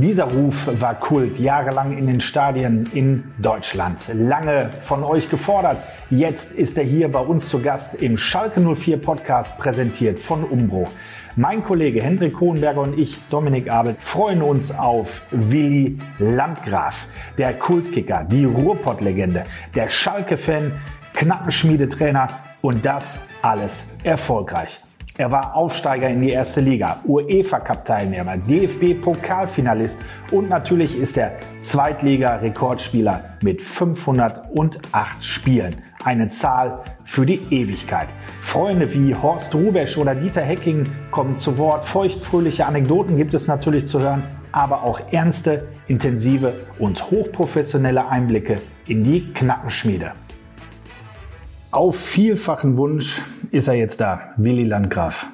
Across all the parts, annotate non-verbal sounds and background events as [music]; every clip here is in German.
Dieser Ruf war Kult, jahrelang in den Stadien in Deutschland. Lange von euch gefordert. Jetzt ist er hier bei uns zu Gast im Schalke 04 Podcast, präsentiert von Umbro. Mein Kollege Hendrik Kohnberger und ich, Dominik Abel, freuen uns auf Willi Landgraf, der Kultkicker, die Ruhrpott-Legende, der Schalke-Fan, Knappenschmiedetrainer und das alles erfolgreich. Er war Aufsteiger in die erste Liga, UEFA-Cup-Teilnehmer, DFB-Pokalfinalist und natürlich ist er Zweitliga-Rekordspieler mit 508 Spielen. Eine Zahl für die Ewigkeit. Freunde wie Horst Rubesch oder Dieter Hecking kommen zu Wort. Feuchtfröhliche Anekdoten gibt es natürlich zu hören, aber auch ernste, intensive und hochprofessionelle Einblicke in die Knackenschmiede. Auf vielfachen Wunsch ist er jetzt da, Willi Landgraf.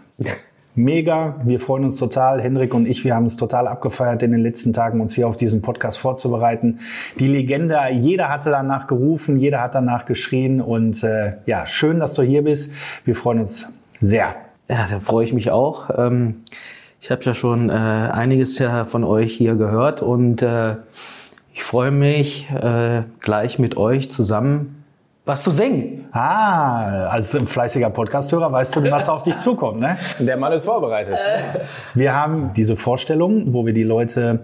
Mega, wir freuen uns total. Hendrik und ich, wir haben es total abgefeiert in den letzten Tagen, uns hier auf diesen Podcast vorzubereiten. Die Legende, jeder hatte danach gerufen, jeder hat danach geschrien und äh, ja, schön, dass du hier bist. Wir freuen uns sehr. Ja, da freue ich mich auch. Ähm, ich habe ja schon äh, einiges von euch hier gehört und äh, ich freue mich, äh, gleich mit euch zusammen was zu singen. Ah, als fleißiger Podcasthörer weißt du, was auf dich zukommt, ne? [laughs] Der Mann ist vorbereitet. Wir haben diese Vorstellung, wo wir die Leute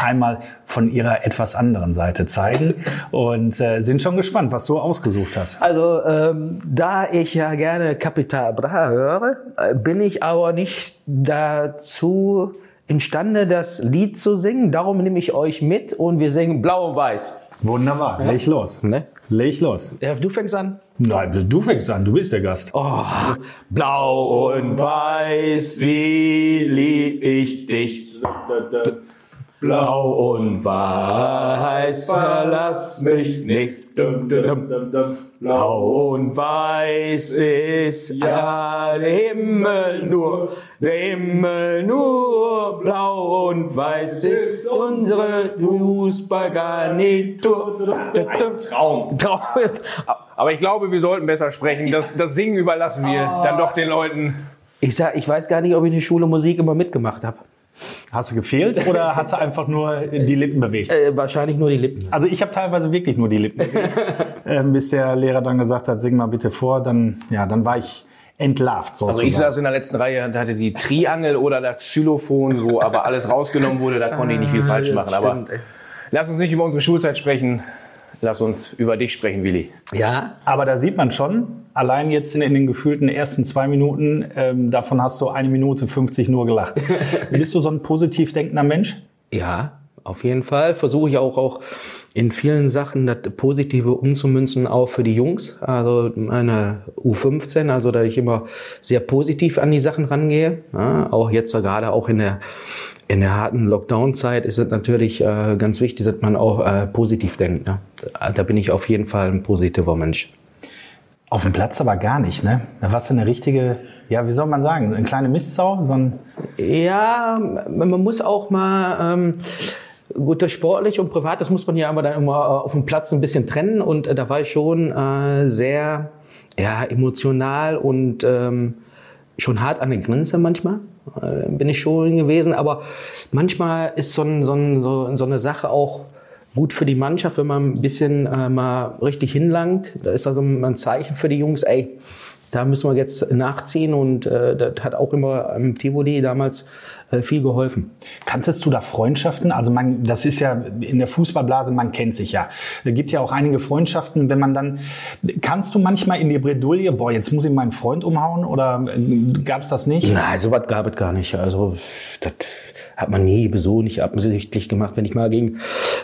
einmal von ihrer etwas anderen Seite zeigen und äh, sind schon gespannt, was du ausgesucht hast. Also, ähm, da ich ja gerne Capital Bra höre, äh, bin ich aber nicht dazu imstande, das Lied zu singen. Darum nehme ich euch mit und wir singen Blau und Weiß. Wunderbar, ja. leg los. Ne? Leg los. Du fängst an. Nein, du fängst an, du bist der Gast. Oh, blau und weiß, wie lieb ich dich. Blau und weiß, verlass mich nicht. Blau und weiß ist ja der Himmel nur, der Himmel nur. Blau und weiß ist unsere Fußballgarnitur. Traum. Traum. Aber ich glaube, wir sollten besser sprechen. Das, das Singen überlassen wir dann doch den Leuten. Ich sag, ich weiß gar nicht, ob ich in der Schule Musik immer mitgemacht habe. Hast du gefehlt oder [laughs] hast du einfach nur die Lippen bewegt? Äh, wahrscheinlich nur die Lippen. Also ich habe teilweise wirklich nur die Lippen [laughs] bewegt, äh, bis der Lehrer dann gesagt hat, sing mal bitte vor. Dann, ja, dann war ich entlarvt sozusagen. Also ich saß in der letzten Reihe, da hatte die Triangel oder das Xylophon, wo aber alles rausgenommen wurde, da konnte ich nicht viel falsch machen. Aber lass uns nicht über unsere Schulzeit sprechen. Lass uns über dich sprechen, Willi. Ja. Aber da sieht man schon, allein jetzt in, in den gefühlten ersten zwei Minuten, ähm, davon hast du eine Minute 50 nur gelacht. [laughs] Bist du so ein positiv denkender Mensch? Ja, auf jeden Fall. Versuche ich auch, auch in vielen Sachen das Positive umzumünzen, auch für die Jungs. Also meine U15, also da ich immer sehr positiv an die Sachen rangehe. Ja, auch jetzt gerade auch in der in der harten Lockdown-Zeit ist es natürlich äh, ganz wichtig, dass man auch äh, positiv denkt. Ne? Da bin ich auf jeden Fall ein positiver Mensch. Auf dem Platz aber gar nicht, ne? Da warst du eine richtige, ja, wie soll man sagen, eine kleine Mistsau? So ein ja, man muss auch mal, ähm, gut, sportlich und privat, das muss man ja aber dann immer äh, auf dem Platz ein bisschen trennen und äh, da war ich schon äh, sehr, ja, emotional und ähm, schon hart an der Grenze manchmal. Äh, bin ich schon gewesen. Aber manchmal ist so, ein, so, ein, so, eine Sache auch gut für die Mannschaft, wenn man ein bisschen äh, mal richtig hinlangt. Da ist also ein Zeichen für die Jungs, ey, da müssen wir jetzt nachziehen und äh, das hat auch immer am Tivoli damals äh, viel geholfen. Kanntest du da Freundschaften? Also man, das ist ja in der Fußballblase, man kennt sich ja. Da gibt ja auch einige Freundschaften, wenn man dann, kannst du manchmal in die Bredouille, boah, jetzt muss ich meinen Freund umhauen oder äh, gab es das nicht? Nein, sowas gab es gar nicht. Also das hat man nie so nicht absichtlich gemacht. Wenn ich mal gegen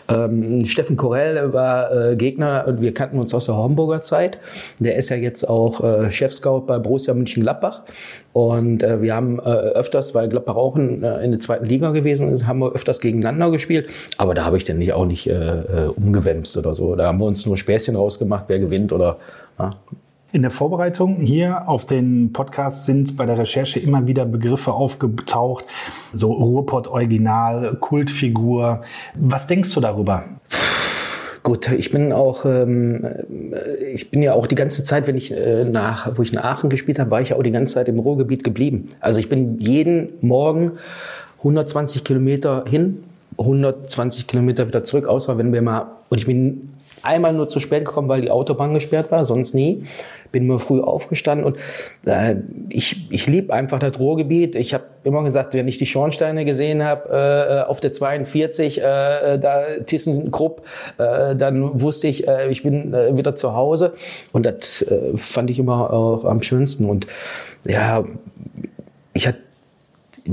ähm, Steffen Korell, war äh, Gegner und wir kannten uns aus der Homburger Zeit. Der ist ja jetzt auch äh, Chefscout bei Borussia München-Gladbach. Und äh, wir haben äh, öfters, weil Gladbach auch in, äh, in der zweiten Liga gewesen ist, haben wir öfters gegeneinander gespielt. Aber da habe ich dann nicht, auch nicht äh, äh umgewämst oder so. Da haben wir uns nur Späßchen rausgemacht, wer gewinnt oder ja, in der Vorbereitung hier auf den Podcast sind bei der Recherche immer wieder Begriffe aufgetaucht, so Ruhrpott-Original, Kultfigur. Was denkst du darüber? Gut, ich bin auch, ähm, ich bin ja auch die ganze Zeit, wenn ich äh, nach, wo ich in Aachen gespielt habe, war ich ja auch die ganze Zeit im Ruhrgebiet geblieben. Also ich bin jeden Morgen 120 Kilometer hin, 120 Kilometer wieder zurück, außer wenn wir mal, und ich bin einmal nur zu spät gekommen, weil die Autobahn gesperrt war, sonst nie. Bin immer früh aufgestanden und äh, ich, ich liebe einfach das Ruhrgebiet. Ich habe immer gesagt, wenn ich die Schornsteine gesehen habe äh, auf der 42, äh, da ThyssenKrupp, äh, dann wusste ich, äh, ich bin äh, wieder zu Hause und das äh, fand ich immer auch am schönsten. Und ja, ich hatte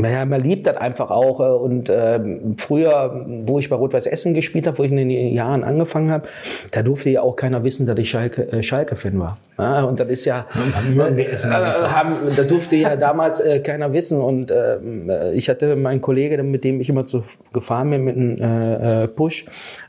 ja, man liebt das einfach auch. Äh, und äh, früher, wo ich bei Rot-Weiß Essen gespielt habe, wo ich in den Jahren angefangen habe, da durfte ja auch keiner wissen, dass ich Schalke, äh, Schalke-Fan war. Ja, und das ist ja, äh, äh, haben, da durfte ja damals äh, keiner wissen. Und äh, ich hatte meinen Kollegen, mit dem ich immer zu gefahren bin, mit einem äh, äh, Push,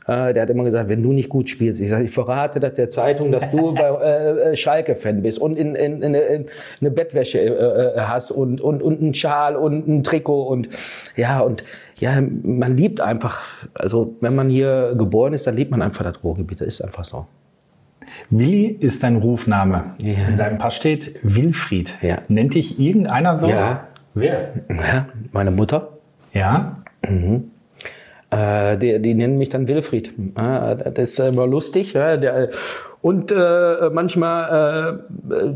äh, der hat immer gesagt, wenn du nicht gut spielst, ich sage, ich verrate das der Zeitung, dass du bei äh, Schalke-Fan bist und in, in, in, in eine Bettwäsche äh, hast und, und, und einen Schal und Trikot und ja, und ja, man liebt einfach, also wenn man hier geboren ist, dann liebt man einfach das Ruhrgebiet, das ist einfach so. Willi ist dein Rufname. Ja. In deinem Pass steht Wilfried. Ja. Nennt dich irgendeiner so? Ja. Wer? Ja, meine Mutter. Ja. Mhm. Äh, die, die nennen mich dann Wilfried. Äh, das ist immer lustig. Ja, der, und äh, manchmal äh,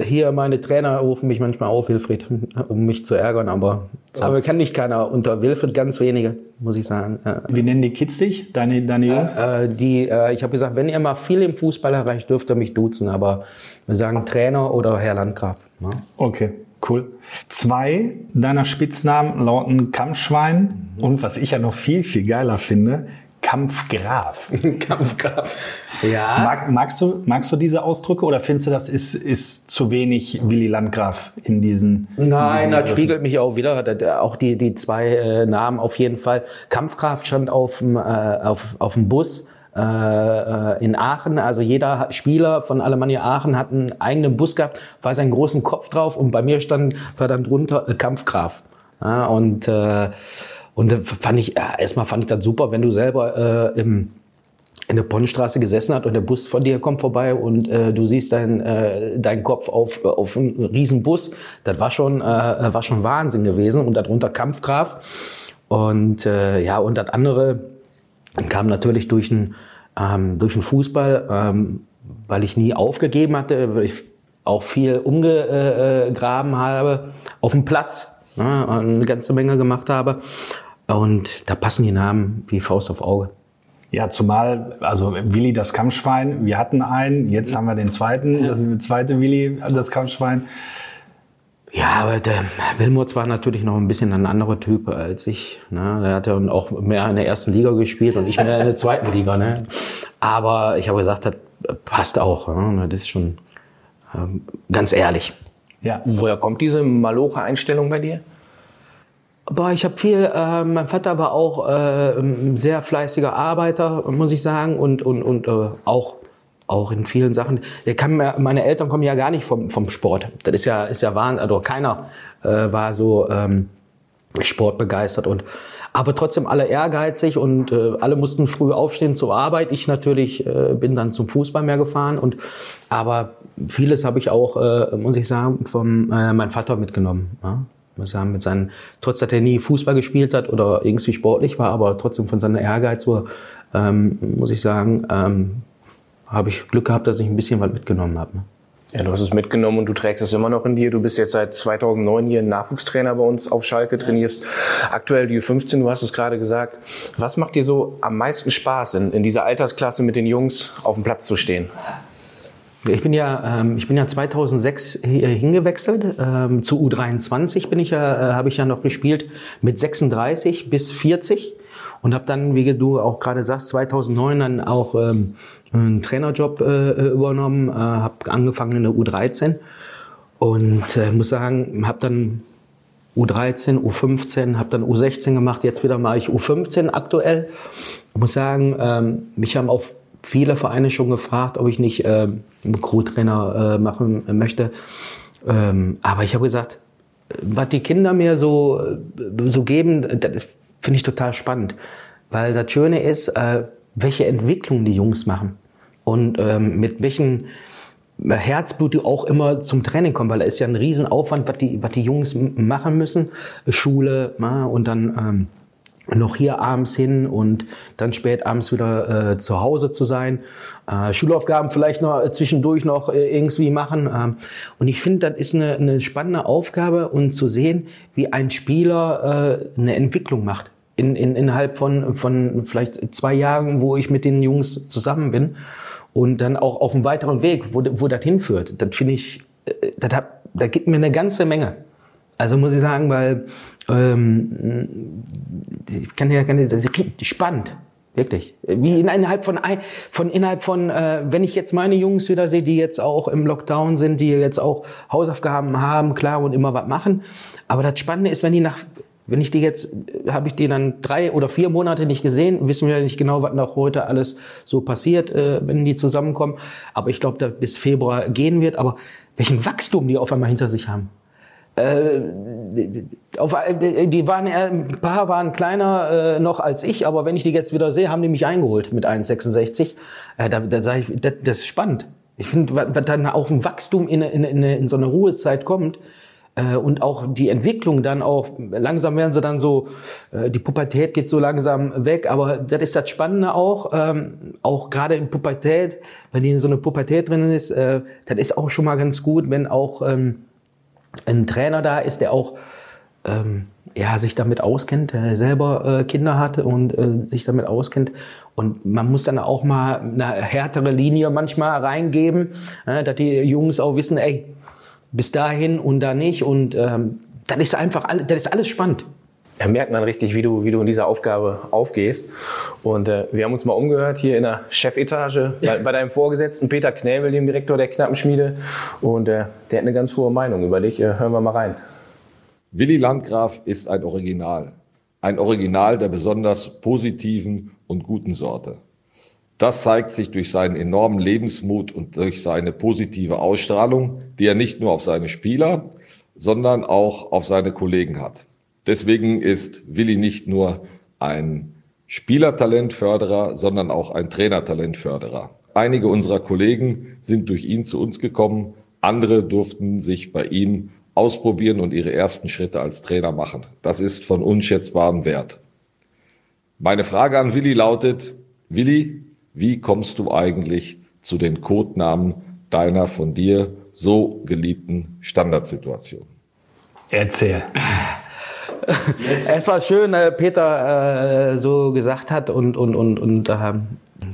hier meine Trainer rufen mich manchmal auf, Wilfried, um mich zu ärgern, aber, so. aber kennt mich keiner unter Wilfried, ganz wenige, muss ich sagen. Wie nennen die Kids dich, deine, deine Jungs? Äh, die, äh, ich habe gesagt, wenn ihr mal viel im Fußball erreicht, dürft ihr mich duzen, aber wir sagen Trainer oder Herr Landgraf. Ne? Okay. Cool. Zwei deiner Spitznamen lauten Kampfschwein mhm. und was ich ja noch viel, viel geiler finde, Kampfgraf. [laughs] Kampfgraf. Ja. Mag, magst, du, magst du diese Ausdrücke oder findest du, das ist, ist zu wenig Willy Landgraf in diesen? Nein, in diesen das spiegelt mich auch wieder. Auch die, die zwei äh, Namen auf jeden Fall. Kampfgraf stand auf dem, äh, auf, auf dem Bus äh, äh, in Aachen. Also jeder Spieler von Alemannia Aachen hat einen eigenen Bus gehabt, war seinen großen Kopf drauf und bei mir stand war dann drunter äh, Kampfgraf. Ja, und äh, und fand ich, erstmal fand ich das super, wenn du selber äh, im, in der Ponnstraße gesessen hast und der Bus von dir kommt vorbei und äh, du siehst deinen äh, dein Kopf auf, auf einen riesen Bus. Das war schon, äh, war schon Wahnsinn gewesen und darunter Kampfgraf. Und äh, ja, und das andere kam natürlich durch den, ähm, durch den Fußball, ähm, weil ich nie aufgegeben hatte, weil ich auch viel umgegraben habe auf dem Platz, ne, eine ganze Menge gemacht habe. Und da passen die Namen wie Faust auf Auge. Ja, zumal, also Willi das Kampfschwein, wir hatten einen, jetzt haben wir den zweiten, das zweite Willi das Kampfschwein. Ja, aber der Wilmots war natürlich noch ein bisschen ein anderer Typ als ich. Ne? Der hat ja auch mehr in der ersten Liga gespielt und ich mehr in der zweiten Liga. Ne? Aber ich habe gesagt, das passt auch. Ne? Das ist schon ähm, ganz ehrlich. Ja. Woher kommt diese maloche Einstellung bei dir? Boah, ich habe viel, äh, mein Vater war auch äh, ein sehr fleißiger Arbeiter, muss ich sagen, und, und, und äh, auch, auch in vielen Sachen. Der kann, meine Eltern kommen ja gar nicht vom, vom Sport. Das ist ja, ist ja Wahnsinn. Also keiner äh, war so ähm, sportbegeistert und aber trotzdem alle ehrgeizig und äh, alle mussten früh aufstehen zur Arbeit. Ich natürlich äh, bin dann zum Fußball mehr gefahren und aber vieles habe ich auch, äh, muss ich sagen, vom äh, meinem Vater mitgenommen. Ja? muss sagen, mit seinen, trotz dass er nie Fußball gespielt hat oder irgendwie sportlich war, aber trotzdem von seiner Ehrgeiz, wo, ähm, muss ich sagen, ähm, habe ich Glück gehabt, dass ich ein bisschen was mitgenommen habe. Ne? Ja, du hast es mitgenommen und du trägst es immer noch in dir. Du bist jetzt seit 2009 hier Nachwuchstrainer bei uns auf Schalke, trainierst aktuell die U15, du hast es gerade gesagt. Was macht dir so am meisten Spaß, in, in dieser Altersklasse mit den Jungs auf dem Platz zu stehen? Ich bin ja, ähm, ich bin ja 2006 hier hingewechselt. Ähm, zu U23 bin ich ja, äh, habe ich ja noch gespielt mit 36 bis 40 und habe dann, wie du auch gerade sagst, 2009 dann auch ähm, einen Trainerjob äh, übernommen, äh, habe angefangen in der U13 und äh, muss sagen, habe dann U13, U15, habe dann U16 gemacht, jetzt wieder mache ich U15 aktuell. Ich muss sagen, ähm, mich haben auch viele Vereine schon gefragt, ob ich nicht äh, einen Crew-Trainer äh, machen möchte. Ähm, aber ich habe gesagt, was die Kinder mir so, so geben, das finde ich total spannend. Weil das Schöne ist, äh, welche Entwicklung die Jungs machen und ähm, mit welchen Herzblut, die auch immer zum Training kommen, weil da ist ja ein Riesenaufwand, was die, was die Jungs machen müssen. Schule na, und dann ähm, noch hier abends hin und dann spät abends wieder äh, zu Hause zu sein. Äh, Schulaufgaben vielleicht noch zwischendurch noch äh, irgendwie machen. Ähm, und ich finde, das ist eine, eine spannende Aufgabe und zu sehen, wie ein Spieler äh, eine Entwicklung macht. In, in, innerhalb von, von vielleicht zwei Jahren, wo ich mit den Jungs zusammen bin. Und dann auch auf einem weiteren Weg, wo, wo das hinführt. Das finde ich, äh, das gibt mir eine ganze Menge. Also muss ich sagen, weil ähm, ich kann ja, kann das ist spannend. Wirklich. Wie innerhalb von, von innerhalb von, äh, wenn ich jetzt meine Jungs wieder sehe, die jetzt auch im Lockdown sind, die jetzt auch Hausaufgaben haben, klar und immer was machen. Aber das Spannende ist, wenn die nach, wenn ich die jetzt, habe ich die dann drei oder vier Monate nicht gesehen, wissen wir ja nicht genau, was noch heute alles so passiert, äh, wenn die zusammenkommen. Aber ich glaube, da bis Februar gehen wird. Aber welchen Wachstum die auf einmal hinter sich haben. Äh, auf, die waren ein paar waren kleiner äh, noch als ich, aber wenn ich die jetzt wieder sehe, haben die mich eingeholt mit 1,66. Äh, da da sage ich, das, das ist spannend. Ich finde, was dann auf ein Wachstum in, in, in, in so eine Ruhezeit kommt, äh, und auch die Entwicklung dann auch, langsam werden sie dann so, äh, die Pubertät geht so langsam weg, aber das ist das Spannende auch, ähm, auch gerade in Pubertät, wenn die in so eine Pubertät drin ist, äh, das ist auch schon mal ganz gut, wenn auch ähm, ein Trainer da ist, der auch ähm, ja, sich damit auskennt, der selber äh, Kinder hatte und sich damit auskennt. Und man muss dann auch mal eine härtere Linie manchmal reingeben, äh, dass die Jungs auch wissen, ey, bis dahin und da nicht. Und ähm, dann ist einfach alles, das ist alles spannend. Da merkt man richtig, wie du, wie du in dieser Aufgabe aufgehst. Und äh, wir haben uns mal umgehört hier in der Chefetage bei, [laughs] bei deinem Vorgesetzten Peter Knäbel, dem Direktor der Knappenschmiede. Und äh, der hat eine ganz hohe Meinung über dich. Äh, hören wir mal rein. Willi Landgraf ist ein Original. Ein Original der besonders positiven und guten Sorte. Das zeigt sich durch seinen enormen Lebensmut und durch seine positive Ausstrahlung, die er nicht nur auf seine Spieler, sondern auch auf seine Kollegen hat. Deswegen ist Willi nicht nur ein Spielertalentförderer, sondern auch ein Trainertalentförderer. Einige unserer Kollegen sind durch ihn zu uns gekommen, andere durften sich bei ihm ausprobieren und ihre ersten Schritte als Trainer machen. Das ist von unschätzbarem Wert. Meine Frage an Willi lautet, Willi, wie kommst du eigentlich zu den Codenamen deiner von dir so geliebten Standardsituation? Erzähl. es war schön, äh, Peter äh, so gesagt hat und, und, und, und äh,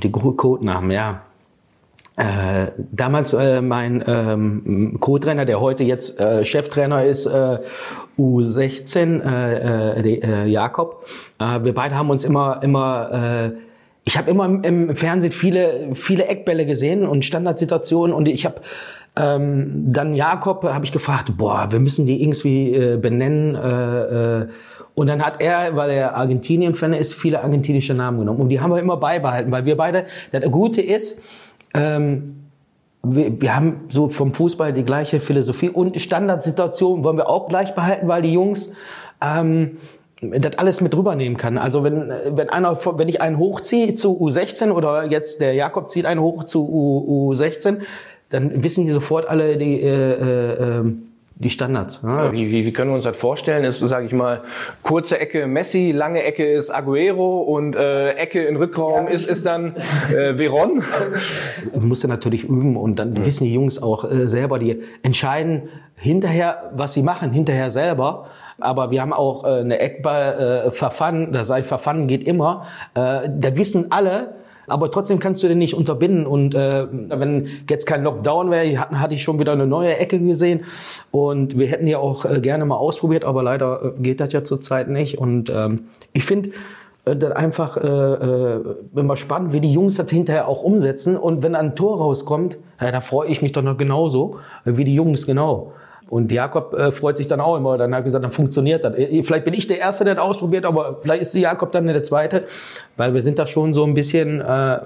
die Codenamen, ja. Äh, damals äh, mein ähm, Co-Trainer, der heute jetzt äh, Cheftrainer ist, äh, U16, äh, äh, äh, Jakob. Äh, wir beide haben uns immer, immer, äh, ich habe immer im, Fernsehen viele, viele Eckbälle gesehen und Standardsituationen und ich habe ähm, dann Jakob habe ich gefragt, boah, wir müssen die irgendwie äh, benennen. Äh, äh. Und dann hat er, weil er Argentinien-Fan ist, viele argentinische Namen genommen. Und die haben wir immer beibehalten, weil wir beide, das Gute ist, ähm, wir, wir haben so vom Fußball die gleiche Philosophie und Standardsituation wollen wir auch gleich behalten, weil die Jungs ähm, das alles mit rübernehmen kann. Also wenn, wenn einer, wenn ich einen hochziehe zu U16 oder jetzt der Jakob zieht einen hoch zu U, U16, dann wissen die sofort alle die, äh, äh, ähm, die Standards. Ja. Wie, wie, wie können wir uns das vorstellen? Ist, sage ich mal, kurze Ecke Messi, lange Ecke ist Aguero und äh, Ecke in Rückraum ja, ist, ist dann äh, Veron? Du [laughs] musst ja natürlich üben und dann mhm. wissen die Jungs auch äh, selber, die entscheiden hinterher, was sie machen, hinterher selber. Aber wir haben auch äh, eine Eckball äh, verfahren, das sei verfahren geht immer. Äh, da wissen alle, aber trotzdem kannst du den nicht unterbinden. Und äh, wenn jetzt kein Lockdown wäre, hatten, hatte ich schon wieder eine neue Ecke gesehen. Und wir hätten ja auch äh, gerne mal ausprobiert, aber leider äh, geht das ja zurzeit nicht. Und ähm, ich finde äh, das einfach äh, äh, immer spannend, wie die Jungs das hinterher auch umsetzen. Und wenn ein Tor rauskommt, ja, da freue ich mich doch noch genauso, wie die Jungs genau. Und Jakob äh, freut sich dann auch immer. Dann hat er gesagt, dann funktioniert das. Äh, vielleicht bin ich der Erste, der das ausprobiert, aber vielleicht ist Jakob dann der Zweite. Weil wir sind da schon so ein bisschen, äh,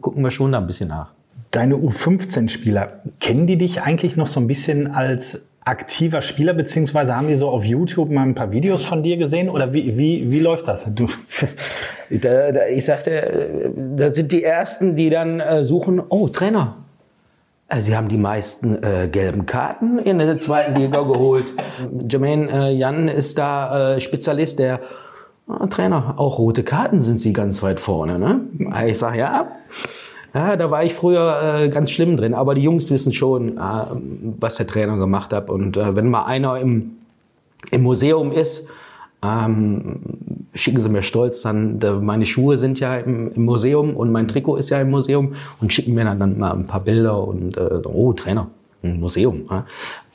gucken wir schon da ein bisschen nach. Deine U15-Spieler, kennen die dich eigentlich noch so ein bisschen als aktiver Spieler, beziehungsweise haben die so auf YouTube mal ein paar Videos von dir gesehen? Oder wie, wie, wie läuft das? Du [laughs] da, da, ich sagte, äh, da sind die Ersten, die dann äh, suchen, oh, Trainer, Also sie haben die meisten äh, gelben Karten in der zweiten Liga [laughs] geholt. Jermaine äh, Jan ist da äh, Spezialist, der äh, Trainer. Auch rote Karten sind sie ganz weit vorne. Ne? Ich sage ja, ja, da war ich früher äh, ganz schlimm drin. Aber die Jungs wissen schon, äh, was der Trainer gemacht hat. Und äh, wenn mal einer im, im Museum ist, ähm, schicken sie mir stolz dann, da, meine Schuhe sind ja im, im, Museum und mein Trikot ist ja im Museum und schicken mir dann, dann mal ein paar Bilder und äh, oh, Trainer, ein Museum. Ja.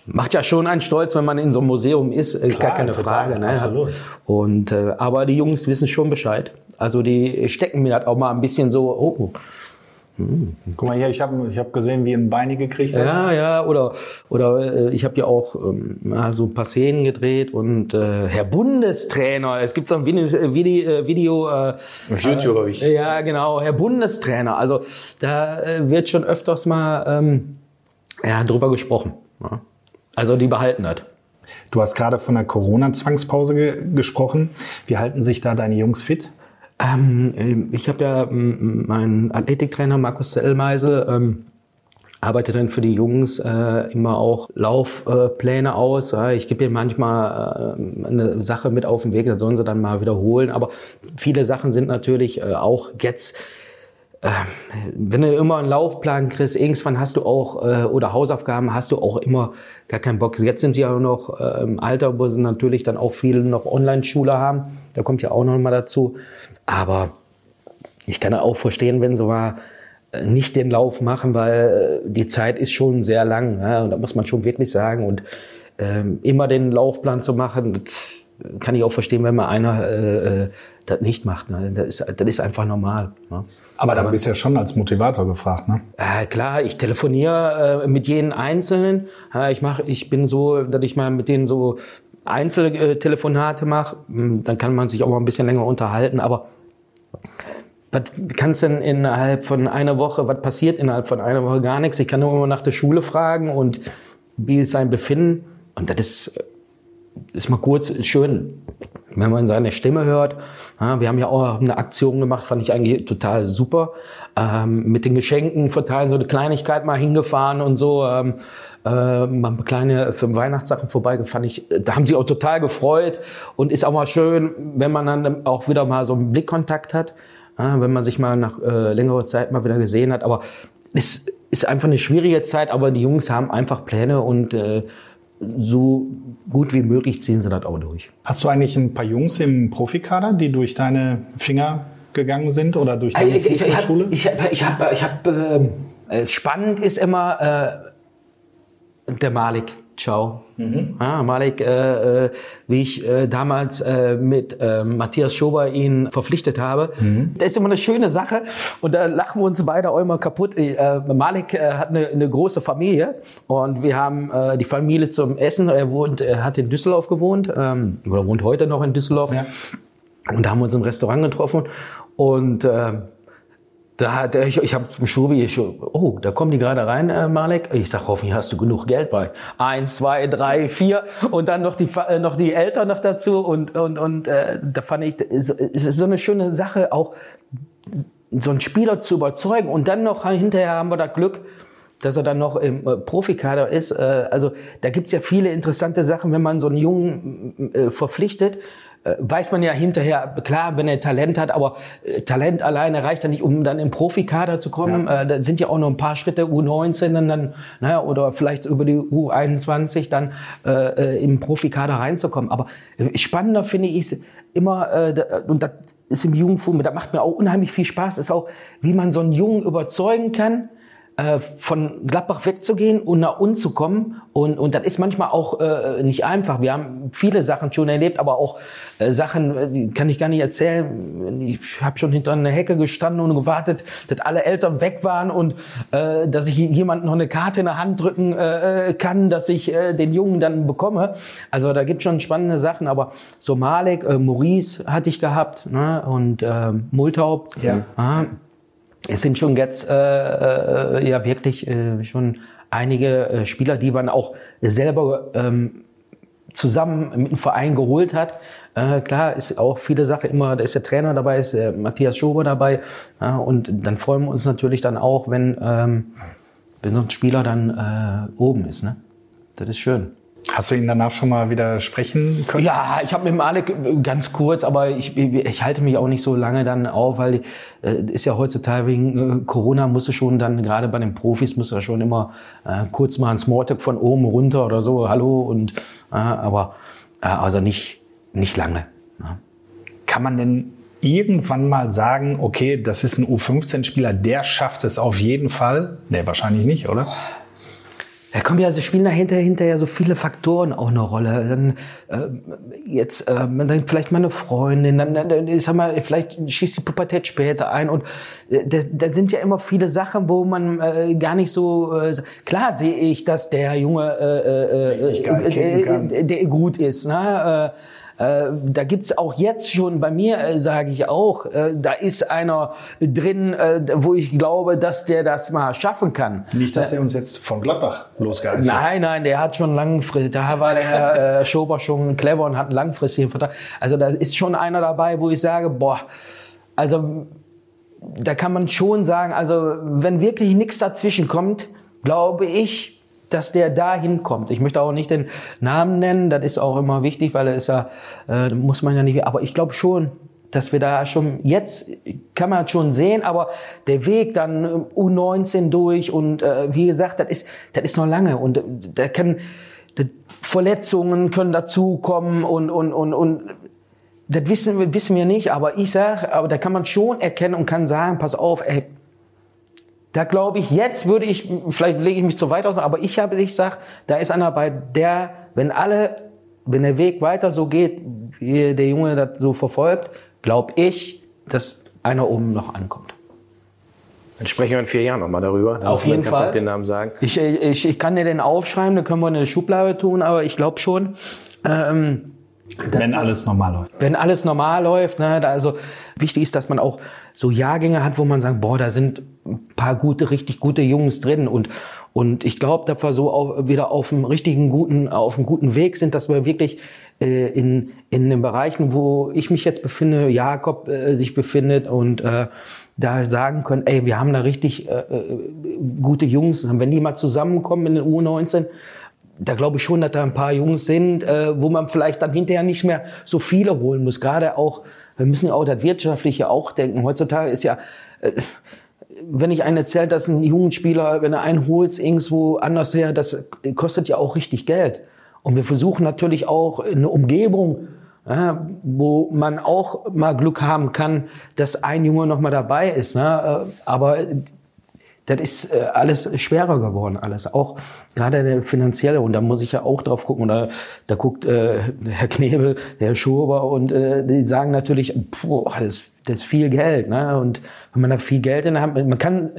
Macht ja schon einen stolz, wenn man in so einem Museum ist, äh, Klar, gar keine total, Frage. Ne? Absolut. Und, äh, aber die Jungs wissen schon Bescheid. Also die stecken mir halt auch mal ein bisschen so, oh, hm. Guck mal hier, ich habe ich hab gesehen, wie ein Beine gekriegt hast. Ja, ja, oder, oder äh, ich habe ja auch ähm, so ein paar Szenen gedreht und äh, Herr Bundestrainer, es gibt so ein Video, äh, Video, äh, Video äh, auf YouTube habe ich. Ja, genau, Herr Bundestrainer. Also da äh, wird schon öfters mal ähm, ja, drüber gesprochen. Ja. Also die behalten das. Du hast gerade von der Corona-Zwangspause ge gesprochen. Wie halten sich da deine Jungs fit? Ähm, ähm, ich habe ja meinen Athletiktrainer Markus Zellmeisel, ähm, arbeitet dann für die Jungs äh, immer auch Laufpläne äh, aus. Ja, ich gebe ihr manchmal äh, eine Sache mit auf den Weg, dann sollen sie dann mal wiederholen. Aber viele Sachen sind natürlich äh, auch jetzt äh, wenn du immer einen Laufplan kriegst, irgendwann hast du auch, äh, oder Hausaufgaben, hast du auch immer gar keinen Bock. Jetzt sind sie ja noch äh, im Alter, wo sie natürlich dann auch viele noch Online-Schule haben. Da kommt ja auch noch mal dazu. Aber ich kann auch verstehen, wenn sie mal äh, nicht den Lauf machen, weil äh, die Zeit ist schon sehr lang. Ja, und da muss man schon wirklich sagen. Und ähm, immer den Laufplan zu machen, das kann ich auch verstehen, wenn mal einer äh, äh das nicht macht. Ne? Das, ist, das ist einfach normal. Ne? Aber da bist du ja schon als Motivator gefragt, ne? Äh, klar, ich telefoniere äh, mit jedem Einzelnen. Äh, ich mach, ich bin so, dass ich mal mit denen so Einzeltelefonate mache. Hm, dann kann man sich auch mal ein bisschen länger unterhalten. Aber was kannst denn innerhalb von einer Woche, was passiert innerhalb von einer Woche? Gar nichts. Ich kann nur immer nach der Schule fragen und wie ist sein Befinden. Und das ist, ist mal kurz schön, wenn man seine Stimme hört. Ja, wir haben ja auch eine Aktion gemacht, fand ich eigentlich total super. Ähm, mit den Geschenken verteilen, so eine Kleinigkeit mal hingefahren und so. Ähm, äh, mal kleine für Weihnachtssachen vorbeigefahren. Ich, da haben sie auch total gefreut und ist auch mal schön, wenn man dann auch wieder mal so einen Blickkontakt hat, ja, wenn man sich mal nach äh, längerer Zeit mal wieder gesehen hat. Aber es ist einfach eine schwierige Zeit, aber die Jungs haben einfach Pläne und äh, so gut wie möglich ziehen sie das auch durch. Hast du eigentlich ein paar Jungs im Profikader, die durch deine Finger gegangen sind oder durch deine ich, Fußballschule? Ich habe, ich habe, ich habe, hab, ähm, äh, spannend ist immer äh, der Malik. Ciao. Mhm. Ja, Malik, äh, äh, wie ich äh, damals äh, mit äh, Matthias Schober ihn verpflichtet habe. Mhm. Das ist immer eine schöne Sache und da lachen wir uns beide auch immer kaputt. Äh, Malik äh, hat eine, eine große Familie und wir haben die Familie zum Essen. Er wohnt, er hat in Düsseldorf gewohnt ähm, oder wohnt heute noch in Düsseldorf. Ja. Und da haben wir uns im Restaurant getroffen und da hat ich, ich habe zum Schubi, ich, oh, da kommen die gerade rein, äh, Malek. Ich sag, hoffentlich hast du genug Geld bei. Eins, zwei, drei, vier und dann noch die äh, noch die Eltern noch dazu und und und äh, da fand ich, es ist so eine schöne Sache, auch so einen Spieler zu überzeugen und dann noch hinterher haben wir das Glück, dass er dann noch im äh, Profikader ist. Äh, also da gibt's ja viele interessante Sachen, wenn man so einen Jungen äh, verpflichtet weiß man ja hinterher, klar, wenn er Talent hat, aber äh, Talent alleine reicht ja nicht, um dann im Profikader zu kommen. Ja. Äh, da sind ja auch noch ein paar Schritte U19 dann, naja, oder vielleicht über die U21 dann äh, im Profikader reinzukommen. Aber spannender finde ich es immer, äh, und das ist im Jugendfußball, da macht mir auch unheimlich viel Spaß, ist auch, wie man so einen Jungen überzeugen kann, äh, von Gladbach wegzugehen und nach uns zu kommen. Und, und das ist manchmal auch äh, nicht einfach. Wir haben viele Sachen schon erlebt, aber auch äh, Sachen, äh, die kann ich gar nicht erzählen. Ich habe schon hinter einer Hecke gestanden und gewartet, dass alle Eltern weg waren und äh, dass ich jemand noch eine Karte in der Hand drücken äh, kann, dass ich äh, den Jungen dann bekomme. Also da gibt schon spannende Sachen, aber so Malek, äh, Maurice hatte ich gehabt ne? und äh, Multhaupt. Ja. Äh, es sind schon jetzt äh, äh, ja wirklich äh, schon einige äh, Spieler, die man auch selber ähm, zusammen mit dem Verein geholt hat. Äh, klar ist auch viele Sachen immer, da ist der Trainer dabei, ist der Matthias Schober dabei. Ja, und dann freuen wir uns natürlich dann auch, wenn ähm, wenn so ein Spieler dann äh, oben ist. Ne? Das ist schön. Hast du ihn danach schon mal wieder sprechen können? Ja, ich habe mit dem Alec ganz kurz, aber ich, ich halte mich auch nicht so lange dann auf, weil äh, ist ja heutzutage wegen äh, Corona musst du schon dann, gerade bei den Profis, musst du ja schon immer äh, kurz mal ein Smalltalk von oben runter oder so, hallo und äh, aber äh, also nicht, nicht lange. Ja. Kann man denn irgendwann mal sagen, okay, das ist ein U15-Spieler, der schafft es auf jeden Fall? Nee, wahrscheinlich nicht, oder? Da kommen ja, also spielen dahinter hinterher so viele Faktoren auch eine Rolle. Dann äh, jetzt äh, dann vielleicht mal eine Freundin, dann, dann, dann ich sag mal, vielleicht schießt die Pubertät später ein und äh, da, sind ja immer viele Sachen, wo man äh, gar nicht so äh, klar sehe ich, dass der Junge äh, äh, äh, äh, der gut ist. Ne? Äh, äh, da gibt's auch jetzt schon bei mir, äh, sage ich auch, äh, da ist einer drin, äh, wo ich glaube, dass der das mal schaffen kann. Nicht, dass er uns jetzt von Gladbach losgeheißt Nein, nein, der hat schon langfristig, da war der Herr äh, [laughs] Schober schon clever und hat einen langfristigen Vertrag. Also da ist schon einer dabei, wo ich sage, boah, also da kann man schon sagen, also wenn wirklich nichts dazwischen kommt, glaube ich, dass der da hinkommt. Ich möchte auch nicht den Namen nennen, das ist auch immer wichtig, weil er ist ja, äh, muss man ja nicht, aber ich glaube schon, dass wir da schon, jetzt kann man schon sehen, aber der Weg dann äh, U19 durch und äh, wie gesagt, das ist, das ist noch lange und äh, da können, Verletzungen können dazukommen und, und, und, und das wissen, wissen wir nicht, aber ich sag, aber da kann man schon erkennen und kann sagen, pass auf, ey, da glaube ich, jetzt würde ich, vielleicht lege ich mich zu weit aus, aber ich habe, ich sag, da ist einer bei der, wenn alle, wenn der Weg weiter so geht, wie der Junge das so verfolgt, glaube ich, dass einer oben noch ankommt. Dann sprechen wir in vier Jahren nochmal darüber. Auf jeden Fall. Kannst du den Namen sagen. Ich, ich, ich kann dir den aufschreiben, dann können wir eine Schublade tun, aber ich glaube schon. Ähm, wenn alles normal läuft. Wenn alles normal läuft, ne, also wichtig ist, dass man auch so Jahrgänge hat, wo man sagt, boah, da sind ein paar gute, richtig gute Jungs drin und und ich glaube, dass wir so auch wieder auf dem richtigen guten, auf einem guten Weg sind, dass wir wirklich äh, in in den Bereichen, wo ich mich jetzt befinde, Jakob äh, sich befindet und äh, da sagen können, ey, wir haben da richtig äh, äh gute Jungs, wenn die mal zusammenkommen in den U19 da glaube ich schon, dass da ein paar Jungs sind, äh, wo man vielleicht dann hinterher nicht mehr so viele holen muss. Gerade auch, wir müssen ja auch das Wirtschaftliche auch denken. Heutzutage ist ja, äh, wenn ich einen erzählt, dass ein Jugendspieler, wenn er einen holt, irgendwo anders her, das kostet ja auch richtig Geld. Und wir versuchen natürlich auch eine Umgebung, ja, wo man auch mal Glück haben kann, dass ein Junge noch mal dabei ist. Ne? Äh, aber das ist äh, alles schwerer geworden, alles. Auch gerade der finanzielle. Und da muss ich ja auch drauf gucken. Und da, guckt äh, Herr Knebel, Herr Schober und äh, die sagen natürlich, boah, das, das ist viel Geld. Ne? Und wenn man da viel Geld in der Hand, man kann,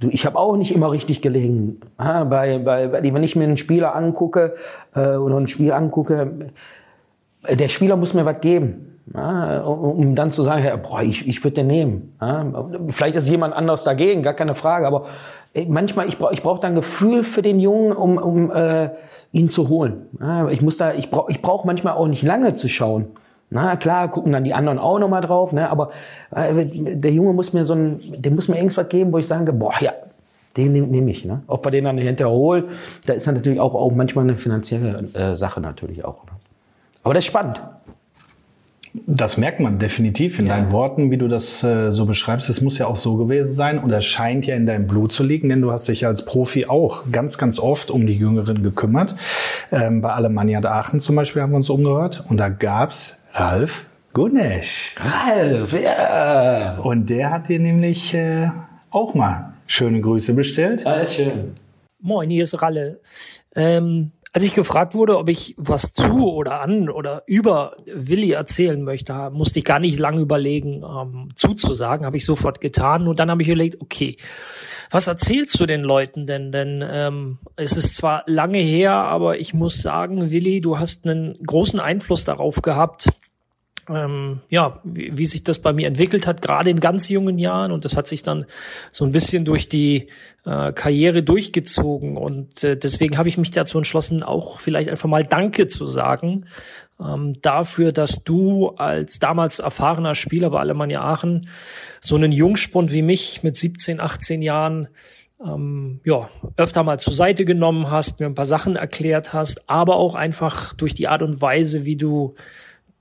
du, ich habe auch nicht immer richtig gelegen. Ja? Bei, bei, wenn ich mir einen Spieler angucke äh, oder ein Spiel angucke, der Spieler muss mir was geben. Ja, um dann zu sagen, ja, boah, ich, ich würde den nehmen. Ja, vielleicht ist jemand anders dagegen, gar keine Frage, aber manchmal, ich brauche ich brauch da ein Gefühl für den Jungen, um, um äh, ihn zu holen. Ja, ich muss da, ich brauche ich brauch manchmal auch nicht lange zu schauen. Na klar, gucken dann die anderen auch nochmal drauf, ne? aber äh, der Junge muss mir so ein, der muss mir irgendwas geben, wo ich sage, boah, ja, den nehme nehm ich. Ne? Ob wir den dann hinterher holen, da ist dann natürlich auch, auch manchmal eine finanzielle äh, Sache natürlich auch. Ne? Aber das ist spannend. Das merkt man definitiv in ja. deinen Worten, wie du das äh, so beschreibst. Es muss ja auch so gewesen sein und es scheint ja in deinem Blut zu liegen, denn du hast dich als Profi auch ganz, ganz oft um die Jüngeren gekümmert. Ähm, bei Alemannia Aachen zum Beispiel haben wir uns umgehört und da gab's Ralf Gunesch. Ralf, ja. Und der hat dir nämlich äh, auch mal schöne Grüße bestellt. Alles schön. Moin, hier ist Ralle. Ähm, als ich gefragt wurde, ob ich was zu oder an oder über Willi erzählen möchte, musste ich gar nicht lange überlegen, ähm, zuzusagen, habe ich sofort getan. Und dann habe ich überlegt, okay, was erzählst du den Leuten denn? Denn ähm, es ist zwar lange her, aber ich muss sagen, Willi, du hast einen großen Einfluss darauf gehabt, ähm, ja, wie, wie sich das bei mir entwickelt hat, gerade in ganz jungen Jahren. Und das hat sich dann so ein bisschen durch die äh, Karriere durchgezogen. Und äh, deswegen habe ich mich dazu entschlossen, auch vielleicht einfach mal Danke zu sagen ähm, dafür, dass du als damals erfahrener Spieler bei Alemannia Aachen so einen Jungspund wie mich mit 17, 18 Jahren ähm, ja, öfter mal zur Seite genommen hast, mir ein paar Sachen erklärt hast, aber auch einfach durch die Art und Weise, wie du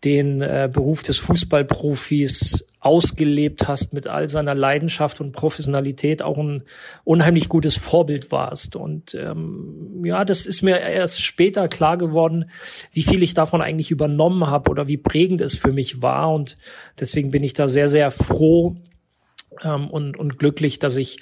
den äh, Beruf des Fußballprofis ausgelebt hast mit all seiner Leidenschaft und Professionalität auch ein unheimlich gutes Vorbild warst. Und ähm, ja, das ist mir erst später klar geworden, wie viel ich davon eigentlich übernommen habe oder wie prägend es für mich war. Und deswegen bin ich da sehr, sehr froh ähm, und, und glücklich, dass ich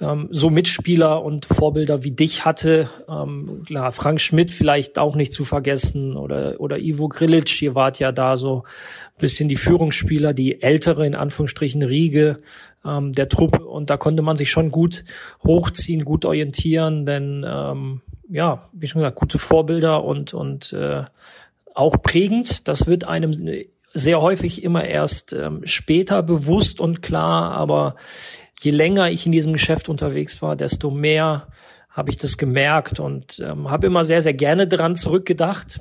ähm, so Mitspieler und Vorbilder wie dich hatte. Ähm, klar, Frank Schmidt vielleicht auch nicht zu vergessen oder, oder Ivo Grilic, ihr wart ja da so ein bisschen die Führungsspieler, die ältere, in Anführungsstrichen, Riege ähm, der Truppe und da konnte man sich schon gut hochziehen, gut orientieren, denn ähm, ja, wie schon gesagt, gute Vorbilder und, und äh, auch prägend. Das wird einem sehr häufig immer erst ähm, später bewusst und klar, aber je länger ich in diesem Geschäft unterwegs war, desto mehr habe ich das gemerkt und ähm, habe immer sehr, sehr gerne dran zurückgedacht.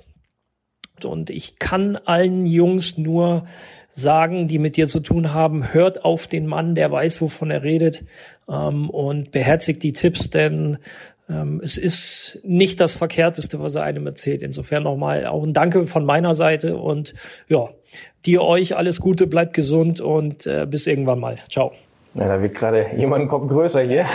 Und ich kann allen Jungs nur sagen, die mit dir zu tun haben, hört auf den Mann, der weiß, wovon er redet ähm, und beherzigt die Tipps, denn ähm, es ist nicht das Verkehrteste, was er einem erzählt. Insofern nochmal auch ein Danke von meiner Seite und ja, dir euch alles Gute, bleibt gesund und äh, bis irgendwann mal. Ciao. Ja, da wird gerade jemand einen Kopf größer hier.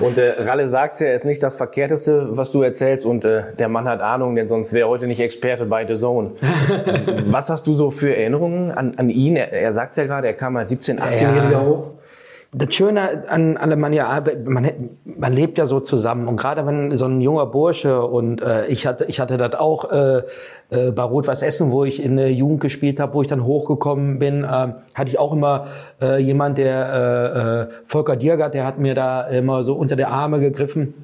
Und äh, Ralle sagt ja, er ist nicht das Verkehrteste, was du erzählst. Und äh, der Mann hat Ahnung, denn sonst wäre er heute nicht Experte bei The Zone. [laughs] was hast du so für Erinnerungen an, an ihn? Er, er sagt ja gerade, er kam als 17-, 18-Jähriger ja. hoch das Schöne an Alemannia, man, man lebt ja so zusammen und gerade wenn so ein junger Bursche und äh, ich hatte ich hatte das auch äh, äh, bei Rot-Weiß Essen, wo ich in der Jugend gespielt habe, wo ich dann hochgekommen bin, äh, hatte ich auch immer äh, jemand, der äh, äh, Volker Diergert, der hat mir da immer so unter der Arme gegriffen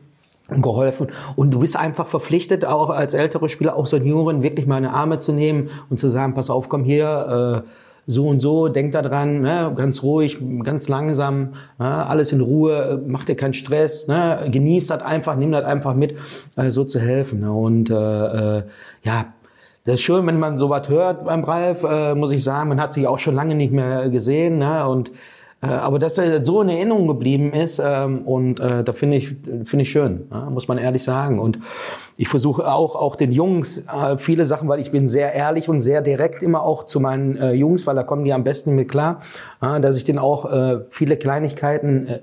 und geholfen. Und du bist einfach verpflichtet, auch als ältere Spieler, auch so einen Jüngeren wirklich mal eine Arme zu nehmen und zu sagen, pass auf, komm hier, äh, so und so, denk da dran, ne, ganz ruhig, ganz langsam, ne, alles in Ruhe, mach dir keinen Stress, ne, genieß das einfach, nimm das einfach mit, äh, so zu helfen. Ne, und äh, äh, ja, das ist schön, wenn man sowas hört beim Ralf, äh, muss ich sagen. Man hat sich auch schon lange nicht mehr gesehen. Ne? Und aber dass er so in Erinnerung geblieben ist ähm, und äh, da finde ich finde ich schön, ja, muss man ehrlich sagen. Und ich versuche auch auch den Jungs äh, viele Sachen, weil ich bin sehr ehrlich und sehr direkt immer auch zu meinen äh, Jungs, weil da kommen die am besten mit klar, äh, dass ich denen auch äh, viele Kleinigkeiten äh,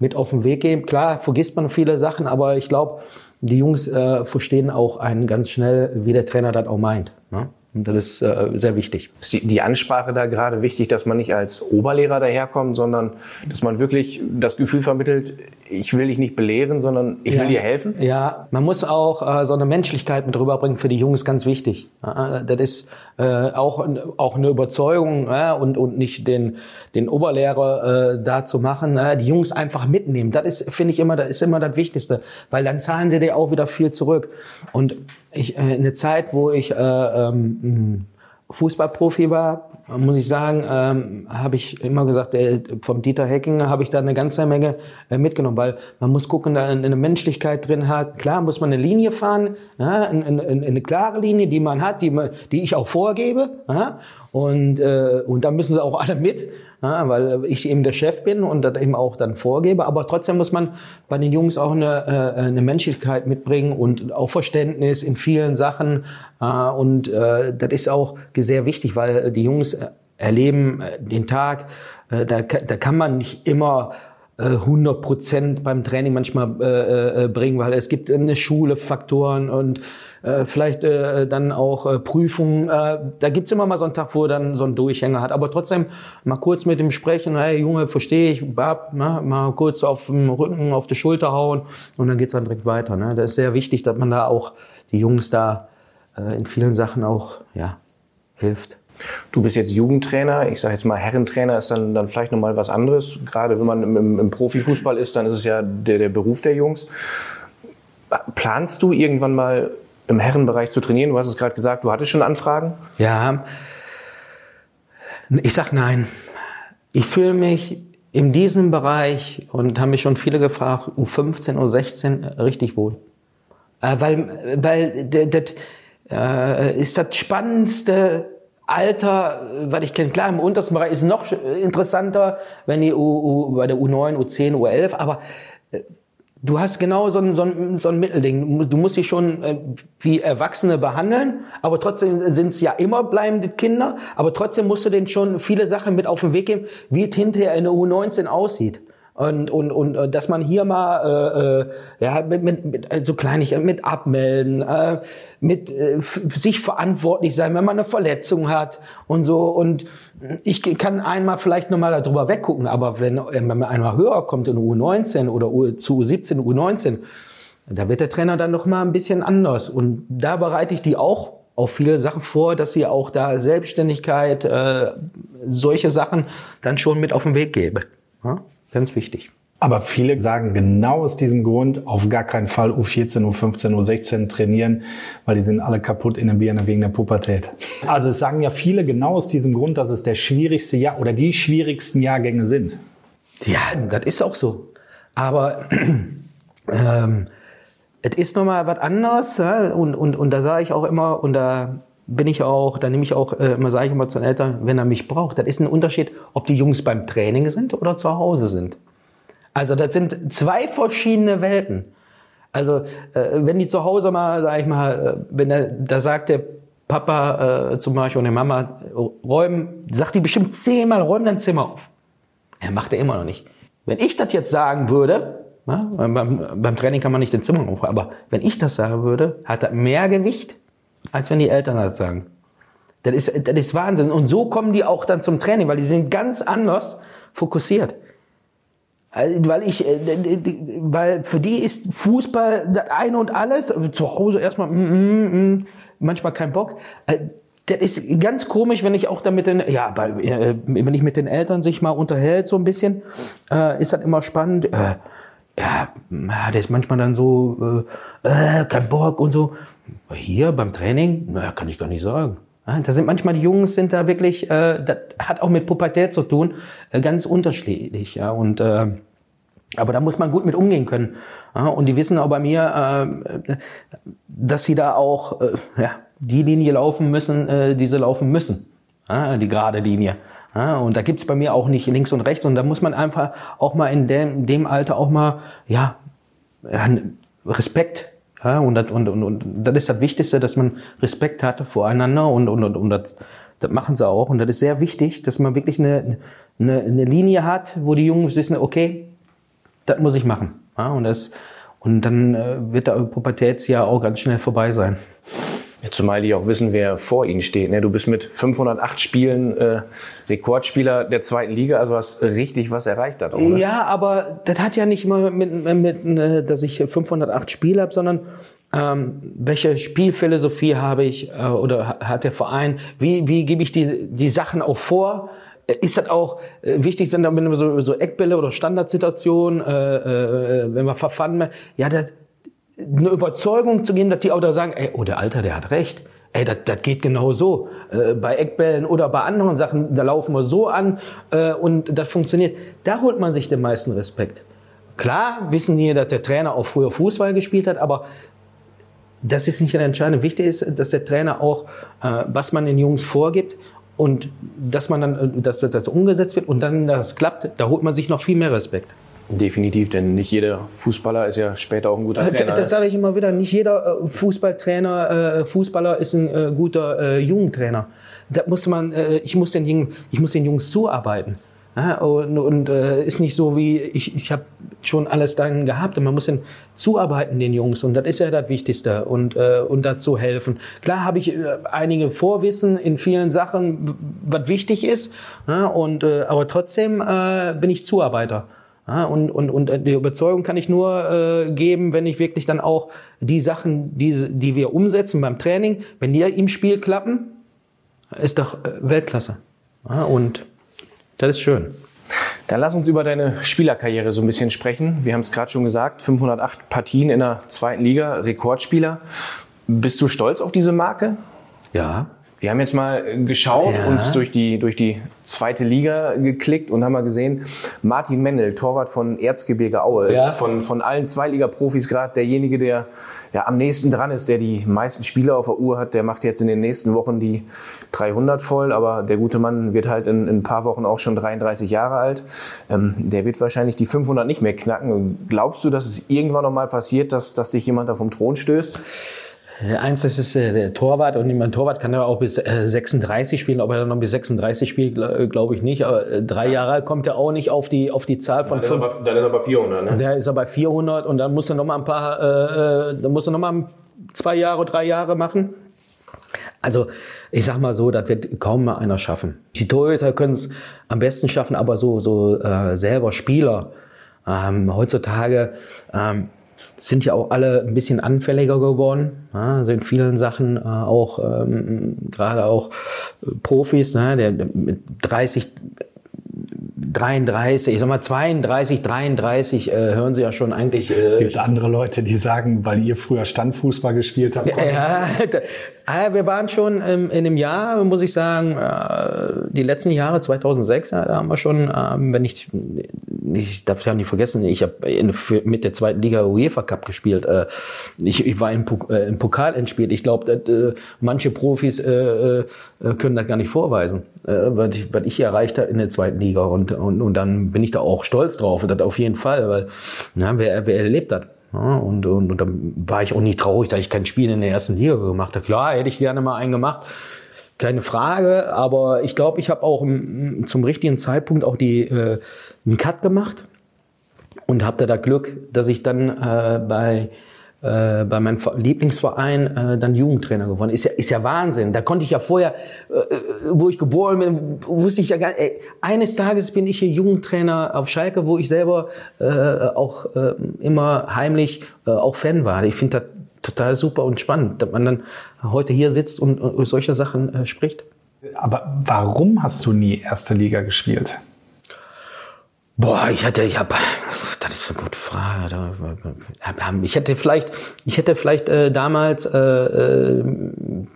mit auf den Weg gebe. Klar, vergisst man viele Sachen, aber ich glaube, die Jungs äh, verstehen auch einen ganz schnell, wie der Trainer das auch meint. Ne? Und das ist äh, sehr wichtig. Ist die, die Ansprache da gerade wichtig, dass man nicht als Oberlehrer daherkommt, sondern dass man wirklich das Gefühl vermittelt, ich will dich nicht belehren, sondern ich ja. will dir helfen? Ja, man muss auch äh, so eine Menschlichkeit mit rüberbringen. Für die Jungs ganz wichtig. Äh, das ist äh, auch, auch eine Überzeugung äh, und, und nicht den, den Oberlehrer äh, da zu machen. Die Jungs einfach mitnehmen. Das ist, finde ich immer, das ist immer das Wichtigste, weil dann zahlen sie dir auch wieder viel zurück. Und ich, äh, eine Zeit, wo ich äh, ähm, Fußballprofi war, muss ich sagen, ähm, habe ich immer gesagt, äh, vom Dieter Hecking habe ich da eine ganze Menge äh, mitgenommen, weil man muss gucken, da eine Menschlichkeit drin hat. Klar muss man eine Linie fahren, ja, eine, eine, eine klare Linie, die man hat, die, man, die ich auch vorgebe. Ja, und, äh, und da müssen sie auch alle mit ja, weil ich eben der Chef bin und das eben auch dann vorgebe. Aber trotzdem muss man bei den Jungs auch eine, äh, eine Menschlichkeit mitbringen und auch Verständnis in vielen Sachen. Äh, und äh, das ist auch sehr wichtig, weil die Jungs erleben den Tag, da, da kann man nicht immer 100 Prozent beim Training manchmal äh, äh, bringen, weil es gibt eine Schule Faktoren und äh, vielleicht äh, dann auch äh, Prüfungen. Äh, da gibt's immer mal so einen Tag, wo er dann so einen Durchhänger hat. Aber trotzdem mal kurz mit ihm sprechen, hey Junge, verstehe ich, bab, na, mal kurz auf dem Rücken, auf die Schulter hauen und dann geht's dann direkt weiter. Ne? Das ist sehr wichtig, dass man da auch die Jungs da äh, in vielen Sachen auch ja, hilft. Du bist jetzt Jugendtrainer, ich sage jetzt mal Herrentrainer ist dann, dann vielleicht nochmal was anderes. Gerade wenn man im, im, Profifußball ist, dann ist es ja der, der Beruf der Jungs. Planst du irgendwann mal im Herrenbereich zu trainieren? Du hast es gerade gesagt, du hattest schon Anfragen? Ja, ich sag nein. Ich fühle mich in diesem Bereich und haben mich schon viele gefragt, U15, U16 richtig wohl. Äh, weil weil das äh, ist das spannendste Alter, was ich kenne, klar, im untersten Bereich ist noch interessanter, wenn die U, U, bei der U9, U10, U11, aber äh, du hast genau so ein, so ein, so ein Mittelding. Du musst sie schon äh, wie Erwachsene behandeln, aber trotzdem sind es ja immer bleibende Kinder, aber trotzdem musst du denen schon viele Sachen mit auf den Weg geben, wie es hinterher in der U19 aussieht. Und, und, und äh, dass man hier mal äh, äh, ja, mit, mit, mit also Kleinigkeiten, mit abmelden, äh, mit äh, sich verantwortlich sein, wenn man eine Verletzung hat und so. Und ich kann einmal vielleicht nochmal darüber weggucken, aber wenn, wenn man einmal höher kommt in U19 oder U, zu U17, U19, da wird der Trainer dann noch mal ein bisschen anders. Und da bereite ich die auch auf viele Sachen vor, dass sie auch da Selbstständigkeit, äh, solche Sachen dann schon mit auf den Weg gebe. Ja? Ganz wichtig. Aber viele sagen genau aus diesem Grund auf gar keinen Fall U14, U15, U16 trainieren, weil die sind alle kaputt in der Birne wegen der Pubertät. Also es sagen ja viele genau aus diesem Grund, dass es der schwierigste Jahr oder die schwierigsten Jahrgänge sind. Ja, das ist auch so. Aber [clears throat] ähm, es ist nochmal was anderes und, und, und da sage ich auch immer, und da bin ich auch, da nehme ich auch äh, immer, sage ich immer zu den Eltern, wenn er mich braucht, das ist ein Unterschied, ob die Jungs beim Training sind oder zu Hause sind. Also das sind zwei verschiedene Welten. Also äh, wenn die zu Hause mal, sag ich mal, äh, wenn der, da sagt der Papa äh, zum Beispiel und der Mama, räumen, sagt die bestimmt zehnmal, räum dein Zimmer auf. Er macht er immer noch nicht. Wenn ich das jetzt sagen würde, na, beim, beim Training kann man nicht den Zimmer aufräumen, aber wenn ich das sagen würde, hat das mehr Gewicht, als wenn die Eltern das sagen. Das ist, das ist Wahnsinn. Und so kommen die auch dann zum Training, weil die sind ganz anders fokussiert. Also, weil ich, äh, weil für die ist Fußball das eine und alles. Zu Hause erstmal, mm, mm, mm, manchmal kein Bock. Äh, das ist ganz komisch, wenn ich auch damit den, ja, äh, wenn ich mit den Eltern sich mal unterhält so ein bisschen, ist das immer spannend. ja, der ist manchmal dann so, äh, kein Bock und so. Hier beim Training, na, kann ich gar nicht sagen. Da sind manchmal die Jungs sind da wirklich, äh, das hat auch mit Pubertät zu tun, äh, ganz unterschiedlich. Ja, und äh, aber da muss man gut mit umgehen können. Ja, und die wissen auch bei mir, äh, dass sie da auch äh, ja, die Linie laufen müssen, äh, die sie laufen müssen. Ja, die gerade Linie. Ja, und da gibt's bei mir auch nicht links und rechts. Und da muss man einfach auch mal in dem, dem Alter auch mal, ja, Respekt ja, und, das, und, und, und das ist das Wichtigste, dass man Respekt hat voreinander und, und, und, und das, das machen sie auch. Und das ist sehr wichtig, dass man wirklich eine, eine, eine Linie hat, wo die Jungs wissen, okay, das muss ich machen. Ja, und, das, und dann äh, wird der Pubertätsjahr auch ganz schnell vorbei sein. Zumal die auch wissen, wer vor ihnen steht. Ne? Du bist mit 508 Spielen äh, Rekordspieler der zweiten Liga, also hast richtig was erreicht. Auch, ne? Ja, aber das hat ja nicht immer mit, mit, mit äh, dass ich 508 Spiele habe, sondern ähm, welche Spielphilosophie habe ich äh, oder hat der Verein? Wie, wie gebe ich die, die Sachen auch vor? Äh, ist das auch äh, wichtig, wenn da so, so Eckbälle oder Standardsituationen, äh, äh, wenn wir verfahren, ja, das, eine Überzeugung zu geben, dass die auch da sagen, ey, oh, der Alter, der hat recht. Ey, das, geht genau so. Äh, bei Eckbällen oder bei anderen Sachen, da laufen wir so an äh, und das funktioniert. Da holt man sich den meisten Respekt. Klar wissen die, dass der Trainer auch früher Fußball gespielt hat, aber das ist nicht entscheidend. Wichtig ist, dass der Trainer auch, äh, was man den Jungs vorgibt und dass man dann, äh, dass das umgesetzt wird und dann das klappt, da holt man sich noch viel mehr Respekt. Definitiv, denn nicht jeder Fußballer ist ja später auch ein guter Trainer. Das, das sage ich immer wieder. Nicht jeder äh, Fußballtrainer, äh, Fußballer ist ein äh, guter äh, Jugendtrainer. Da muss man, äh, ich muss den Jungen, ich muss den Jungs zuarbeiten. Ja, und und äh, ist nicht so wie ich, ich habe schon alles dann gehabt und man muss den zuarbeiten den Jungs und das ist ja das Wichtigste und äh, und dazu helfen. Klar habe ich äh, einige Vorwissen in vielen Sachen, was wichtig ist, ja, und äh, aber trotzdem äh, bin ich Zuarbeiter. Und, und, und die Überzeugung kann ich nur äh, geben, wenn ich wirklich dann auch die Sachen, die, die wir umsetzen beim Training, wenn die im Spiel klappen, ist doch äh, Weltklasse. Ja, und das ist schön. Dann lass uns über deine Spielerkarriere so ein bisschen sprechen. Wir haben es gerade schon gesagt, 508 Partien in der zweiten Liga, Rekordspieler. Bist du stolz auf diese Marke? Ja, Wir haben jetzt mal geschaut, Ja. uns durch die, durch die zweite Liga geklickt und haben mal gesehen, Martin Mendel, Torwart von Erzgebirge Aue, ist Ja. von, von allen Zweitliga-Profis gerade derjenige, der ja, am nächsten dran ist, der die meisten Spiele auf der Uhr hat. Der macht jetzt in den nächsten Wochen die 300 voll, aber der gute Mann wird halt in, in ein paar Wochen auch schon 33 Jahre alt. Ähm, der wird wahrscheinlich die 500 nicht mehr knacken. Glaubst du, dass es irgendwann noch mal passiert, dass, dass sich jemand da vom Thron stößt? Eins, das ist äh, der Torwart und mein Torwart kann ja auch bis äh, 36 spielen. Ob er dann noch bis 36 spielt, glaube glaub ich nicht. Aber äh, drei Jahre kommt er auch nicht auf die, auf die Zahl von fünf. dann ist er bei 400, ne? Der ist er bei 400 und dann muss er noch mal ein paar, äh, äh, dann muss er noch mal zwei Jahre, drei Jahre machen. Also ich sag mal so, das wird kaum mal einer schaffen. Die Torhüter können es am besten schaffen, aber so so äh, selber Spieler ähm, heutzutage ähm, sind ja auch alle ein bisschen anfälliger geworden. Ja, also in vielen Sachen äh, auch ähm, gerade auch äh, Profis, ne, der der mit 30 33, ich sag mal 32, 33 äh, hören sie ja schon eigentlich. Äh, Es gibt andere Leute, die sagen, weil ihr früher Standfußball gespielt habt, ja, ah, wir waren schon ähm, in dem Jahr, muss ich sagen, äh, die letzten Jahre, 2006, ja, da haben wir schon, ähm, wenn ich, ich darf ja nicht vergessen, ich habe mit der zweiten Liga UEFA Cup gespielt. Äh, ich, ich war im, äh, im Pokal entspielt. Ich glaube, äh, manche Profis äh, äh, können das gar nicht vorweisen, was, ich, was ich erreicht habe in der zweiten Liga. Und, und, und dann bin ich da auch stolz drauf, das auf jeden Fall, weil na, wer, wer erlebt das? Ja, und, und, und dann war ich auch nicht traurig, dass ich kein Spiel in der ersten Liga gemacht habe. Klar, hätte ich gerne mal einen gemacht. Keine Frage, aber ich glaube, ich habe auch zum richtigen Zeitpunkt auch die, äh, einen Cut gemacht und habe da das Glück, dass ich dann äh, bei äh, bei meinem Ver- Lieblingsverein äh, dann Jugendtrainer geworden. Ist ja, ist ja Wahnsinn. Da konnte ich ja vorher, äh, äh, wo ich geboren bin, wusste ich ja gar nicht, ey, eines Tages bin ich hier Jugendtrainer auf Schalke, wo ich selber äh, auch äh, immer heimlich äh, auch Fan war. Ich finde das total super und spannend, dass man dann heute hier sitzt und, und über solche Sachen äh, spricht. Aber warum hast du nie erste Liga gespielt? Boah, ich hatte, ich habe, das ist eine gute Frage. Ich hätte vielleicht, ich hätte vielleicht äh, damals, äh, äh,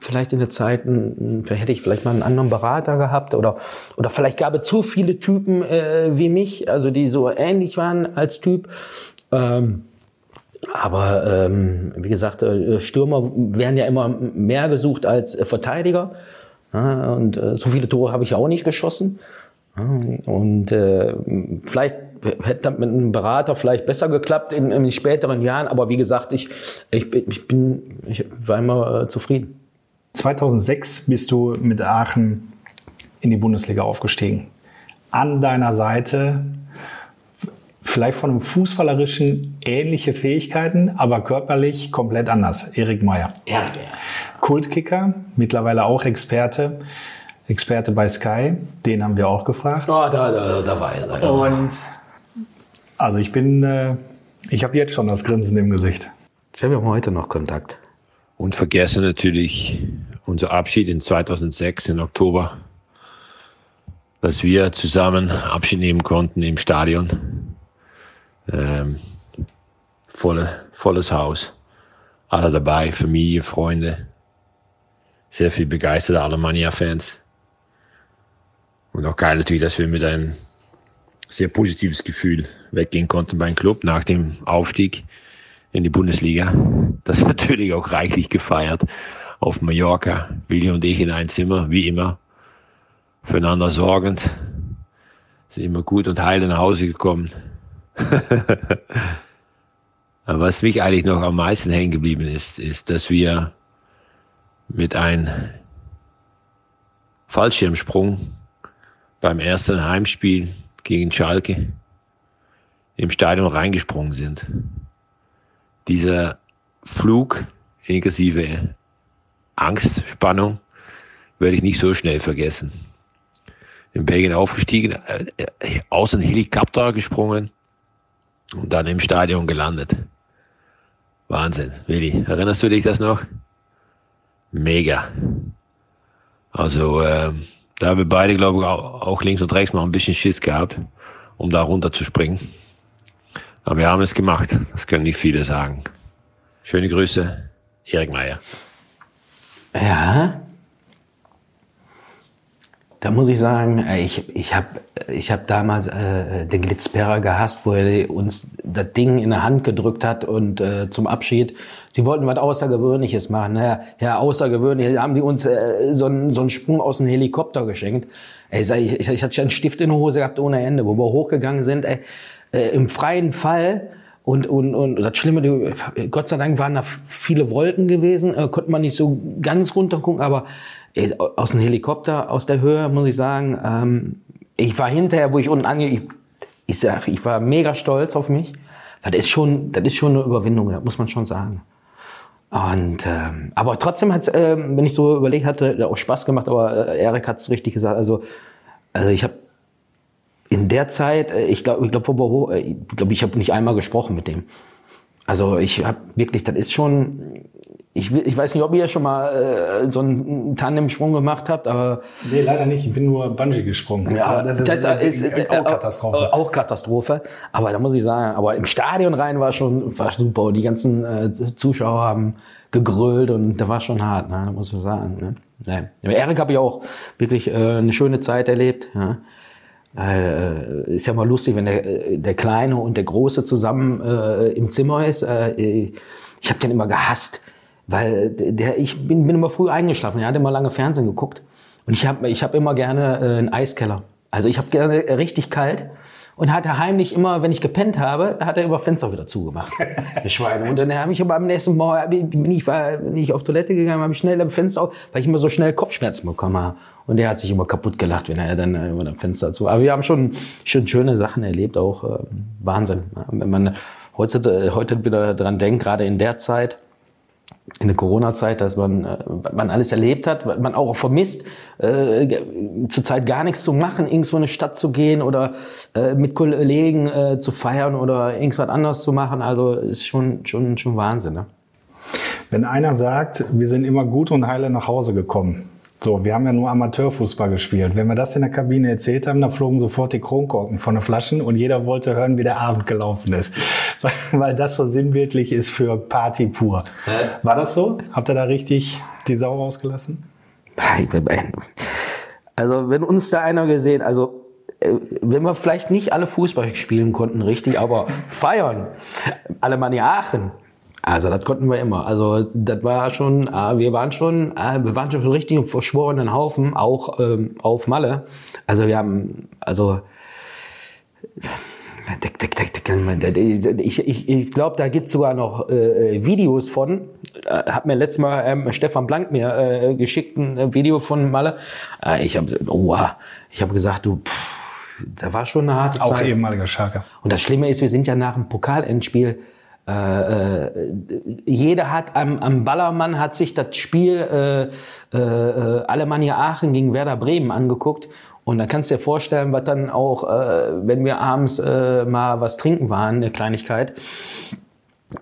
vielleicht in der Zeit, ein- hätte ich vielleicht mal einen anderen Berater gehabt oder oder vielleicht gab es zu viele Typen äh, wie mich, also die so ähnlich waren als Typ. Ähm, aber ähm, wie gesagt, äh, Stürmer werden ja immer mehr gesucht als äh, Verteidiger. Ja, und äh, so viele Tore habe ich auch nicht geschossen. Und äh, vielleicht hätte das mit einem Berater vielleicht besser geklappt in, in späteren Jahren. Aber wie gesagt, ich, ich, bin- ich bin, ich war immer äh, zufrieden. 2006 bist du mit Aachen in die Bundesliga aufgestiegen. An deiner Seite vielleicht von einem fußballerischen ähnliche Fähigkeiten, aber körperlich komplett anders. Erik Meyer. Ja, Kultkicker, mittlerweile auch Experte. Experte bei Sky, den haben wir auch gefragt. Oh, da, da, da war er. Da. Und also ich bin, äh, ich habe jetzt schon das Grinsen im Gesicht. Ich habe ja heute noch Kontakt. Und vergessen natürlich unser Abschied in 2006 im Oktober, dass wir zusammen Abschied nehmen konnten im Stadion. Ähm, volle, volles Haus. Alle dabei, Familie, Freunde. Sehr viel begeisterte Alemannia-Fans. Und auch geil natürlich, dass wir mit einem sehr positives Gefühl weggehen konnten beim Club nach dem Aufstieg in die Bundesliga. Das [laughs] natürlich auch reichlich gefeiert auf Mallorca. Willi und ich in ein Zimmer, wie immer, füreinander sorgend. Sind immer gut und heil nach Hause gekommen. [laughs] Aber was mich eigentlich noch am meisten hängen geblieben ist, ist, dass wir mit einem Fallschirmsprung beim ersten Heimspiel gegen Schalke im Stadion reingesprungen sind. Dieser Flug inklusive Angst, Spannung werde ich nicht so schnell vergessen. In Belgien aufgestiegen, äh, aus einem Helikopter gesprungen und dann im Stadion gelandet. Wahnsinn, Willi. Erinnerst du dich das noch? Mega. Also, äh, da haben wir beide, glaube ich, auch, links und rechts mal ein bisschen Schiss gehabt, um da runter zu springen. Aber wir haben es gemacht. Das können nicht viele sagen. Schöne Grüße, Erik Meier. Ja. Da muss ich sagen, äh, ich, ich habe ich hab damals äh, den Glitzperrer gehasst, wo er uns das Ding in der Hand gedrückt hat und äh, zum Abschied. Sie wollten was Außergewöhnliches machen. Naja, ja, außergewöhnlich. Da haben die uns äh, so, einen, so einen Sprung aus dem Helikopter geschenkt. Ey, ich, ich, ich hatte einen Stift in der Hose gehabt ohne Ende, wo wir hochgegangen sind. Ey, äh, Im freien Fall und, und, und das Schlimme, Gott sei Dank waren da viele Wolken gewesen, äh, konnte man nicht so ganz runter gucken, aber aus dem Helikopter, aus der Höhe, muss ich sagen, ähm, ich war hinterher, wo ich unten ange... Ich, ich sag, ich war mega stolz auf mich. Das ist schon, das ist schon eine Überwindung, das muss man schon sagen. Und ähm, aber trotzdem hat's, ähm, wenn ich so überlegt hatte, auch Spaß gemacht. Aber äh, Erik hat's richtig gesagt. Also, also ich habe in der Zeit, äh, ich glaube, ich glaube, ich, glaub, ich habe nicht einmal gesprochen mit dem. Also ich habe wirklich, das ist schon, ich, ich weiß nicht, ob ihr schon mal äh, so einen Tandem-Sprung gemacht habt, aber... Nee, leider nicht. Ich bin nur Bungee gesprungen. Ja, das ist, das ist, ist äh, auch Katastrophe. Auch Katastrophe. Aber da muss ich sagen, aber im Stadion rein war schon war super. Und die ganzen äh, Zuschauer haben gegrölt und da war schon hart, ne? da muss ich sagen. Ne? Aber Erik habe ich auch wirklich äh, eine schöne Zeit erlebt. Ja? Äh, ist ja mal lustig, wenn der, äh, der Kleine und der Große zusammen äh, im Zimmer ist. Äh, ich habe den immer gehasst, weil der, ich bin, bin immer früh eingeschlafen. Er hat immer lange Fernsehen geguckt. Und ich habe ich hab immer gerne äh, einen Eiskeller. Also ich habe gerne richtig kalt und hat er heimlich immer, wenn ich gepennt habe, hat er immer Fenster wieder zugemacht. [laughs] Der Schweine. Und dann habe ich aber am nächsten Morgen, bin ich, war, bin ich auf Toilette gegangen, habe ich schnell am Fenster auf, weil ich immer so schnell Kopfschmerzen bekommen habe. Und der hat sich immer kaputt gelacht, wenn er dann immer am Fenster zu. Aber wir haben schon, schon schöne Sachen erlebt, auch äh, Wahnsinn. Wenn man heute, heute wieder dran denkt, gerade in der Zeit, in der Corona-Zeit, dass man, äh, man alles erlebt hat, man auch vermisst, äh, zurzeit gar nichts zu machen, irgendwo in eine Stadt zu gehen oder äh, mit Kollegen äh, zu feiern oder irgendwas anderes zu machen. Also ist schon, schon, schon Wahnsinn. Ne? Wenn einer sagt, wir sind immer gut und heile nach Hause gekommen, so, wir haben ja nur Amateurfußball gespielt. Wenn wir das in der Kabine erzählt haben, da flogen sofort die Kronkorken von den Flaschen und jeder wollte hören, wie der Abend gelaufen ist. [laughs] Weil das so sinnbildlich ist für Party pur. War das so? Habt ihr da richtig die Sau rausgelassen? Also, wenn uns da einer gesehen, also äh, wenn wir vielleicht nicht alle Fußball spielen konnten, richtig, aber feiern. Alemannia Aachen, also das konnten wir immer. Also das war schon, äh, wir waren schon, äh, wir waren schon so richtig verschworenen Haufen, auch ähm, auf Malle. Also wir haben, also ich, ich, ich glaube, da gibt's sogar noch äh, Videos von. Äh, hat mir letztes Mal ähm, Stefan Blank mir äh, geschickt ein Video von Malle. Äh, ich habe, oh, ich habe gesagt, du, pff, da war schon eine harte Auch Zeit. ehemaliger Schalke. Und das Schlimme ist, wir sind ja nach dem Pokalendspiel äh, äh, jeder hat am, am Ballermann hat sich das Spiel äh, äh, Alemannia Aachen gegen Werder Bremen angeguckt und da kannst du dir vorstellen, was dann auch, äh, wenn wir abends äh, mal was trinken waren, eine Kleinigkeit,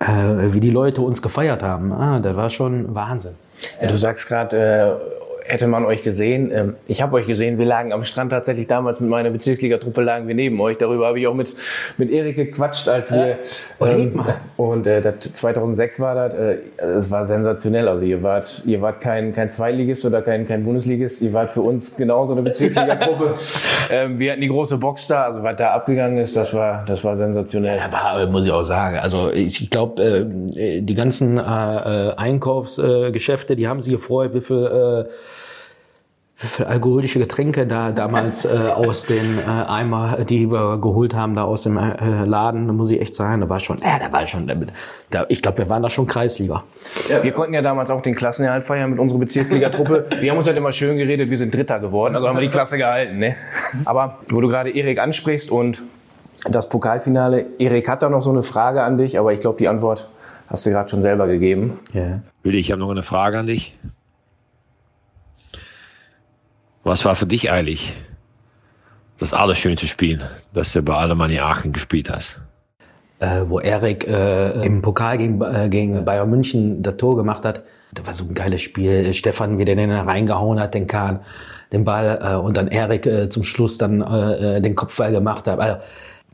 äh, wie die Leute uns gefeiert haben. Ah, das war schon Wahnsinn. Du sagst gerade, äh, hätte man euch gesehen. Ähm, ich habe euch gesehen, wir lagen am Strand tatsächlich damals mit meiner Bezirksliga-Truppe lagen wir neben euch. Darüber habe ich auch mit, mit Erik gequatscht, als wir... Ähm, und äh, das, 2006 war das, äh, es war sensationell. Also ihr wart, ihr wart kein, kein Zweitligist oder kein, kein Bundesligist. Ihr wart für uns genauso eine Bezirksliga-Truppe. [laughs] ähm, wir hatten die große Box da, also was da abgegangen ist, das war, das war sensationell. Ja, war, muss ich auch sagen. Also ich glaube, äh, die ganzen äh, äh Einkaufsgeschäfte, die haben sich gefreut, wie viel... Wie viele alkoholische Getränke da damals äh, aus den äh, Eimer, die wir geholt haben, da aus dem äh, Laden, da muss ich echt sagen, da war schon, äh, da war schon, da, ich glaube, wir waren da schon Kreisliga. Ja, wir konnten ja damals auch den Klassenerhalt feiern mit unserer Bezirksliga-Truppe. wir haben uns halt immer schön geredet, wir sind Dritter geworden, also haben wir die Klasse gehalten. Ne? Aber wo du gerade Erik ansprichst und das Pokalfinale, Erik hat da noch so eine Frage an dich, aber ich glaube, die Antwort hast du gerade schon selber gegeben. Ja. Willi, ich habe noch eine Frage an dich. Was war für dich eigentlich das Allerschönste Spiel, das du bei Alemannia Aachen gespielt hast? Äh, wo Erik äh, im Pokal gegen, äh, gegen Bayern München das Tor gemacht hat. Das war so ein geiles Spiel. Stefan, wie der den reingehauen hat, den Kahn, den Ball äh, und dann Erik äh, zum Schluss dann äh, den Kopfball gemacht hat. Also,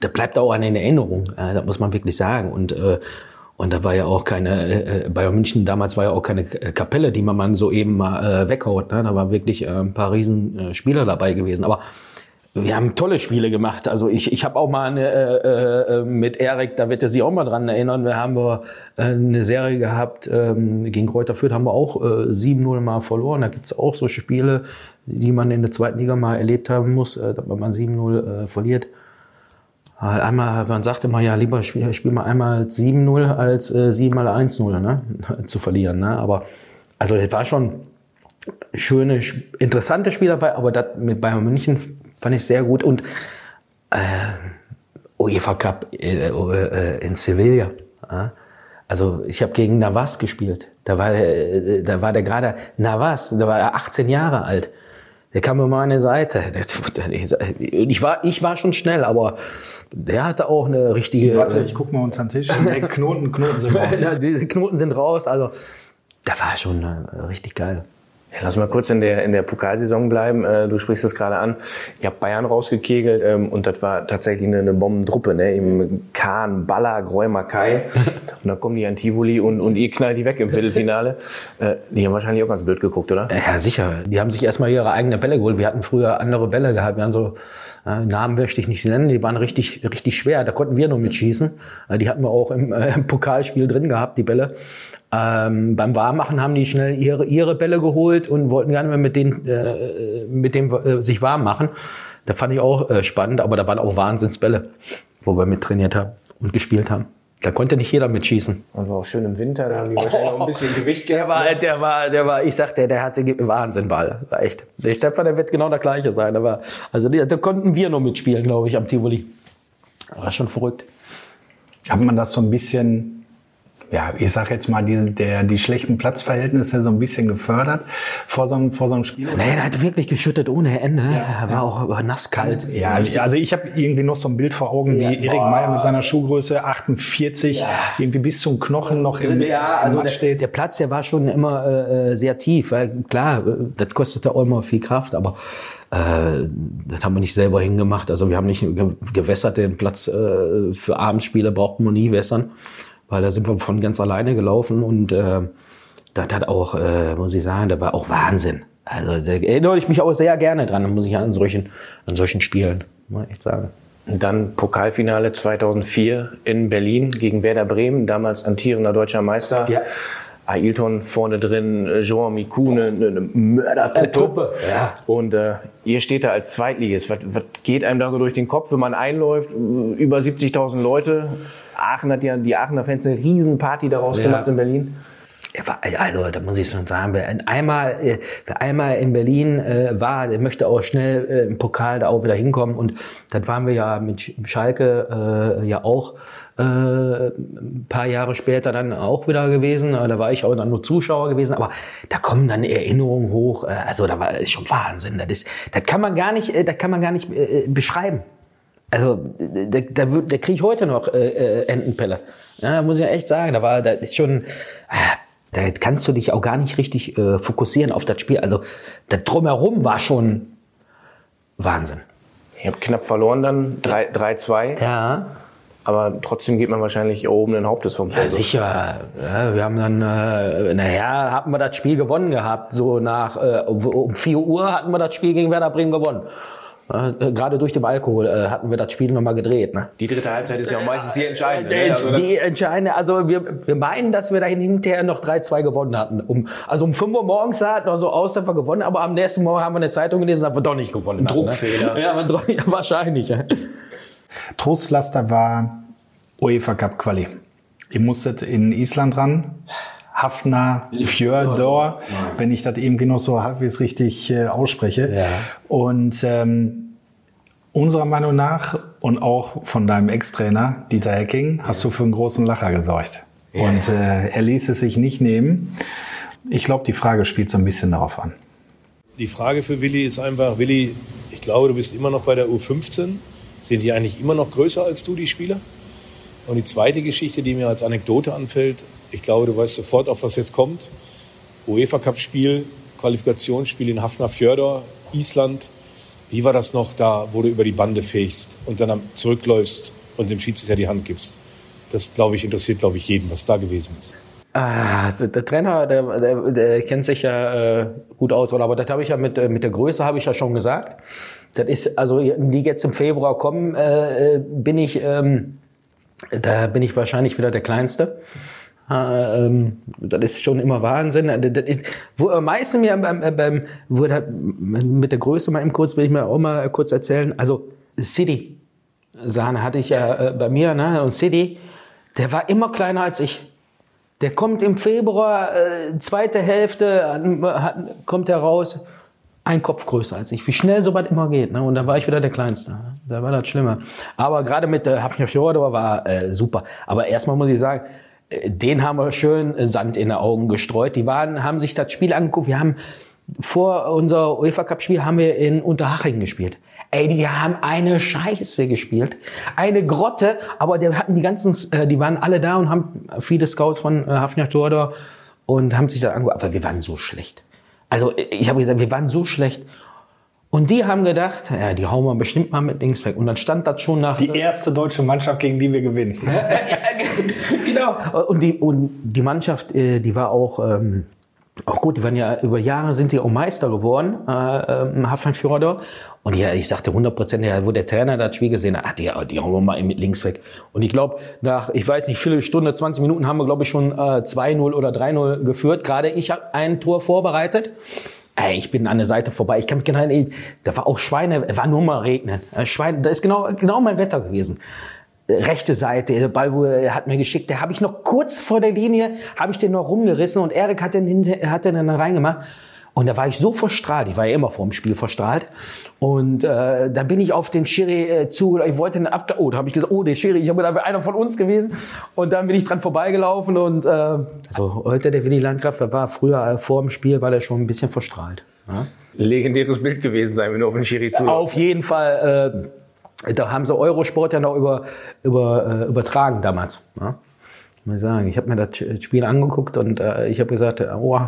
das bleibt auch an in Erinnerung, äh, das muss man wirklich sagen. Und, äh, Und da war ja auch keine, äh, Bayern München damals war ja auch keine Kapelle, die man mal so eben mal äh, weghaut. Ne? Da waren wirklich äh, ein paar riesen äh, dabei gewesen. Aber wir haben tolle Spiele gemacht. Also ich, ich habe auch mal eine, äh, äh, mit Erik, da wird er sich auch mal dran erinnern, wir haben wir äh, eine Serie gehabt, ähm, gegen Kräuter Fürth haben wir auch äh, 7-0 mal verloren. Da gibt's auch so Spiele, die man in der zweiten Liga mal erlebt haben muss, äh, wenn man 7-0 äh, verliert. Einmal, man sagte immer, ja, lieber spiel, spiel mal einmal 7-0 als äh, 7 mal 1-0 ne? [laughs] zu verlieren. Ne? Aber also das war schon schöne, interessante Spiel dabei, aber das mit Bayern München fand ich sehr gut. Und äh, UEFA Cup äh, äh, in Sevilla. Äh? Also ich habe gegen Navas gespielt. Da war, äh, da war der gerade Navas, da war er 18 Jahre alt. Der kam über meine Seite. [laughs] Ich war, ich war schon schnell, aber der hatte auch eine richtige. Warte, ich guck mal unter den Tisch. [laughs] Die Knoten, Knoten sind [laughs] raus. die Knoten sind raus. Also, da war schon äh, richtig geil. Ja, lass mal kurz in der, in der Pokalsaison bleiben. Äh, du sprichst es gerade an. Ihr habt Bayern rausgekegelt ähm, und das war tatsächlich eine, eine Bombentruppe. Ne? Im Kahn, Baller, Gräumer, Kai. [laughs] Und dann kommen die an Tivoli und, und ihr knallt die weg im Viertelfinale. Äh, die haben wahrscheinlich auch ganz blöd geguckt, oder? Ja, sicher. Die haben sich erstmal ihre eigene Bälle geholt. Wir hatten früher andere Bälle gehabt. Wir haben so äh, Namen möchte ich nicht nennen, die waren richtig, richtig schwer. Da konnten wir nur mitschießen. Äh, die hatten wir auch im, äh, im Pokalspiel drin gehabt, die Bälle. Ähm, beim Warmmachen haben die schnell ihre, ihre Bälle geholt und wollten gerne mit denen, äh, mit dem äh, sich warm machen. Da fand ich auch äh, spannend, aber da waren auch Wahnsinnsbälle, wo wir mit trainiert haben und gespielt haben. Da konnte nicht jeder mitschießen. Und war auch schön im Winter, da haben die wahrscheinlich auch ein bisschen Gewicht gehabt. Der war, ne? der war, der war, ich sagte, der hatte Wahnsinnball. War echt. Der Stefan, der wird genau der gleiche sein. Aber, also, da konnten wir nur mitspielen, glaube ich, am Tivoli. War schon verrückt. Hat man das so ein bisschen ja, ich sag jetzt mal, die, der, die schlechten Platzverhältnisse so ein bisschen gefördert vor so einem, vor so einem Spiel. Nee, er hat wirklich geschüttet ohne Ende. Ja, er war ja. auch nasskalt. Ja, also ich habe irgendwie noch so ein Bild vor Augen, ja. wie Erik Meyer mit seiner Schuhgröße 48 ja. irgendwie bis zum Knochen noch im, ja, also der, steht. Der Platz, der war schon immer äh, sehr tief. Weil, klar, das kostete auch immer viel Kraft, aber äh, das haben wir nicht selber hingemacht. Also wir haben nicht gewässert den Platz äh, für Abendspiele braucht man nie wässern weil da sind wir von ganz alleine gelaufen und äh, das hat auch, äh, muss ich sagen, da war auch Wahnsinn. Also da erinnere ich mich auch sehr gerne dran, muss ich an solchen, an solchen Spielen, muss ich echt sagen. Dann Pokalfinale 2004 in Berlin gegen Werder Bremen, damals amtierender deutscher Meister. Ja. Ailton vorne drin, Jean Miku, eine, eine Mördertruppe. Ja. Und äh, ihr steht da als Zweitligist. Was, was geht einem da so durch den Kopf, wenn man einläuft? Über 70.000 Leute. Aachen hat ja, die Aachener Fans eine Riesenparty daraus ja. gemacht in Berlin. Also, da muss ich schon sagen, wer einmal, äh, einmal in Berlin äh, war, der möchte auch schnell äh, im Pokal da auch wieder hinkommen. Und dann waren wir ja mit Schalke äh, ja auch äh, ein paar Jahre später dann auch wieder gewesen. Da war ich auch dann nur Zuschauer gewesen. Aber da kommen dann Erinnerungen hoch. Äh, also da war ist schon Wahnsinn. Das, ist, das kann man gar nicht, das kann man gar nicht äh, beschreiben. Also da, da, da kriege ich heute noch äh, äh, Entenpelle. Ja, muss ich echt sagen. Da war, da ist schon, äh, da kannst du dich auch gar nicht richtig äh, fokussieren auf das Spiel. Also das drumherum war schon Wahnsinn. Ihr habt knapp verloren dann, 3-2. Ja. Aber trotzdem geht man wahrscheinlich oben den Hauptes vom Feld. Ja, sicher. Ja, wir haben dann, äh, naja, hatten wir das Spiel gewonnen gehabt. So nach, äh, um 4 Uhr hatten wir das Spiel gegen Werder Bremen gewonnen. Äh, gerade durch den Alkohol äh, hatten wir das Spiel nochmal gedreht. Ne? Die dritte Halbzeit ist ja auch meistens die entscheidende. Ne? Also die entscheidende, also wir, wir meinen, dass wir dahin hinterher noch 3-2 gewonnen hatten. Um, also um 5 Uhr morgens sah es noch so aus, dass wir gewonnen, aber am nächsten Morgen haben wir eine Zeitung gelesen, dass wir doch nicht gewonnen haben. Ne? Druckfehler. Ne? Ja, [laughs] ja, wahrscheinlich. Ja. Trostlaster war UEFA Cup Quali. Ihr musstet in Island ran. Hafner Fjordor, wenn ich das irgendwie noch so halbwegs richtig äh, ausspreche. Ja. Und ähm, unserer Meinung nach und auch von deinem Ex-Trainer Dieter Hecking hast du für einen großen Lacher gesorgt. Ja. Und äh, er ließ es sich nicht nehmen. Ich glaube, die Frage spielt so ein bisschen darauf an. Die Frage für Willi ist einfach, Willi, ich glaube, du bist immer noch bei der U15. Sind die eigentlich immer noch größer als du, die Spieler? Und die zweite Geschichte, die mir als Anekdote anfällt, ich glaube, du weißt sofort, auf was jetzt kommt. UEFA Cup Spiel, Qualifikationsspiel in Hafnarfjörður, Island. Wie war das noch da, wo du über die Bande fegst und dann zurückläufst und dem Schiedsrichter die Hand gibst? das glaube ich, interessiert, glaube ich, jeden, was da gewesen ist. Ah, der Trainer, der, der, der kennt sich ja äh, gut aus, oder? Aber das habe ich ja mit, äh, mit der Größe habe ich ja schon gesagt. Das ist, also die jetzt im Februar kommen, äh, äh, bin ich, ähm, da bin ich wahrscheinlich wieder der Kleinste. Äh, ähm, das ist schon immer Wahnsinn. Das ist, wo am meisten mir beim, beim wo das, mit der Größe mal eben kurz, will ich mir auch mal kurz erzählen. Also City, Sahne hatte ich ja äh, bei mir, ne? Und City, der war immer kleiner als ich. Der kommt im Februar, äh, zweite Hälfte, hat, kommt er raus, ein Kopf größer als ich. Wie schnell so weit immer geht. Ne? Und dann war ich wieder der Kleinste. Da war das schlimmer. Aber gerade mit der Hafner Fjordor war äh, super. Aber erstmal muss ich sagen, äh, den haben wir schön Sand in die Augen gestreut. Die waren, haben sich das Spiel angeguckt. Wir haben vor unser UEFA Cup Spiel haben wir in Unterhaching gespielt. Ey, die haben eine Scheiße gespielt. Eine Grotte, aber die hatten die ganzen, äh, die waren alle da und haben viele Scouts von äh, Hafner Tordor und haben sich da angeguckt. Aber wir waren so schlecht. Also ich habe gesagt, wir waren so schlecht. Und die haben gedacht, ja, die hauen wir bestimmt mal mit links weg. Und dann stand das schon nach. Die erste deutsche Mannschaft, gegen die wir gewinnen. [laughs] genau. Und die, und die Mannschaft, äh, die war auch, ähm, auch gut. Die waren ja über Jahre sind die auch Meister geworden, äh, ähm, Hafenfjorder. Und ja, ich sagte 100 Prozent, wo der Trainer das Spiel gesehen hat, ach, die, die hauen wir mal mit links weg. Und ich glaube, nach, ich weiß nicht, viele Stunde, 20 Minuten haben wir, glaube ich, schon äh, 2-0 oder 3-0 geführt. Gerade ich habe ein Tor vorbereitet. Ey, ich bin an der Seite vorbei. Ich kann mich genau erinnern, da war auch Schweine, war nur mal regnen. Äh, Schweine, da ist genau, genau mein Wetter gewesen rechte Seite, der Ball wo er hat mir geschickt, der habe ich noch kurz vor der Linie, habe ich den noch rumgerissen und Erik hat den, hinter, hat den dann reingemacht. Und da war ich so verstrahlt, ich war ja immer vor dem Spiel verstrahlt. Und äh, da bin ich auf den Schiri äh, zu, ich wollte eine Ab oh, da habe ich gesagt, oh, der Schiri, ich habe da einer von uns gewesen. Und dann bin ich dran vorbeigelaufen und äh, also heute der Willi Landgraf, der war früher äh, vor dem Spiel, war der schon ein bisschen verstrahlt. Ja? Legendäres Bild gewesen sein, wenn du auf den Schiri zu. Auf jeden Fall. Äh, da haben sie Eurosport ja noch über, über, äh, übertragen damals. Ja? Muss ich sagen. Ich habe mir das Spiel angeguckt und äh, ich habe gesagt, oh,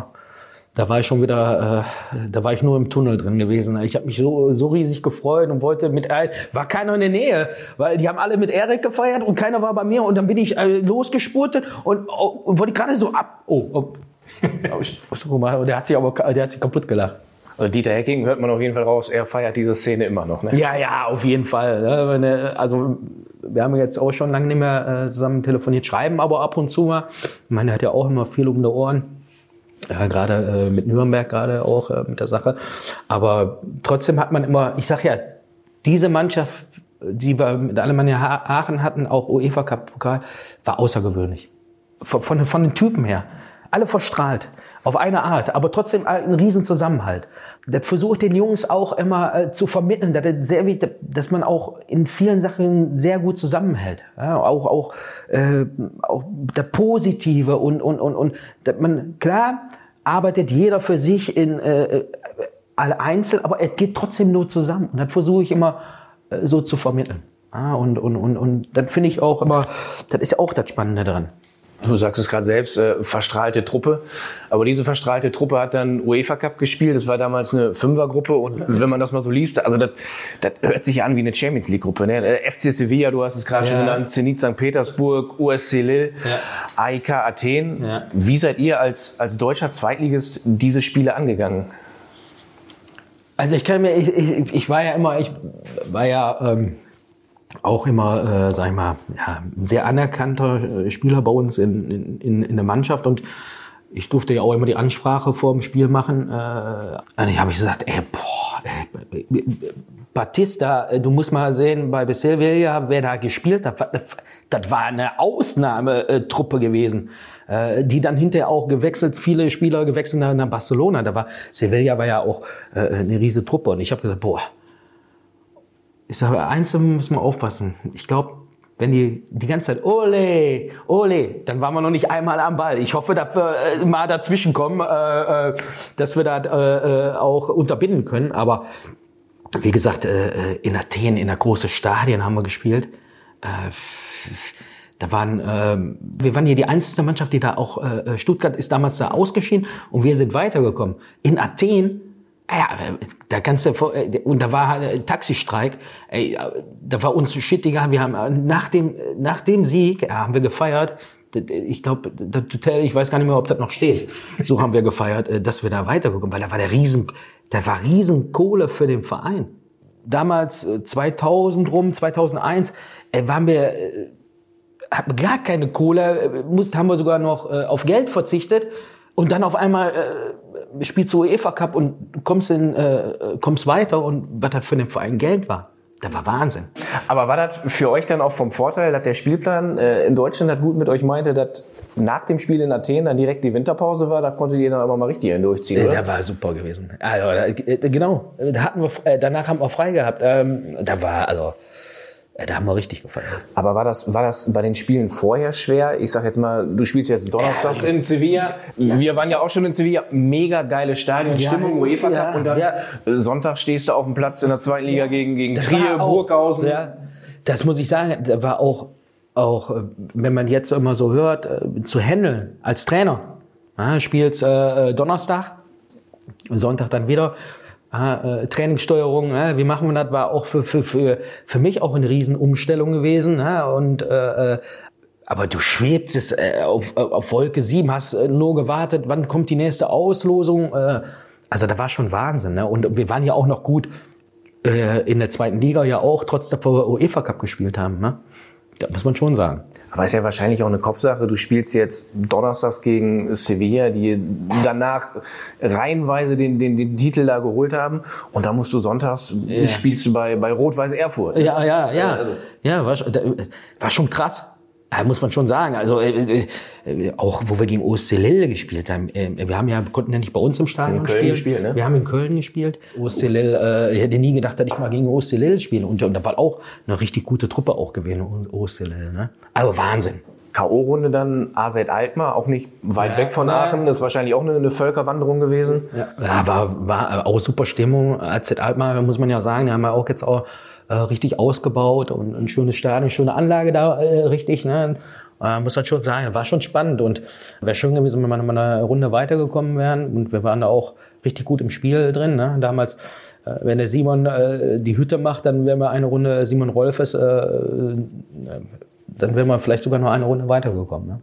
da war ich schon wieder, äh, da war ich nur im Tunnel drin gewesen. Ich habe mich so, so riesig gefreut und wollte mit, äh, war keiner in der Nähe, weil die haben alle mit Erik gefeiert und keiner war bei mir und dann bin ich äh, losgespurtet und, oh, und wollte gerade so ab. Oh, oh. [laughs] mal, der hat sich aber, der hat sich kaputt gelacht. Also Dieter Hecking hört man auf jeden Fall raus, er feiert diese Szene immer noch. Ne? Ja, ja, auf jeden Fall. Ne? Also wir haben jetzt auch schon lange nicht mehr äh, zusammen telefoniert, schreiben aber ab und zu mal. Ich meine, er hat ja auch immer viel um die Ohren ja, gerade äh, mit Nürnberg gerade auch äh, mit der Sache. Aber trotzdem hat man immer, ich sag ja, diese Mannschaft, die wir mit Alemannia Aachen hatten, auch UEFA Cup Pokal, war außergewöhnlich. Von, von, von den Typen her. Alle verstrahlt. Auf eine Art, aber trotzdem ein Riesenzusammenhalt. Das versucht den Jungs auch immer äh, zu vermitteln, dass, das sehr, dass man auch in vielen Sachen sehr gut zusammenhält. Ja, auch auch, äh, auch der Positive und und und und dass man klar arbeitet jeder für sich in äh, alle einzeln, aber es geht trotzdem nur zusammen. Und das versuche ich immer äh, so zu vermitteln. Ah, und, und, und, und dann finde ich auch immer, das ist ja auch das Spannende dran. Du sagst es gerade selbst, äh, verstrahlte Truppe. Aber diese verstrahlte Truppe hat dann UEFA Cup gespielt. Das war damals eine Fünfergruppe. Und wenn man das mal so liest, also das, das hört sich an wie eine Champions League Gruppe. Ne? Äh, FC Sevilla, du hast es gerade ja. schon genannt, Zenit St. Petersburg, USC Lille, ja. AIK Athen. Ja. Wie seid ihr als, als deutscher Zweitligist diese Spiele angegangen? Also ich kann mir, ich, ich, ich war ja immer, ich war ja... Ähm auch immer, äh, sag ich mal, ja, ein sehr anerkannter äh, Spieler bei uns in, in, in der Mannschaft und ich durfte ja auch immer die Ansprache vor dem Spiel machen. Äh, und ich habe mich gesagt, ey, boah, ey, Batista, äh, du musst mal sehen, bei Sevilla, wer da gespielt hat, das, war eine Ausnahmetruppe gewesen, äh, die dann hinterher auch gewechselt, viele Spieler gewechselt nach Barcelona. Da war Sevilla war ja auch äh, eine riesige Truppe und ich habe gesagt, boah, ich sage, eins müssen wir aufpassen. Ich glaube, wenn die die ganze Zeit ole, ole, dann waren wir noch nicht einmal am Ball. Ich hoffe, dass wir äh, mal dazwischen kommen, äh, äh, dass wir da äh, äh, auch unterbinden können. Aber wie gesagt, äh, in Athen, in der großen Stadien haben wir gespielt. Da waren, äh, wir waren hier die einzige Mannschaft, die da auch, Stuttgart ist damals da ausgeschieden und wir sind weitergekommen. In Athen Ja, der ganze, und da war halt Taxistreik, ey, da war uns shit egal, wir haben nach dem, nach dem Sieg, ja, haben wir gefeiert, ich glaube, das Hotel, ich weiß gar nicht mehr, ob das noch steht. So haben wir gefeiert, dass wir da weitergekommen, weil da war der riesen, da war riesen Kohle für den Verein. Damals 2000 rum, 2001, waren wir hatten gar keine Kohle, mussten, haben wir sogar noch auf Geld verzichtet und dann auf einmal äh, spielst du UEFA Cup und kommst, in, äh, kommst weiter und was das für den Verein Geld war. Das war Wahnsinn. Aber war das für euch dann auch vom Vorteil, dass der Spielplan äh, in Deutschland das gut mit euch meinte, dass nach dem Spiel in Athen dann direkt die Winterpause war? Da konntet ihr dann aber mal richtig durchziehen, oder? Der war super gewesen. Also, äh, genau. Da hatten wir, äh, danach haben wir frei gehabt. Ähm, da war, also, ja, da haben wir richtig gefallen. Aber war das, war das bei den Spielen vorher schwer? Ich sag jetzt mal, du spielst jetzt donnerstags ja, in Sevilla. Ja. Wir waren ja auch schon in Sevilla. Mega geile Stadionstimmung, ja, UEFA Cup. und dann Sonntag stehst du auf dem Platz in der zweiten Liga gegen, gegen Trier, Burghausen. Ja, das muss ich sagen, da war auch, auch, wenn man jetzt immer so hört, äh, zu handeln als Trainer. Ja, spielst äh, Donnerstag, Sonntag dann wieder äh, Trainingssteuerung, äh, wie machen wir das, war auch für, für, für, für mich auch eine Riesenumstellung gewesen. Äh, und äh, aber du schwebst äh, auf, auf Wolke 7, hast äh, nur gewartet, wann kommt die nächste Auslosung. Äh, also da war schon Wahnsinn. Ne? Und wir waren ja auch noch gut äh, in der zweiten Liga ja auch, trotz dass wir UEFA Cup gespielt haben. Ne? Das muss man schon sagen. Aber ist ja wahrscheinlich auch eine Kopfsache. Du spielst jetzt donnerstags gegen Sevilla, die danach reihenweise den, den, den Titel da geholt haben. Und da musst du sonntags ja. spielst du bei, bei Rot-Weiß Erfurt. Ja, ja, ja. Also. Ja, war, war schon krass. Muss man schon sagen. Also äh, äh, auch wo wir gegen OSC Lille gespielt haben. Äh, wir haben ja konnten ja nicht bei uns im Stadion in Köln spielen. Gespielt, ne? Wir haben in Köln gespielt. OSC Lille, äh, ich hätte nie gedacht, dass ich mal gegen OSC Lille spiele. Und, und da war auch eine richtig gute Truppe auch gewesen, OSC Lille. Ne? Also Wahnsinn. K.O.-Runde dann AZ Alkmaar, auch nicht weit ja, weg von Aachen. Das ist wahrscheinlich auch eine, eine Völkerwanderung gewesen. Ja, ja war, war auch super Stimmung. AZ Alkmaar, muss man ja sagen, die haben ja auch jetzt auch äh, richtig ausgebaut und ein schönes Stadion, schöne Anlage da, äh, richtig. Ne? Äh, muss man schon sagen, war schon spannend und wäre schön gewesen, wenn wir mal eine Runde weitergekommen wären. Und wir waren da auch richtig gut im Spiel drin. Ne? Damals, äh, wenn der Simon äh, die Hütte macht, dann wären wir eine Runde Simon Rolfes, äh, äh, dann wären wir vielleicht sogar noch eine Runde weitergekommen. Ne?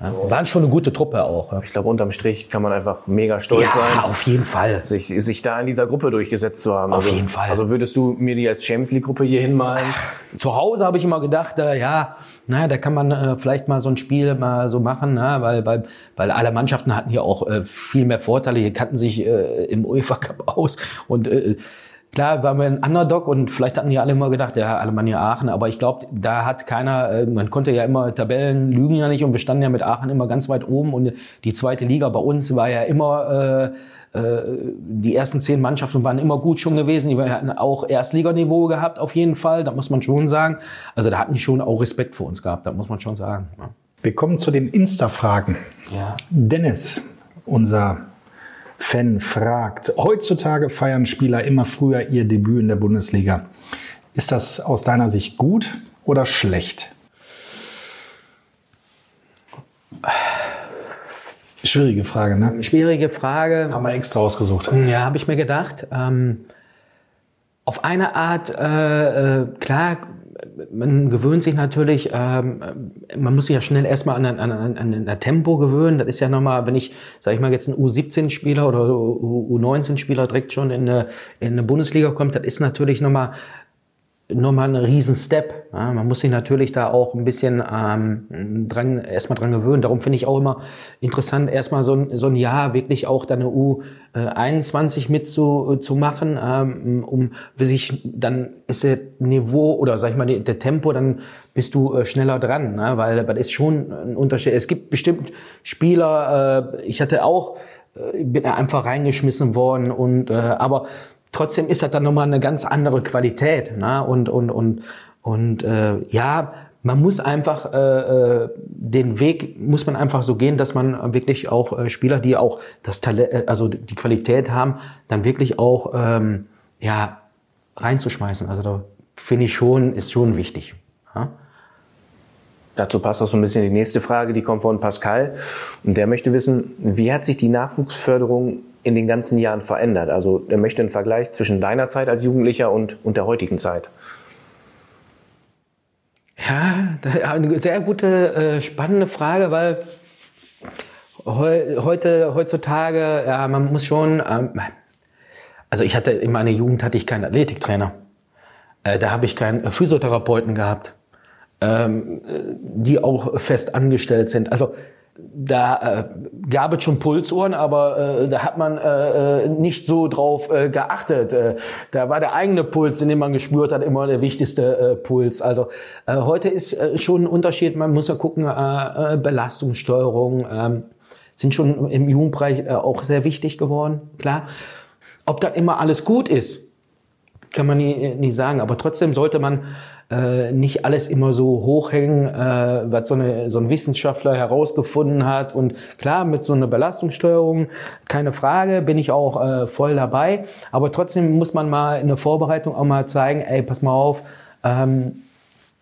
Ja, waren schon eine gute Truppe auch. Ich glaube, unterm Strich kann man einfach mega stolz ja, sein. Ja, auf jeden Fall. Sich, sich da in dieser Gruppe durchgesetzt zu haben. Auf also, jeden Fall. Also würdest du mir die als Champions League Gruppe hier hinmalen? Zu Hause habe ich immer gedacht, äh, ja, naja, da kann man äh, vielleicht mal so ein Spiel mal so machen, na, weil, weil, weil alle Mannschaften hatten hier auch äh, viel mehr Vorteile. Hier kannten sich äh, im UEFA Cup aus und äh, Klar, waren wir ein Underdog und vielleicht hatten die alle immer gedacht, ja, Alemannia Aachen, aber ich glaube, da hat keiner, äh, man konnte ja immer, Tabellen lügen ja nicht und wir standen ja mit Aachen immer ganz weit oben und die zweite Liga bei uns war ja immer, äh, äh, die ersten zehn Mannschaften waren immer gut schon gewesen, die hatten auch Erstliganiveau gehabt auf jeden Fall, da muss man schon sagen. Also da hatten die schon auch Respekt vor uns gehabt, da muss man schon sagen. Ja. Wir kommen zu den Insta-Fragen. Ja. Dennis, unser Fan fragt, heutzutage feiern Spieler immer früher ihr Debüt in der Bundesliga. Ist das aus deiner Sicht gut oder schlecht? Schwierige Frage, ne? Schwierige Frage. Haben wir extra ausgesucht. Ja, habe ich mir gedacht. Ähm, auf eine Art, äh, äh, klar, man gewöhnt sich natürlich, ähm, man muss sich ja schnell erstmal an, an, an, an ein Tempo gewöhnen. Das ist ja nochmal, wenn ich, sag ich mal, jetzt ein U17-Spieler oder U19-Spieler direkt schon in eine, in eine Bundesliga kommt, das ist natürlich nochmal nochmal ein Riesen-Step. Ja, man muss sich natürlich da auch ein bisschen ähm, dran, erstmal dran gewöhnen. Darum finde ich auch immer interessant, erstmal so ein, so ein Jahr wirklich auch deine U21 mitzumachen, ähm, um sich dann ist der Niveau oder sag ich mal der Tempo, dann bist du äh, schneller dran, ne? weil das ist schon ein Unterschied. Es gibt bestimmt Spieler, äh, ich hatte auch, äh, bin einfach reingeschmissen worden und äh, aber trotzdem ist das dann nochmal eine ganz andere Qualität. Ne? Und, und, und, und äh, ja, man muss einfach äh, äh, den Weg muss man einfach so gehen, dass man wirklich auch äh, Spieler, die auch das Talent, äh, also die Qualität haben, dann wirklich auch ähm, ja reinzuschmeißen. Also da finde ich schon ist schon wichtig. Ja? Dazu passt auch so ein bisschen die nächste Frage, die kommt von Pascal. Und der möchte wissen, wie hat sich die Nachwuchsförderung in den ganzen Jahren verändert? Also er möchte einen Vergleich zwischen deiner Zeit als Jugendlicher und, und der heutigen Zeit. Ja, eine sehr gute, äh, spannende Frage, weil heute, heutzutage, ja, man muss schon, ähm, also ich hatte in meiner Jugend hatte ich keinen Athletiktrainer. Äh, da habe ich keinen Physiotherapeuten gehabt, ähm, die auch fest angestellt sind. Also da äh, gab es schon Pulsuhren, aber äh, da hat man äh, äh, nicht so drauf äh, geachtet. Äh, da war der eigene Puls, den man gespürt hat, immer der wichtigste äh, Puls. Also äh, heute ist äh, schon ein Unterschied. Man muss ja gucken, äh, äh, Belastungssteuerung äh, sind schon im Jugendbereich äh, auch sehr wichtig geworden. Klar, ob das immer alles gut ist, kann man nie, nie sagen. Aber trotzdem sollte man äh, nicht alles immer so hochhängen, äh, was so, eine, so ein Wissenschaftler herausgefunden hat. Und klar, mit so einer Belastungssteuerung, keine Frage, bin ich auch äh, voll dabei. Aber trotzdem muss man mal in der Vorbereitung auch mal zeigen, ey, pass mal auf, ähm,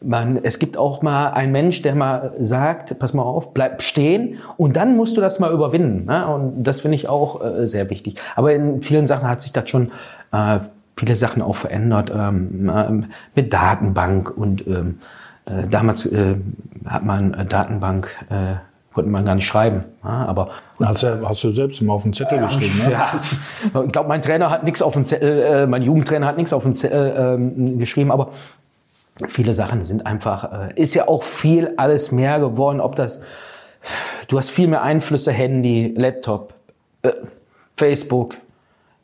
man, es gibt auch mal einen Mensch, der mal sagt, pass mal auf, bleib stehen und dann musst du das mal überwinden. Ne? Und das finde ich auch äh, sehr wichtig. Aber in vielen Sachen hat sich das schon äh, viele Sachen auch verändert ähm, ähm, mit Datenbank und ähm, äh, damals äh, hat man äh, Datenbank äh, konnte man gar nicht schreiben. Ja, aber hast, du, hast du selbst immer auf den Zettel geschrieben? Ne? Ja, ich glaube, mein Trainer hat nichts auf den Zettel, äh, mein Jugendtrainer hat nichts auf den Zettel äh, geschrieben, aber viele Sachen sind einfach, äh, ist ja auch viel alles mehr geworden, ob das, du hast viel mehr Einflüsse, Handy, Laptop, äh, Facebook,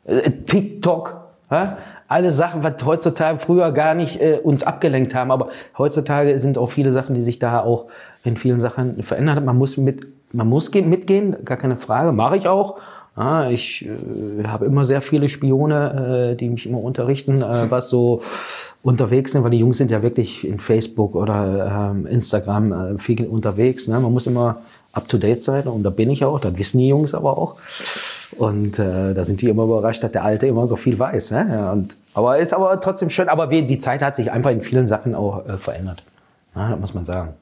äh, TikTok, ja? Alle Sachen, was heutzutage früher gar nicht äh, uns abgelenkt haben, aber heutzutage sind auch viele Sachen, die sich da auch in vielen Sachen verändert haben. Man muss mit, man muss gehen, mitgehen, gar keine Frage, mache ich auch. Ja, ich äh, habe immer sehr viele Spione, äh, die mich immer unterrichten, äh, was so unterwegs sind, weil die Jungs sind ja wirklich in Facebook oder ähm, Instagram äh, viel unterwegs. Ne? Man muss immer up to date sein und da bin ich auch, das wissen die Jungs aber auch. Und äh, da sind die immer überrascht, dass der Alte immer so viel weiß. Ne? Ja, und, aber ist aber trotzdem schön. Aber wie, die Zeit hat sich einfach in vielen Sachen auch äh, verändert. Ja, das muss man sagen.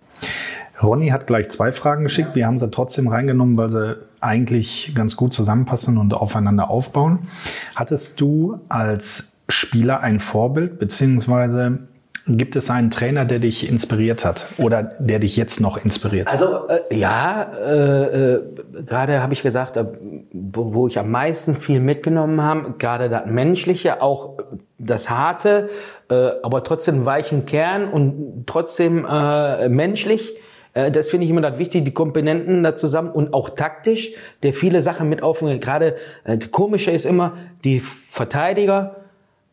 Ronny hat gleich zwei Fragen geschickt. Wir haben sie trotzdem reingenommen, weil sie eigentlich ganz gut zusammenpassen und aufeinander aufbauen. Hattest du als Spieler ein Vorbild, beziehungsweise Gibt es einen Trainer, der dich inspiriert hat oder der dich jetzt noch inspiriert? Also äh, ja, äh, äh, gerade habe ich gesagt, äh, wo, wo, ich am meisten viel mitgenommen habe, gerade das Menschliche, auch das Harte, äh, aber trotzdem weichen Kern und trotzdem äh, menschlich. Das finde ich immer das wichtig, die Komponenten da zusammen und auch taktisch, der viele Sachen mit aufnimmt. Gerade äh, komische ist immer die Verteidiger,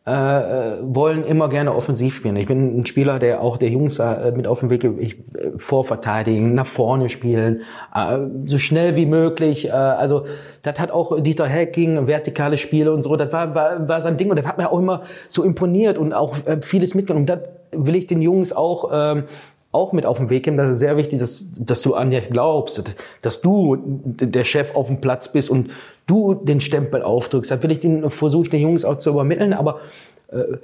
äh, äh, wollen immer gerne offensiv spielen. Ich bin ein Spieler, der auch der Jungs äh, mit auf dem Weg ich, äh, vorverteidigen, nach vorne spielen, äh, so schnell wie möglich. Äh, also das hat auch Dieter Hecking, vertikale Spiele und so, das war, war, war sein Ding und das hat mir auch immer so imponiert und auch äh, vieles mitgenommen. Und das will ich den Jungs auch ähm, auch mit auf den Weg geben. Das ist sehr wichtig, dass, dass du an dir glaubst, dass du der Chef auf dem Platz bist und du den Stempel aufdrückst. Das will ich den, versuche den Jungs auch zu übermitteln, aber äh,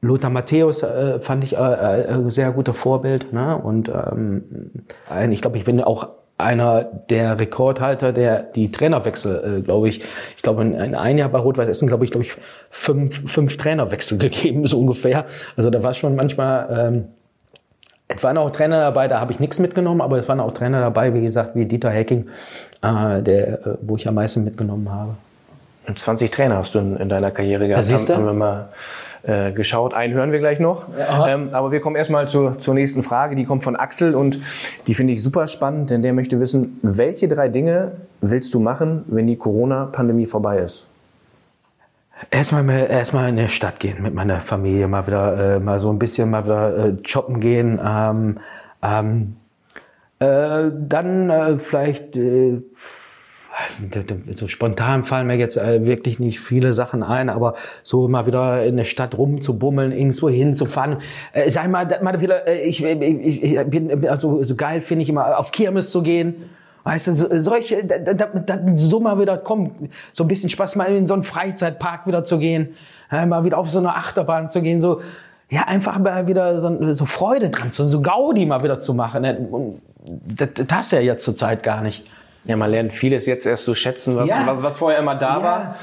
Lothar Matthäus äh, fand ich äh, äh, sehr guter Vorbild. Ne? Und ähm, ich glaube, ich bin auch einer der Rekordhalter, der die Trainerwechsel, äh, glaube ich, ich glaube in, in ein Jahr bei Rot-Weiß Essen, glaube ich, glaube ich fünf, fünf Trainerwechsel [laughs] gegeben, so ungefähr. Also da war schon manchmal ähm, es waren auch Trainer dabei, da habe ich nichts mitgenommen, aber es waren auch Trainer dabei, wie gesagt, wie Dieter Hecking, äh, der, äh, wo ich am meisten mitgenommen habe. 20 Trainer hast du in, in deiner Karriere gehabt. Ja, haben, haben wir mal äh, geschaut. Einen hören wir gleich noch. Ja, ähm, aber wir kommen erstmal zur, zur nächsten Frage. Die kommt von Axel und die finde ich super spannend, denn der möchte wissen, welche drei Dinge willst du machen, wenn die Corona-Pandemie vorbei ist? Erstmal erstmal in die Stadt gehen mit meiner Familie, mal wieder äh, mal so ein bisschen mal wieder äh, shoppen gehen. Ähm, ähm, äh, dann äh, vielleicht äh, so spontan fallen mir jetzt äh, wirklich nicht viele Sachen ein, aber so mal wieder in der Stadt rumzubummeln, irgendwo hinzufahren. Äh, sag mal, mal wieder, äh, ich, ich, ich bin also so geil finde ich immer auf Kirmes zu gehen Weißt du, solche, da, da, da, so mal wieder kommen, so ein bisschen Spaß, mal in so einen Freizeitpark wieder zu gehen, ja, mal wieder auf so eine Achterbahn zu gehen, so, ja, einfach mal wieder so, so Freude dran, so, so Gaudi mal wieder zu machen. Ne? Und das, das ja jetzt zur Zeit gar nicht. Ja, man lernt vieles jetzt erst zu schätzen, was, Ja. was, was vorher immer da war.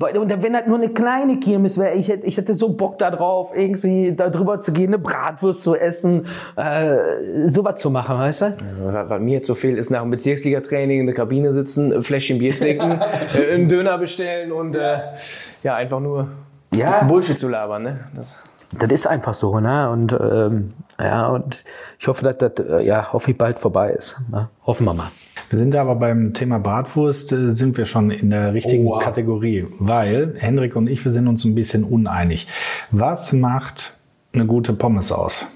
Und wenn das nur eine kleine Kirmes wäre, ich hätte, ich hätte so Bock da drauf, irgendwie da drüber zu gehen, eine Bratwurst zu essen, äh, sowas zu machen, weißt du? Was, was mir jetzt so fehlt, ist nach dem Bezirksliga-Training in der Kabine sitzen, ein Fläschchen Bier trinken, [laughs] äh, einen Döner bestellen und äh, ja, einfach nur Ja. Bullshit zu labern. Ne? Das, Das ist einfach so, ne? Und ähm, ja, und ich hoffe, dass das äh, ja hoffe ich bald vorbei ist. Ne? Hoffen wir mal. Wir sind aber beim Thema Bratwurst, äh, sind wir schon in der richtigen Oh, wow. Kategorie, weil Henrik und ich, wir sind uns ein bisschen uneinig. Was macht eine gute Pommes aus?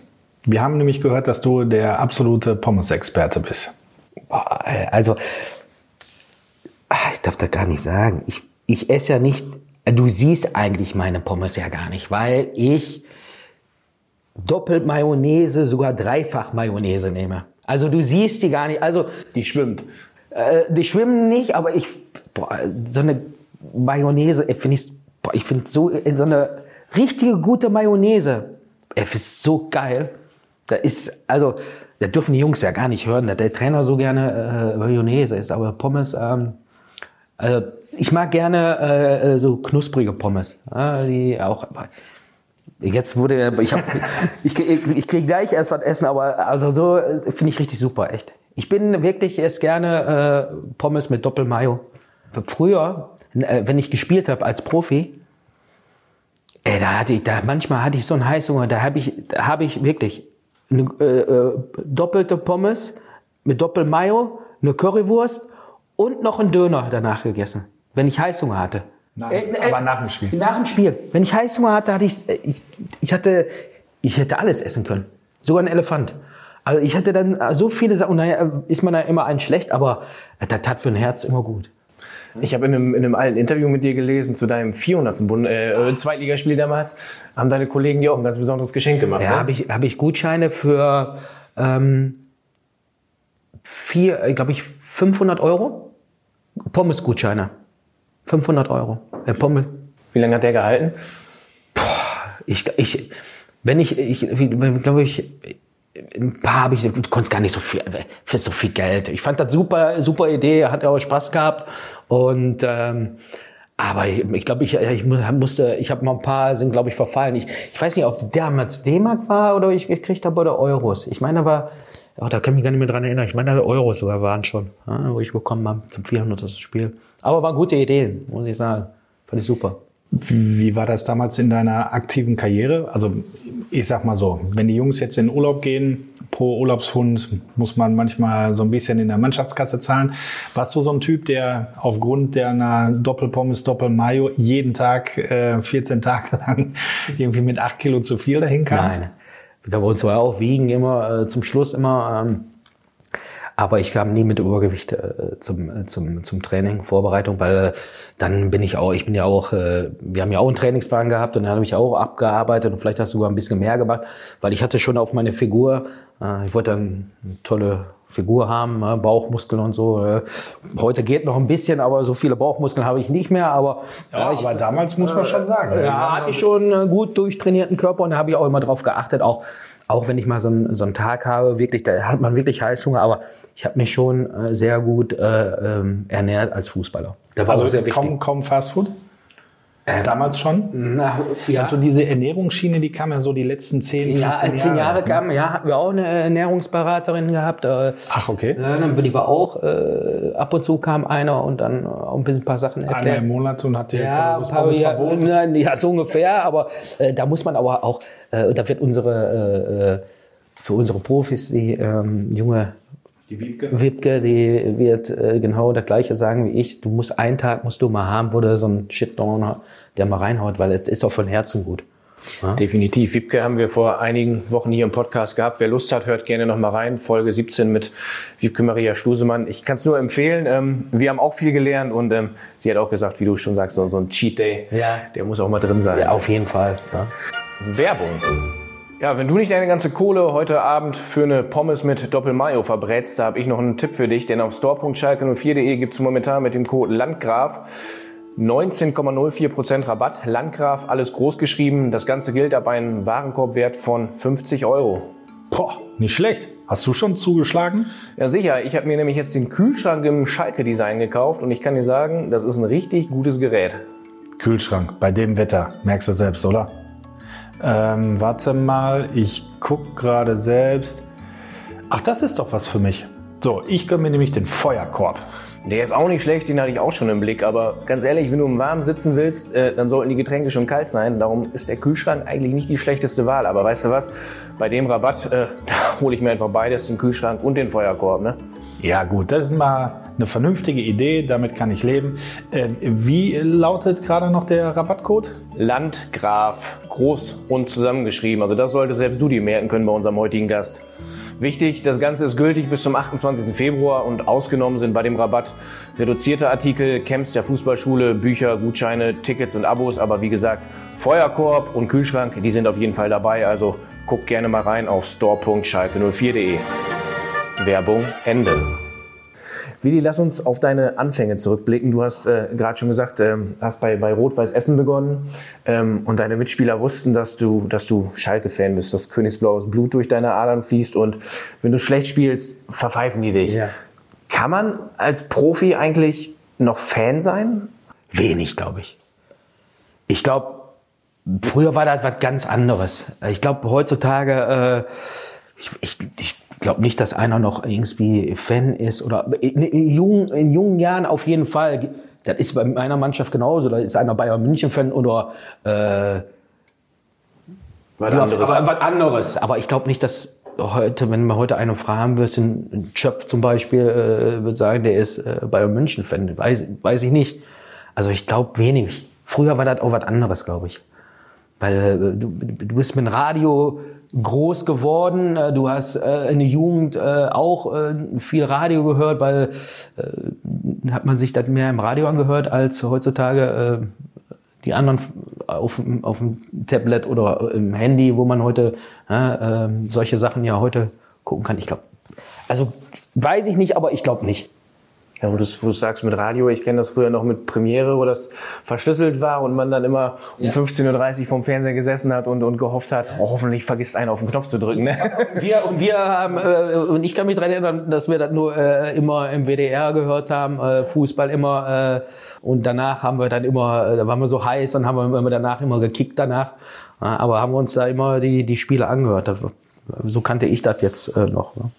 Wir haben nämlich gehört, dass du der absolute Pommes-Experte bist. Also, ah, ich darf das gar nicht sagen. Ich, ich esse ja nicht, du siehst eigentlich meine Pommes ja gar nicht, weil ich doppelt Mayonnaise, sogar dreifach Mayonnaise nehme. Also du siehst die gar nicht. Also die schwimmt. Äh, die schwimmen nicht, aber ich, boah, so eine Mayonnaise, finde ich, boah, ich finde so, äh, so eine richtige gute Mayonnaise, äh, ist so geil. Da ist, also, da dürfen die Jungs ja gar nicht hören, dass der Trainer so gerne äh, Mayonnaise ist, aber Pommes, ähm, also, ich mag gerne äh, äh, so knusprige Pommes, äh, die auch, Jetzt wurde, ich, hab, [laughs] ich, ich, ich kriege gleich erst was essen, aber also so äh, finde ich richtig super, echt. Ich bin wirklich erst gerne äh, Pommes mit Doppelmayo. Früher, äh, wenn ich gespielt habe als Profi, ey, da hatte ich, da manchmal hatte ich so einen Heißhunger, da habe ich, da habe ich wirklich eine äh, äh, doppelte Pommes mit Doppelmayo, eine Currywurst und noch einen Döner danach gegessen, wenn ich Heißhunger hatte. Nein, aber nach dem Spiel. Nach dem Spiel. Wenn ich Heißhunger hatte, hatte ich, ich, ich hatte, ich hätte alles essen können. Sogar ein Elefant. Also ich hatte dann so viele Sachen, und naja, ist man da immer ein schlecht, aber das tat für ein Herz immer gut. Ich habe in einem, in einem alten Interview mit dir gelesen zu deinem 400. Bund, äh, Zweitligaspiel damals, haben deine Kollegen dir auch ein ganz besonderes Geschenk gemacht. Ja, habe ich, habe ich Gutscheine für ähm, vier, glaube ich, 500 Euro. Pommes-Gutscheine. 500 Euro. Der Pommel. Wie lange hat der gehalten? Ich, ich, wenn ich, ich glaube ich, ein paar habe ich, du konntest gar nicht so viel, für so viel Geld. Ich fand das super, super Idee, hat auch Spaß gehabt und ähm, aber ich glaube, ich, glaub, ich, ich mu- musste, ich habe mal ein paar, sind glaube ich verfallen. Ich, ich weiß nicht, ob damals D-Mark war oder ich gekriegt habe oder Euros. Ich meine aber, oh, da kann ich mich gar nicht mehr dran erinnern. Ich meine, Euros sogar waren schon, ja, wo ich bekommen habe zum 400. Spiel. Aber waren gute Ideen, muss ich sagen. Fand ich super. Wie war das damals in deiner aktiven Karriere? Also ich sag mal so, wenn die Jungs jetzt in Urlaub gehen, pro Urlaubshund muss man manchmal so ein bisschen in der Mannschaftskasse zahlen. Warst du so ein Typ, der aufgrund deiner Doppelpommes, Doppelmayo jeden Tag, äh, 14 Tage [laughs] lang irgendwie mit 8 Kilo zu viel dahin kam? Nein. Da bei uns war auch Wiegen immer äh, zum Schluss immer. Ähm, aber ich kam nie mit Übergewicht äh, zum, äh, zum, zum Training, Vorbereitung, weil äh, dann bin ich auch, ich bin ja auch, äh, wir haben ja auch einen Trainingsplan gehabt und dann habe ich auch abgearbeitet und vielleicht hast du sogar ein bisschen mehr gemacht, weil ich hatte schon auf meine Figur, äh, ich wollte dann eine tolle Figur haben, äh, Bauchmuskeln und so. Äh, heute geht noch ein bisschen, aber so viele Bauchmuskeln habe ich nicht mehr. Aber Ja, ich, aber damals muss man schon sagen. ja, hatte ich schon einen gut durchtrainierten Körper und da habe ich auch immer drauf geachtet, auch, auch wenn ich mal so einen, so einen Tag habe, wirklich, da hat man wirklich Heißhunger, aber ich habe mich schon äh, sehr gut äh, ähm, ernährt als Fußballer. Da war Also sehr wichtig. kaum, kaum Fastfood? Damals schon? Na, ja. Also diese Ernährungsschiene, die kam ja so die letzten 10, 15 Ja, Jahre. zehn Jahre ne? kam, ja, hatten wir auch eine Ernährungsberaterin gehabt. Äh, Ach, okay. dann die war auch, äh, ab und zu kam einer und dann auch ein bisschen ein paar Sachen Einmal erklärt. im Monat und hat dir Ja, paar, ja, verboten. nein, ja, so ungefähr, aber äh, da muss man aber auch, äh, da wird unsere, äh, äh, für unsere Profis, die ähm, junge Die Wiebke. Wipke, die wird äh, genau das Gleiche sagen wie ich. Du musst einen Tag musst du mal haben, wo du so einen Shitdown der mal reinhaut, weil es ist auch von Herzen gut. Definitiv. Wiebke haben wir vor einigen Wochen hier im Podcast gehabt. Wer Lust hat, hört gerne noch mal rein. Folge 17 mit Wiebke Maria Stusemann. Ich kann es nur empfehlen. Ähm, wir haben auch viel gelernt und ähm, sie hat auch gesagt, wie du schon sagst, so, so ein Cheat Day, Ja. der muss auch mal drin sein. Ja, auf jeden Fall. Ja. Werbung. Ja, wenn du nicht deine ganze Kohle heute Abend für eine Pommes mit Doppelmayo verbrätst, da habe ich noch einen Tipp für dich, denn auf store.schalke04.de gibt es momentan mit dem Code Landgraf 19,04% Rabatt. Landgraf, alles groß geschrieben. Das Ganze gilt ab einem Warenkorbwert von 50 Euro. Boah, nicht schlecht. Hast du schon zugeschlagen? Ja, sicher. Ich habe mir nämlich jetzt den Kühlschrank im Schalke-Design gekauft und ich kann dir sagen, das ist ein richtig gutes Gerät. Kühlschrank, bei dem Wetter. Merkst du selbst, oder? Ähm, warte mal, ich guck gerade selbst. Ach, das ist doch was für mich. So, ich gönne mir nämlich den Feuerkorb. Der ist auch nicht schlecht, den hatte ich auch schon im Blick. Aber ganz ehrlich, wenn du im Warmen sitzen willst, äh, dann sollten die Getränke schon kalt sein. Darum ist der Kühlschrank eigentlich nicht die schlechteste Wahl. Aber weißt du was? Bei dem Rabatt, äh, [laughs] hole ich mir einfach beides, den Kühlschrank und den Feuerkorb. Ne? Ja gut, das ist mal eine vernünftige Idee, damit kann ich leben. Ähm, wie lautet gerade noch der Rabattcode? Landgraf, groß und zusammengeschrieben. Also das sollte selbst du dir merken können bei unserem heutigen Gast. Wichtig, das Ganze ist gültig bis zum 28. Februar und ausgenommen sind bei dem Rabatt reduzierte Artikel, Camps der Fußballschule, Bücher, Gutscheine, Tickets und Abos. Aber wie gesagt, Feuerkorb und Kühlschrank, die sind auf jeden Fall dabei. Also guck gerne mal rein auf store.schalke04.de. Werbung Ende. Willi, lass uns auf deine Anfänge zurückblicken. Du hast äh, gerade schon gesagt, ähm, hast bei, bei Rot-Weiß Essen begonnen ähm, und deine Mitspieler wussten, dass du, dass du Schalke-Fan bist, dass königsblaues Blut durch deine Adern fließt und wenn du schlecht spielst, verpfeifen die dich. Ja. Kann man als Profi eigentlich noch Fan sein? Wenig, glaube ich. Ich glaube, früher war das was ganz anderes. Ich glaube, heutzutage, äh, ich, ich, ich glaube nicht, dass einer noch irgendwie Fan ist oder in, in, jungen, in jungen Jahren auf jeden Fall. Das ist bei meiner Mannschaft genauso. Da ist einer Bayern München Fan oder äh, Was anderes. Aber was anderes. Aber ich glaube nicht, dass heute, wenn man heute einen fragen wirst, ein Schöpf zum Beispiel, äh, wird sagen, der ist äh, Bayern München Fan. Weiß, weiß ich nicht. Also ich glaube wenig. Früher war das auch was anderes, glaube ich. Weil äh, du, du bist mit dem Radio groß geworden. Äh, Du hast äh, in der Jugend äh, auch äh, viel Radio gehört, weil äh, hat man sich das mehr im Radio angehört als heutzutage äh, die anderen auf, auf dem Tablet oder im Handy, wo man heute äh, äh, solche Sachen ja heute gucken kann. Ich glaube, also weiß ich nicht, aber ich glaube nicht. Ja, wo du wo du sagst mit Radio, ich kenne das früher noch mit Premiere, wo das verschlüsselt war und man dann immer um 15.30 Uhr vorm Fernseher gesessen hat und, und gehofft hat, oh, hoffentlich vergisst einer auf den Knopf zu drücken. Ne? Wir und wir haben äh, und ich kann mich daran erinnern, dass wir das nur äh, immer im WDR gehört haben, äh, Fußball immer äh, und danach haben wir dann immer, äh, da waren wir so heiß und haben wir immer danach immer gekickt danach, ja, aber haben wir uns da immer die die Spiele angehört. Das, so kannte ich das jetzt äh, noch. Ne?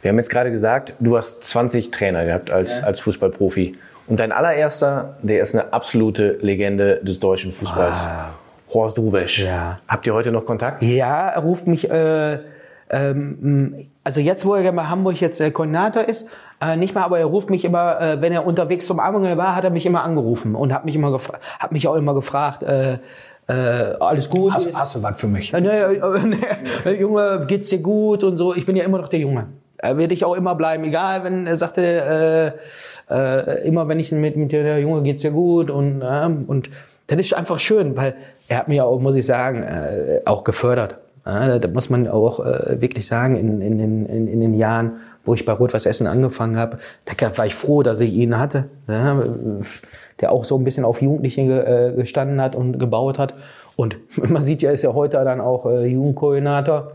Wir haben jetzt gerade gesagt, du hast 20 Trainer gehabt als, als Fußballprofi. Und dein allererster, der ist eine absolute Legende des deutschen Fußballs. Horst Rubesch. Ja. Habt ihr heute noch Kontakt? Ja, er ruft mich, äh, ähm, also jetzt, wo er bei Hamburg jetzt äh, Koordinator ist, äh, nicht mal, aber er ruft mich immer, äh, wenn er unterwegs zum Abendmahl war, hat er mich immer angerufen und hat mich immer hat mich auch immer gefragt, äh, äh, alles gut? Hast, ist, hast du was für mich? äh, nee, äh, [laughs] nee, Junge, geht's dir gut und so. Ich bin ja immer noch der Junge. Äh, Werde ich auch immer bleiben, egal, wenn er sagte, äh, äh, immer wenn ich mit, mit der Junge geht's dir gut und ähm, und das ist einfach schön, weil er hat mir auch, muss ich sagen, äh, auch gefördert. Ja, da muss man auch äh, wirklich sagen, in, in, den- in, in den Jahren, wo ich bei Rot-Weiß Essen angefangen habe, da war ich froh, dass ich ihn hatte. Ja, der auch so ein bisschen auf Jugendliche ge, äh, gestanden hat und gebaut hat. Und [laughs] man sieht ja, ist ja heute dann auch äh, Jugendkoordinator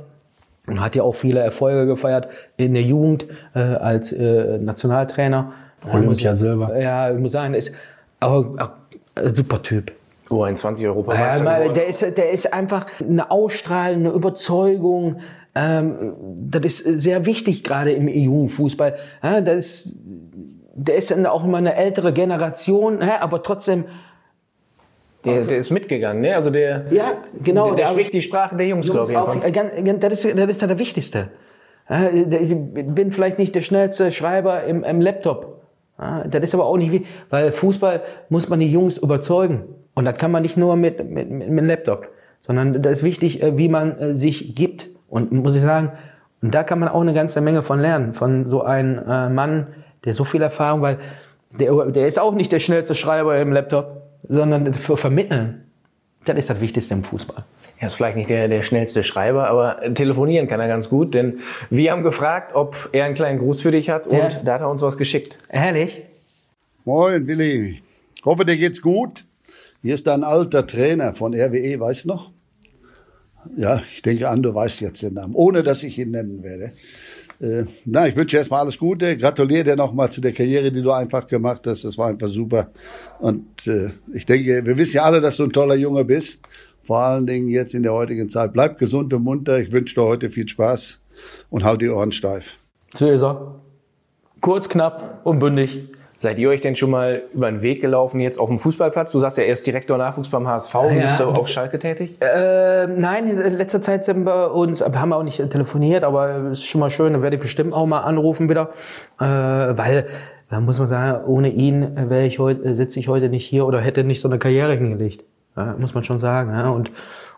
und hat ja auch viele Erfolge gefeiert in der Jugend äh, als äh, Nationaltrainer. Olympia Silber. Ja, ich muss sagen, ist auch, auch ein super Typ. U21 Ja, Europameister. geworden. der ist, der ist einfach eine Ausstrahlung, eine Überzeugung. Ähm, das ist sehr wichtig gerade im Jugendfußball. Ja, das ist, der ist dann auch immer eine ältere Generation, ja, aber trotzdem, der, der ist mitgegangen, ne? Also der, ja, genau. der, der spricht die Sprache der Jungs, glaube Jungs ich. auf, das, ist, das ist ja der Wichtigste. Ja, Ich bin vielleicht nicht der schnellste Schreiber im, im Laptop. Ja, Das ist aber auch nicht wie, weil Fußball muss man die Jungs überzeugen. Und das kann man nicht nur mit, mit, mit mit dem Laptop, sondern da ist wichtig, äh, wie man äh, sich gibt. Und muss ich sagen, und da kann man auch eine ganze Menge von lernen, von so einem äh, Mann, der so viel Erfahrung, weil der, der ist auch nicht der schnellste Schreiber im Laptop, sondern für Vermitteln. Das ist das Wichtigste im Fußball. Er ist vielleicht nicht der, der schnellste Schreiber, aber telefonieren kann er ganz gut, denn wir haben gefragt, ob er einen kleinen Gruß für dich hat und Ja. da hat er uns was geschickt. Ehrlich? Moin, Willi. Hoffe, dir geht's gut. Hier ist dein alter Trainer von RWE, weißt du noch? Ja, ich denke an, du weißt jetzt den Namen, ohne dass ich ihn nennen werde. Äh, na, ich wünsche erstmal alles Gute. Gratuliere dir nochmal zu der Karriere, die du einfach gemacht hast. Das war einfach super. Und äh, ich denke, wir wissen ja alle, dass du ein toller Junge bist. Vor allen Dingen jetzt in der heutigen Zeit. Bleib gesund und munter. Ich wünsche dir heute viel Spaß und halt die Ohren steif. So. Kurz, knapp und bündig. Seid ihr euch denn schon mal über den Weg gelaufen jetzt auf dem Fußballplatz? Du sagst ja, er ist Direktor Nachwuchs beim HSV. Ja. Bist du auf Schalke tätig? Äh, nein, in letzter Zeit sind wir uns, haben wir auch nicht telefoniert, aber es ist schon mal schön, dann werde ich bestimmt auch mal anrufen wieder, äh, weil da muss man sagen, ohne ihn wäre ich heute, sitze ich heute nicht hier oder hätte nicht so eine Karriere hingelegt. Ja, muss man schon sagen. Ja. Und,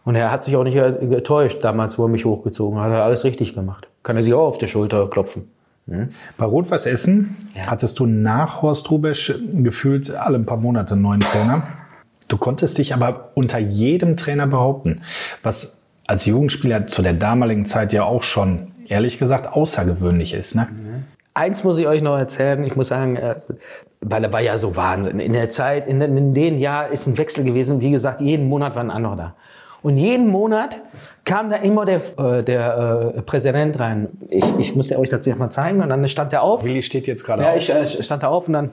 und er hat sich auch nicht getäuscht damals, wo er mich hochgezogen hat. Er hat alles richtig gemacht. Kann er sich auch auf die Schulter klopfen. Mhm. Bei Rot-Weiß Essen ja. hattest du nach Horst Rubesch gefühlt alle ein paar Monate einen neuen Trainer. Du konntest dich aber unter jedem Trainer behaupten, was als Jugendspieler zu der damaligen Zeit ja auch schon, ehrlich gesagt, außergewöhnlich ist. Ne? Mhm. Eins muss ich euch noch erzählen. Ich muss sagen, äh, weil er war ja so Wahnsinn. In der Zeit, in, in den Jahr ist ein Wechsel gewesen. Wie gesagt, jeden Monat war ein anderer da. Und jeden Monat kam da immer der, äh, der äh, Präsident rein. Ich, ich musste euch das jetzt mal zeigen. Und dann stand er auf. Willi steht jetzt gerade ja, auf. Ja, ich äh, stand da auf und dann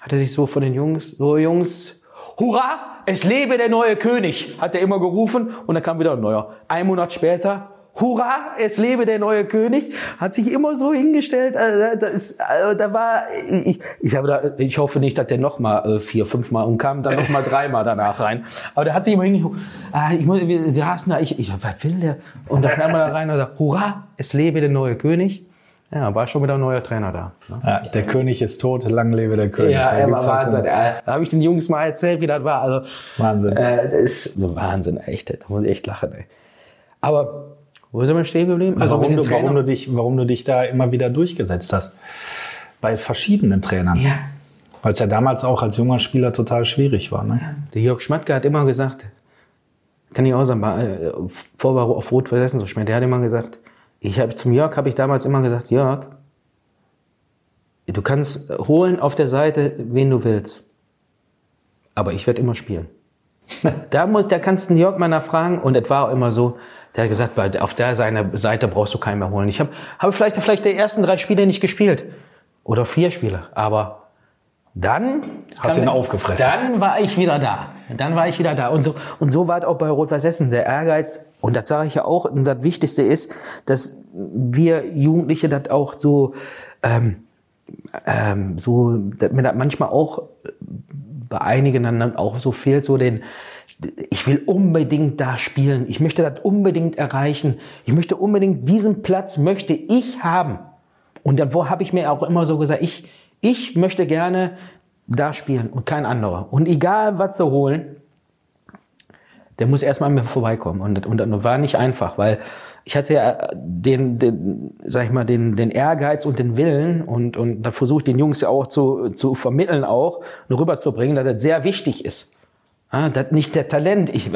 hat er sich so von den Jungs, so Jungs, Hurra, es lebe der neue König, hat er immer gerufen. Und dann kam wieder ein neuer. Ein Monat später, Hurra, es lebe der neue König, hat sich immer so hingestellt. Also, da, ist, also, da war, ich, ich, habe da, ich hoffe nicht, dass der noch mal äh, vier, fünf Mal und kam dann noch mal dreimal danach rein. Aber der hat sich immer hingestellt. Ah, ich muss, wir saßen da, ich, ich, was will der? Und dann kam er da rein und sagt, Hurra, es lebe der neue König. Ja, war schon wieder ein neuer Trainer da. Ne? Ja, der König ist tot, lang lebe der König. Ja, er war halt Wahnsinn. Halt da habe ich den Jungs mal erzählt, wie das war. Also, Wahnsinn. Äh, das ist Wahnsinn, echt. Da muss ich echt lachen. Ey. Aber wo sind wir stehen geblieben? Also warum du, warum, du dich, warum du dich da immer wieder durchgesetzt hast. Bei verschiedenen Trainern. Ja. Weil es ja damals auch als junger Spieler total schwierig war. Ne? Ja. Der Jörg Schmatke hat immer gesagt, kann ich auch sagen, äh, vor auf Rot versessen so schwer, der hat immer gesagt, ich habe zum Jörg habe ich damals immer gesagt, Jörg, du kannst holen auf der Seite, wen du willst. Aber ich werde immer spielen. [laughs] da, muss, da kannst du Jörg mal nachfragen und es war auch immer so, der hat gesagt, auf der Seite brauchst du keinen mehr holen. Ich habe hab vielleicht, vielleicht die ersten drei Spiele nicht gespielt. Oder vier Spiele. Aber dann... Hast du ihn aufgefressen. Dann war ich wieder da. Dann war ich wieder da. Und so, und so war es auch bei Rot-Weiß Essen. Der Ehrgeiz, und das sage ich ja auch, und das Wichtigste ist, dass wir Jugendliche das auch so... Ähm, ähm, so, dass mir das manchmal auch bei einigen dann auch so fehlt, so den, ich will unbedingt da spielen, ich möchte das unbedingt erreichen, ich möchte unbedingt diesen Platz möchte ich haben. Und dann habe ich mir auch immer so gesagt, ich, ich möchte gerne da spielen und kein anderer. Und egal was zu holen, der muss erstmal an mir vorbeikommen. Und, und das war nicht einfach, weil ich hatte ja den, den sag ich mal, den, den Ehrgeiz und den Willen und, und da ich den Jungs ja auch zu, zu vermitteln auch und rüberzubringen, dass das sehr wichtig ist. Ah, das nicht der Talent. Ich,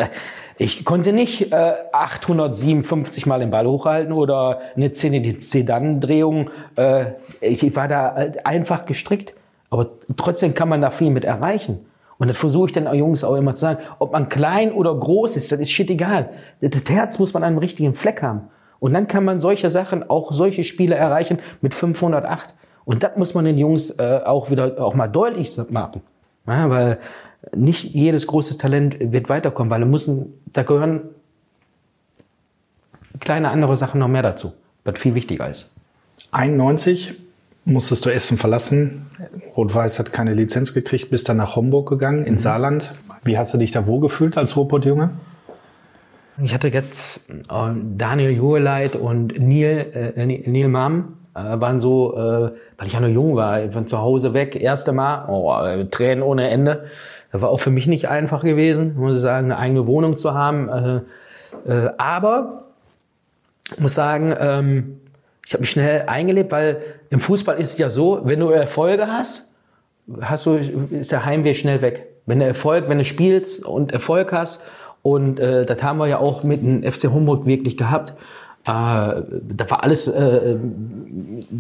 ich konnte nicht äh, 857 Mal den Ball hochhalten oder eine Zidane-Drehung. Äh, ich, ich war da halt einfach gestrickt. Aber trotzdem kann man da viel mit erreichen. Und das versuche ich dann auch Jungs auch immer zu sagen. Ob man klein oder groß ist, das ist shit egal. Das Herz muss man an einem richtigen Fleck haben. Und dann kann man solche Sachen, auch solche Spiele erreichen mit 508. Und das muss man den Jungs äh, auch wieder auch mal deutlich machen. Ja, weil nicht jedes große Talent wird weiterkommen, weil da müssen, da gehören kleine andere Sachen noch mehr dazu, was viel wichtiger ist. 91 musstest du Essen verlassen. Rot-Weiß hat keine Lizenz gekriegt, bist dann nach Homburg gegangen, ins mhm. Saarland. Wie hast du dich da wohlgefühlt als Ruhrpott-Junge? Ich hatte jetzt äh, Daniel Juheleit und Neil, äh, Neil Mam, äh, waren so, äh, weil ich ja noch jung war, von zu Hause weg, erste Mal, oh, Tränen ohne Ende. Das war auch für mich nicht einfach gewesen, muss ich sagen, eine eigene Wohnung zu haben. Äh, äh, aber muss sagen, ähm, ich habe mich schnell eingelebt, weil im Fußball ist es ja so, wenn du Erfolge hast, hast du, ist der Heimweg schnell weg. Wenn du Erfolg, wenn du spielst und Erfolg hast, und äh, das haben wir ja auch mit dem FC Homburg wirklich gehabt. Äh, da war alles äh,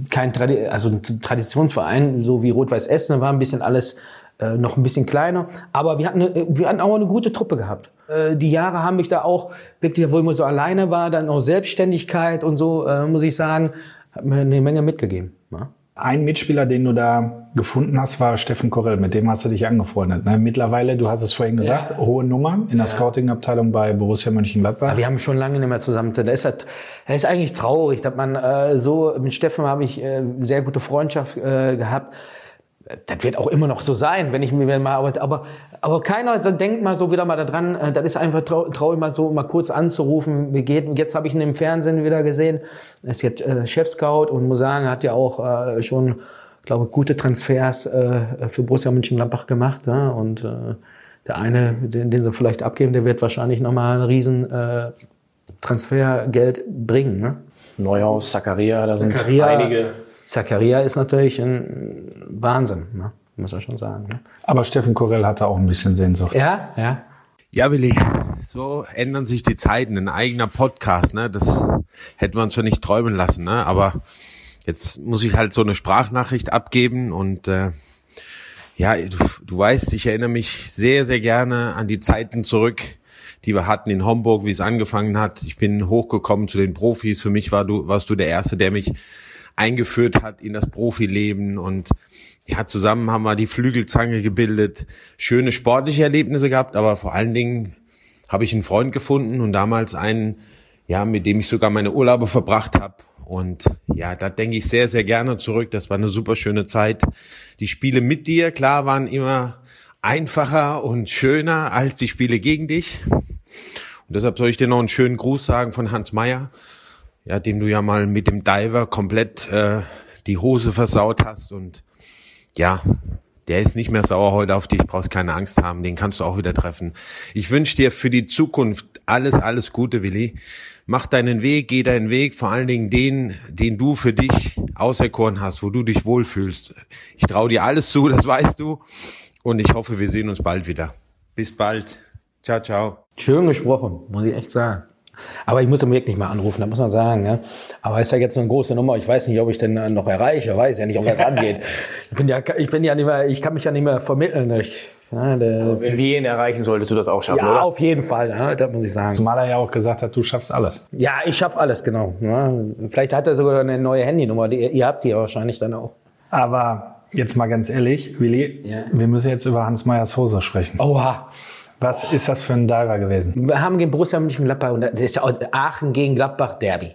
kein Tradi also ein Traditionsverein, so wie Rot-Weiß Essen, da war ein bisschen alles äh, noch ein bisschen kleiner. Aber wir hatten, eine, wir hatten auch eine gute Truppe gehabt. Äh, die Jahre haben mich da auch wirklich, wo ich immer so alleine war, dann auch Selbstständigkeit und so, äh, muss ich sagen, hat mir eine Menge mitgegeben. Ja. Ein Mitspieler, den du da gefunden hast, war Steffen Korell. Mit dem hast du dich angefreundet. Ne? Mittlerweile, du hast es vorhin gesagt, ja. hohe Nummer in der ja. Scouting-Abteilung bei Borussia Mönchengladbach. Aber wir haben schon lange nicht mehr zusammen. Das ist, halt, das ist eigentlich traurig, dass man äh, so mit Steffen habe ich äh, sehr gute Freundschaft äh, gehabt das wird auch immer noch so sein, wenn ich mir mal arbeite. Aber, aber keiner denkt mal so wieder mal daran, äh, das ist einfach trau traurig, mal so mal kurz anzurufen, wie geht. Jetzt habe ich ihn im Fernsehen wieder gesehen. Er ist jetzt äh, Chef-Scout und muss sagen, hat ja auch äh, schon, glaube gute Transfers äh, für Borussia Mönchengladbach gemacht. Ja? Und äh, der eine, den, den sie vielleicht abgeben, der wird wahrscheinlich nochmal ein riesen äh, Transfergeld bringen. Ne? Neuhaus, Zakaria, da sind Zakaria, einige Zakaria ist natürlich ein Wahnsinn, ne? muss man schon sagen. Ne? Aber Steffen Korell hatte auch ein bisschen Sehnsucht. Ja, ja. Ja, Willi, so ändern sich die Zeiten. Ein eigener Podcast, ne? Das hätten wir uns schon nicht träumen lassen, ne? Aber jetzt muss ich halt so eine Sprachnachricht abgeben und äh, ja, du, du weißt, ich erinnere mich sehr, sehr gerne an die Zeiten zurück, die wir hatten in Homburg, wie es angefangen hat. Ich bin hochgekommen zu den Profis. Für mich war du, warst du der Erste, der mich eingeführt hat in das Profileben und ja, zusammen haben wir die Flügelzange gebildet, schöne sportliche Erlebnisse gehabt, aber vor allen Dingen habe ich einen Freund gefunden und damals einen, ja, mit dem ich sogar meine Urlaube verbracht habe. Und ja, da denke ich sehr, sehr gerne zurück. Das war eine super schöne Zeit. Die Spiele mit dir, klar, waren immer einfacher und schöner als die Spiele gegen dich. Und deshalb soll ich dir noch einen schönen Gruß sagen von Hans Meyer ja, dem du ja mal mit dem Diver komplett äh, die Hose versaut hast und ja, der ist nicht mehr sauer heute auf dich, brauchst keine Angst haben, den kannst du auch wieder treffen. Ich wünsche dir für die Zukunft alles, alles Gute, Willi. Mach deinen Weg, geh deinen Weg, vor allen Dingen den, den du für dich auserkoren hast, wo du dich wohlfühlst. Ich traue dir alles zu, [laughs] das weißt du. Und ich hoffe, wir sehen uns bald wieder. Bis bald. Ciao, ciao. Schön gesprochen, muss ich echt sagen. Aber ich muss ihn wirklich mal anrufen, da muss man sagen. Ja. Aber ist ja jetzt eine große Nummer. Ich weiß nicht, ob ich den noch erreiche. Weiß ja nicht, ob er rangeht. [laughs] Ich bin ja, ich bin ja nicht mehr, ich kann mich ja nicht mehr vermitteln. Ich, ja, der, wenn wir ihn erreichen, solltest du das auch schaffen, ja, oder? auf jeden Fall, ja, das muss ich sagen. Zumal er ja auch gesagt hat, du schaffst alles. Ja, ich schaff alles, genau. Ja, vielleicht hat er sogar eine neue Handynummer. Die, ihr habt die wahrscheinlich dann auch. Aber jetzt mal ganz ehrlich, Willi, ja. wir müssen jetzt über Hans Meyers Hose sprechen. Oha. Was ist das für ein Diver gewesen? Wir haben gegen Borussia Mönchengladbach und das ist Aachen gegen Gladbach Derby.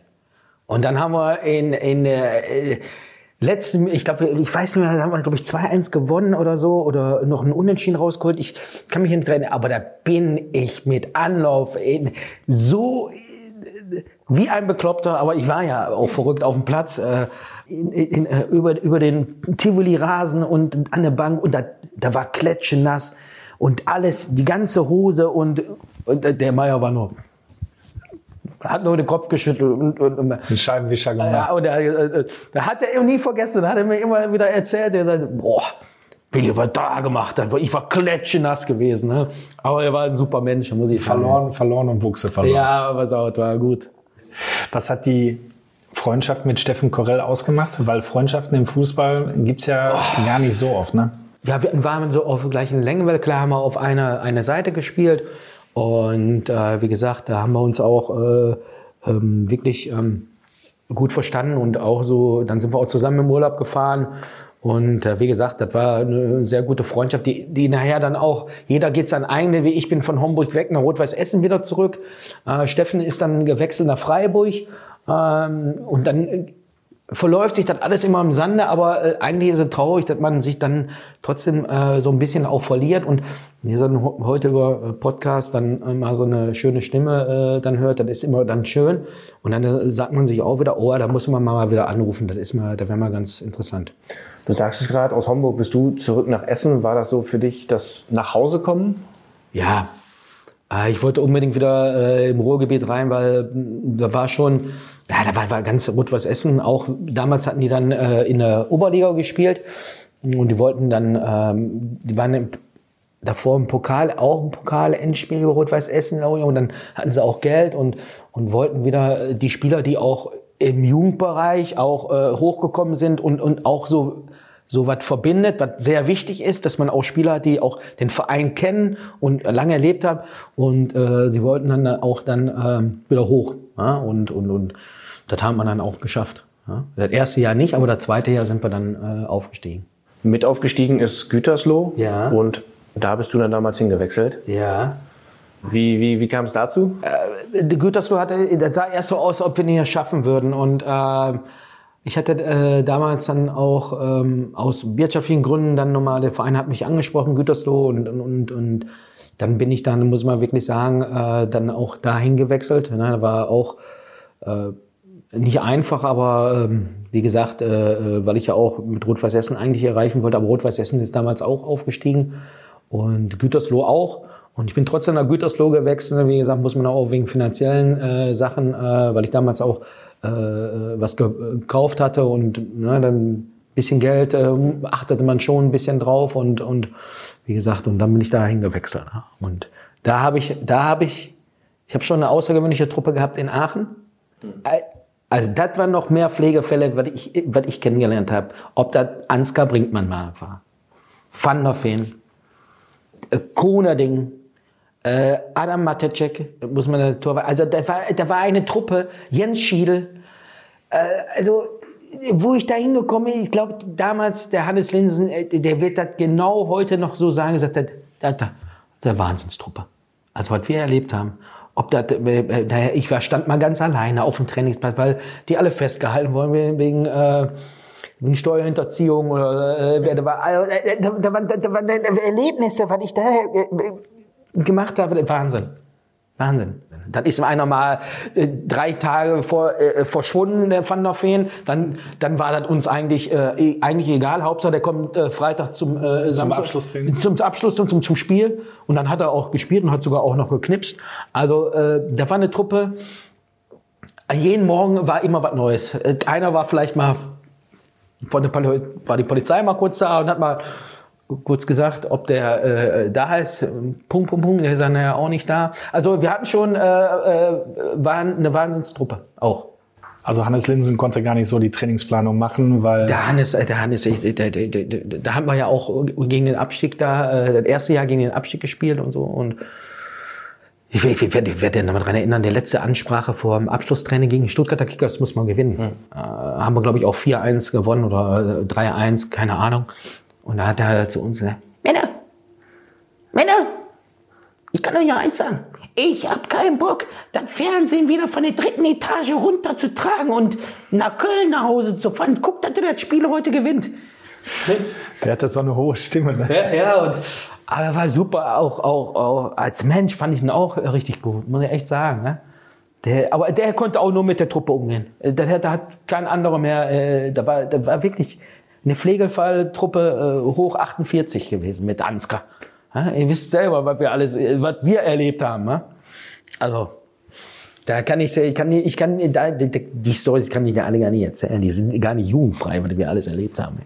Und dann haben wir in, in äh, letzten, ich glaube, ich weiß nicht mehr, da haben wir, glaube ich, 2-1 gewonnen oder so oder noch einen Unentschieden rausgeholt. Ich kann mich nicht erinnern, aber da bin ich mit Anlauf in, so wie ein Bekloppter, aber ich war ja auch verrückt auf dem Platz. Äh, in, in, äh, über, über den Tivoli-Rasen und an der Bank und da, da war klatschenass. nass und alles, die ganze Hose und, und der Meier war nur hat nur den Kopf geschüttelt und, und, und einen Scheibenwischer gemacht. Ja, und er, äh, da hat er nie vergessen, da hat er mir immer wieder erzählt, er sagt, boah, Willi, was da gemacht hat, ich war klatschenass gewesen, ne? aber er war ein super Mensch, muss ich sagen. Verloren, verloren und Wuchse verloren. Ja, aber sauer, war gut. Was hat die Freundschaft mit Steffen Korell ausgemacht? Weil Freundschaften im Fußball gibt's ja oh. gar nicht so oft, ne? Ja, wir waren so auf der gleichen Längenwelle. Klar haben wir auf einer eine Seite gespielt. Und äh, wie gesagt, da haben wir uns auch äh, ähm, wirklich ähm, gut verstanden und auch so, dann sind wir auch zusammen im Urlaub gefahren. Und äh, wie gesagt, das war eine sehr gute Freundschaft, die, die nachher dann auch, jeder geht sein eigene Weg. Ich bin von Homburg weg nach Rot-Weiß Essen wieder zurück. Äh, Steffen ist dann gewechselt nach Freiburg. Ähm, und dann verläuft sich das alles immer im Sande, aber äh, eigentlich ist es traurig, dass man sich dann trotzdem äh, so ein bisschen auch verliert und wir dann heute über äh, Podcast dann äh, mal so eine schöne Stimme äh, dann hört, das ist immer dann schön und dann äh, sagt man sich auch wieder, oh, da muss man mal wieder anrufen, das ist mal, da wäre mal ganz interessant. Du sagst es gerade, aus Homburg bist du zurück nach Essen, war das so für dich das nach Hause kommen? Ja, ich wollte unbedingt wieder äh, im Ruhrgebiet rein, weil mm, da war schon ja, da war, war ganz rot was essen. Auch damals hatten die dann äh, in der Oberliga gespielt und die wollten dann, ähm, die waren im, davor im Pokal, auch im Pokal-Endspiel Rot-Weiß Essen, und dann hatten sie auch Geld und, und wollten wieder äh, die Spieler, die auch im Jugendbereich auch äh, hochgekommen sind und, und auch so so was verbindet, was sehr wichtig ist, dass man auch Spieler hat, die auch den Verein kennen und lange erlebt haben. Und äh, sie wollten dann auch dann ähm, wieder hoch. Ja? Und, und, und das haben wir dann auch geschafft. Ja? Das erste Jahr nicht, aber das zweite Jahr sind wir dann äh, aufgestiegen. Mit aufgestiegen ist Gütersloh. Ja. Und da bist du dann damals hingewechselt. Ja. Wie, wie, wie kam es dazu? Äh, Gütersloh hatte, das sah erst so aus, ob wir nicht schaffen würden. Und äh, ich hatte äh, damals dann auch ähm, aus wirtschaftlichen Gründen dann nochmal, der Verein hat mich angesprochen, Gütersloh, und, und, und, und dann bin ich dann, muss man wirklich sagen, äh, dann auch dahin gewechselt. Ne? Da war auch äh, nicht einfach, aber ähm, wie gesagt, äh, äh, weil ich ja auch mit Rot-Weiß Essen eigentlich erreichen wollte, aber Rot-Weiß Essen ist damals auch aufgestiegen und Gütersloh auch. Und ich bin trotzdem nach Gütersloh gewechselt. Wie gesagt, muss man auch wegen finanziellen äh, Sachen, äh, weil ich damals auch äh, was gekauft hatte und ne, dann ein bisschen Geld äh, achtete man schon ein bisschen drauf und, und wie gesagt, und dann bin ich dahin gewechselt. Ne? Und da habe ich, da habe ich, ich habe schon eine außergewöhnliche Truppe gehabt in Aachen. Also das waren noch mehr Pflegefälle, was ich, was ich kennengelernt habe. Ob das Ansgar Brinkmann mal war, Van der Feen, äh, Konerding, äh, Adam Matecek, muss man Tor, also da war, da war eine Truppe, Jens Schiedel, äh, also wo ich da hingekommen bin, ich glaube damals der Hannes Linsen, äh, der wird das genau heute noch so sagen, hat, da, da, der Wahnsinnstruppe. Also was wir erlebt haben. Ob das, äh, naja, ich war, stand mal ganz alleine auf dem Trainingsplatz, weil die alle festgehalten wurden wegen, äh, wegen Steuerhinterziehung oder äh, da war, also, äh, da, da, da, da waren Erlebnisse, was ich da äh, gemacht habe, Wahnsinn. Wahnsinn. Dann ist einer mal äh, drei Tage vor, äh, verschwunden, der Van der Feen. Dann, dann war das uns eigentlich, äh, eigentlich egal. Hauptsache, der kommt äh, Freitag zum, äh, Zum Abschlusstraining. Zum Abschluss und zum, zum Spiel. Und dann hat er auch gespielt und hat sogar auch noch geknipst. Also, äh, da war eine Truppe. Jeden Morgen war immer was Neues. Äh, Einer war vielleicht mal von der Poli war die Polizei mal kurz da und hat mal kurz gesagt, ob der äh, da ist. Punkt, Punkt, Punkt. Der ist dann ja auch nicht da. Also wir hatten schon äh, äh, waren eine Wahnsinnstruppe auch. Also Hannes Linsen konnte gar nicht so die Trainingsplanung machen, weil Der Hannes, äh, der Hannes, da haben wir ja auch gegen den Abstieg da, äh, das erste Jahr gegen den Abstieg gespielt und so und ich, ich, ich werde ich werde noch mal dran erinnern, der letzte Ansprache vor dem Abschlusstraining gegen die Stuttgarter Kickers muss man gewinnen. Äh, haben wir, glaube ich, auch 4-1 gewonnen oder äh, 3-1, keine Ahnung. Und da hat er zu uns gesagt, Männer, Männer, ich kann euch ja eins sagen. Ich hab keinen Bock, das Fernsehen wieder von der dritten Etage runterzutragen und nach Köln nach Hause zu fahren. Guckt, dass ihr das Spiel heute gewinnt. der hatte so eine hohe Stimme. Ne? Ja, ja und, aber er war super, auch, auch, auch als Mensch fand ich ihn auch richtig gut, muss ich echt sagen. Ne? Der, aber der konnte auch nur mit der Truppe umgehen. Da, da hat kein anderer mehr, äh, da, war, da war wirklich eine Pflegefalltruppe äh, hoch 48 gewesen mit Ansgar. Ja, ihr wisst selber, was wir alles, äh, was wir erlebt haben. Ne? Also, da kann ich, ich kann, ich kann, da, die, die Storys kann ich dir alle gar nicht erzählen. Die sind gar nicht jugendfrei, was wir alles erlebt haben.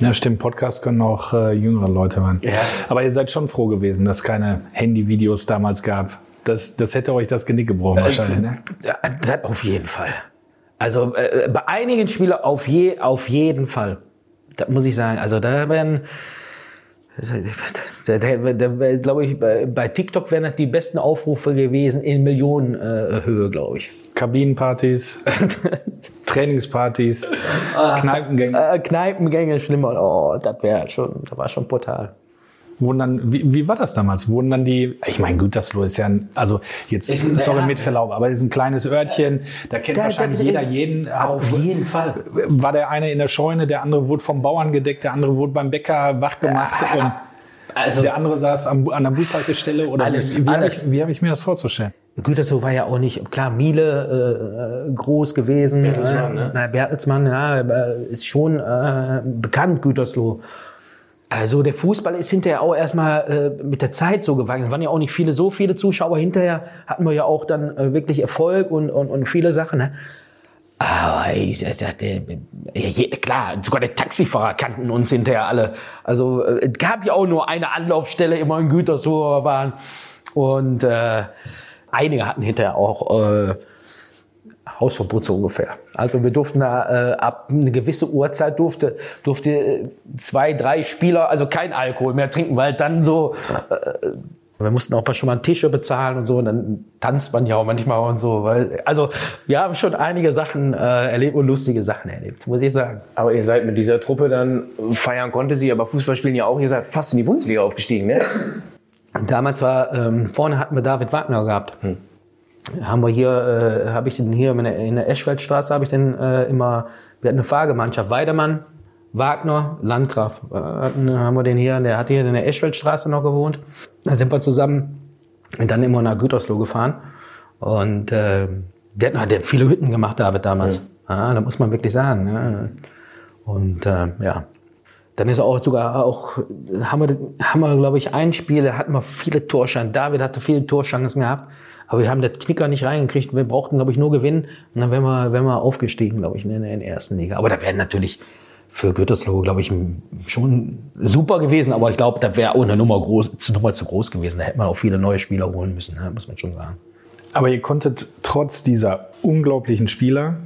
Ja, stimmt. Podcast können auch äh, jüngere Leute hören. Ja. Aber ihr seid schon froh gewesen, dass es keine Handyvideos damals gab. Das, das hätte euch das Genick gebrochen wahrscheinlich. Ne? Ja, das auf jeden Fall. Also äh, bei einigen Spielern auf, je, auf jeden Fall. Das muss ich sagen. Also da werden, [laughs] da, da, da, glaube ich, bei, bei TikTok wären das die besten Aufrufe gewesen in Millionenhöhe, äh, Höhe, glaube ich. Kabinenpartys, [laughs] Trainingspartys, Kneipengänge. Äh, Kneipengänge, schlimmer. Oh, das wäre schon, das war schon brutal. Wurden dann, wie, wie war das damals? Wurden dann die, ich meine, Gütersloh ist ja ein, also jetzt, Ist ein- sorry ja. mit Verlaub, aber ist ein kleines Örtchen, da kennt Da- wahrscheinlich da- jeder jeden. Auf jeden Fall. War der eine in der Scheune, der andere wurde vom Bauern gedeckt, der andere wurde beim Bäcker wach gemacht und Also der andere saß am, an der Bushaltestelle oder Alles, wie, wie habe ich, wie hab ich mir das vorzustellen? Gütersloh war ja auch nicht, klar, Miele äh, äh, groß gewesen. Bertelsmann, äh, ne? Na, Bertelsmann, ja, ist schon äh, bekannt, Gütersloh. Also der Fußball ist hinterher auch erstmal äh, mit der Zeit so gewachsen. Es waren ja auch nicht viele, so viele Zuschauer. Hinterher hatten wir ja auch dann äh, wirklich Erfolg und, und, und viele Sachen. Ne? Aber ich ich sagte, klar, sogar die Taxifahrer kannten uns hinterher alle. Also äh, es gab ja auch nur eine Anlaufstelle immer in Gütersloh, waren. Und äh, einige hatten hinterher auch äh, Hausverbot so ungefähr. Also wir durften da äh, ab eine gewisse Uhrzeit durfte durfte äh, zwei, drei Spieler, also kein Alkohol mehr trinken, weil dann so äh, wir mussten auch schon mal Tische bezahlen und so, und dann tanzt man ja auch manchmal und so. Weil, also wir haben schon einige Sachen äh, erlebt und lustige Sachen erlebt, muss ich sagen. Aber ihr seid mit dieser Truppe dann, feiern konnte sie, aber Fußball spielen ja auch, ihr seid fast in die Bundesliga aufgestiegen, ne? Damals war, ähm, vorne hatten wir David Wagner gehabt. Hm. Haben wir hier, äh, habe ich den hier in der, Eschwaldstraße, habe ich den äh, immer, wir hatten eine Fahrgemeinschaft, Weidemann, Wagner, Landgraf, äh, haben wir den hier, der hat hier in der Eschwaldstraße noch gewohnt. Da sind wir zusammen und dann immer nach Gütersloh gefahren. Und äh, der, hat, der hat viele Hütten gemacht, David, damals. Ja. ja da muss man wirklich sagen. Ja. Und äh, ja, dann ist auch sogar auch, haben wir, haben wir glaube ich, ein Spiel, da hatten wir viele Torchancen. David hatte viele Torchancen gehabt, aber wir haben das Knicker nicht reingekriegt. Wir brauchten, glaube ich, nur gewinnen und dann wären wir, wären wir aufgestiegen, glaube ich, in der, in der ersten Liga. Aber da wären natürlich für Gütersloh, glaube ich, schon super gewesen, aber ich glaube, da wäre auch eine Nummer, groß, Nummer zu groß gewesen. Da hätte man auch viele neue Spieler holen müssen, ne? muss man schon sagen. Aber ihr konntet trotz dieser unglaublichen Spieler,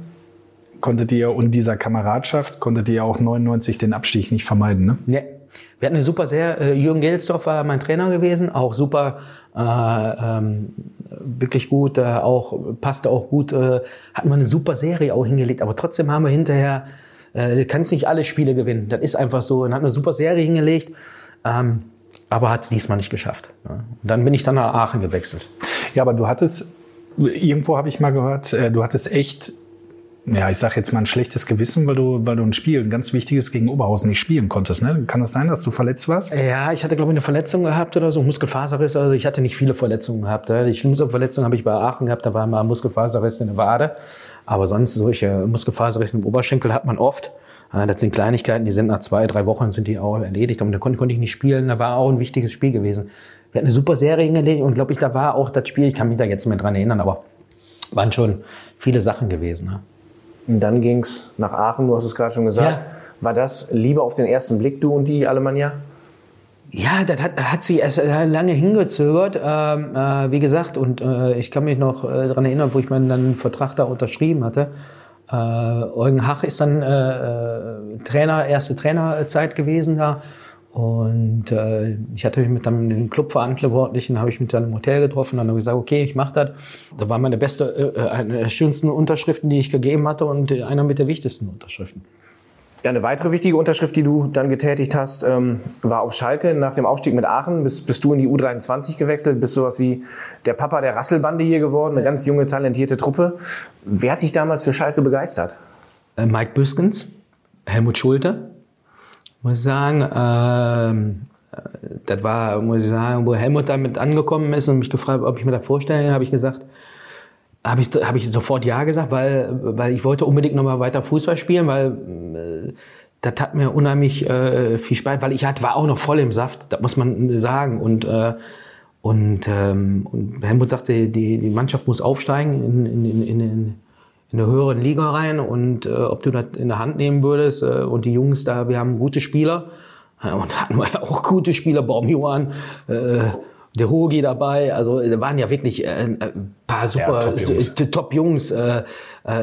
konntet ihr und dieser Kameradschaft, konntet ihr auch 99 den Abstieg nicht vermeiden, ne? Ja. Wir hatten eine super sehr, äh, Jürgen Gelsdorf war mein Trainer gewesen, auch super, äh, ähm, wirklich gut, äh, auch passte auch gut, äh, hatten wir eine super Serie auch hingelegt, aber trotzdem haben wir hinterher äh, du kannst nicht alle Spiele gewinnen. Das ist einfach so. Und hat eine super Serie hingelegt, ähm, aber hat es diesmal nicht geschafft. Ja. dann bin ich dann nach Aachen gewechselt. Ja, aber du hattest, irgendwo habe ich mal gehört, äh, du hattest echt ja, ich sag jetzt mal ein schlechtes Gewissen, weil du, weil du ein Spiel, ein ganz wichtiges gegen Oberhausen nicht spielen konntest. Ne? Kann das sein, dass du verletzt warst? Ja, ich hatte glaube ich eine Verletzung gehabt oder so, Muskelfaserriss. Also ich hatte nicht viele Verletzungen gehabt. Die schlimmste Verletzung habe ich bei Aachen gehabt. Da war mal Muskelfaserriss in der Wade. Aber sonst solche Muskelfaserrisse im Oberschenkel hat man oft. Das sind Kleinigkeiten, die sind nach zwei, drei Wochen sind die auch erledigt. Und da konnte, konnte ich nicht spielen. Da war auch ein wichtiges Spiel gewesen. Wir hatten eine super Serie hingelegt und glaube ich, da war auch das Spiel, ich kann mich da jetzt mehr dran erinnern, aber waren schon viele Sachen gewesen. Ne? Und dann ging's nach Aachen, du hast es gerade schon gesagt. Ja. War das Liebe auf den ersten Blick, du und die Alemannia? Ja, das hat, hat sich erst lange hingezögert, ähm, äh, wie gesagt, und äh, ich kann mich noch äh, daran erinnern, wo ich meinen dann Vertrag da unterschrieben hatte. Äh, Eugen Hach ist dann äh, äh, Trainer, erste Trainerzeit gewesen da. Und äh, ich hatte mich mit dann den Clubverantwortlichen, habe ich mich dann im Hotel getroffen, dann habe ich gesagt, okay, ich mache das. Da war meine beste, äh, eine der schönsten Unterschriften, die ich gegeben hatte und einer mit der wichtigsten Unterschriften. Ja, eine weitere wichtige Unterschrift, die du dann getätigt hast, ähm, war auf Schalke. Nach dem Aufstieg mit Aachen bist, bist du in die U23 gewechselt, bist sowas wie der Papa der Rasselbande hier geworden, eine ganz junge, talentierte Truppe. Wer hat dich damals für Schalke begeistert? Äh, Mike Büskens, Helmut Schulte, muss sagen. Ähm, äh, das war, muss ich sagen, wo Helmut damit angekommen ist und mich gefragt, ob ich mir das vorstellen habe ich gesagt, habe ich, hab ich sofort Ja gesagt, weil, weil ich wollte unbedingt nochmal weiter Fußball spielen, weil äh, das hat mir unheimlich äh, viel Spaß, weil ich halt, war auch noch voll im Saft, das muss man sagen. Und, äh, und, ähm, und Helmut sagte, die, die Mannschaft muss aufsteigen in, in, in, in eine höhere Liga rein und äh, ob du das in der Hand nehmen würdest. Äh, und die Jungs da, wir haben gute Spieler. Und hatten wir ja auch gute Spieler, Baumjohann, äh, der Hogi dabei. Also da waren ja wirklich äh, ein paar super ja, Top-Jungs. Top äh,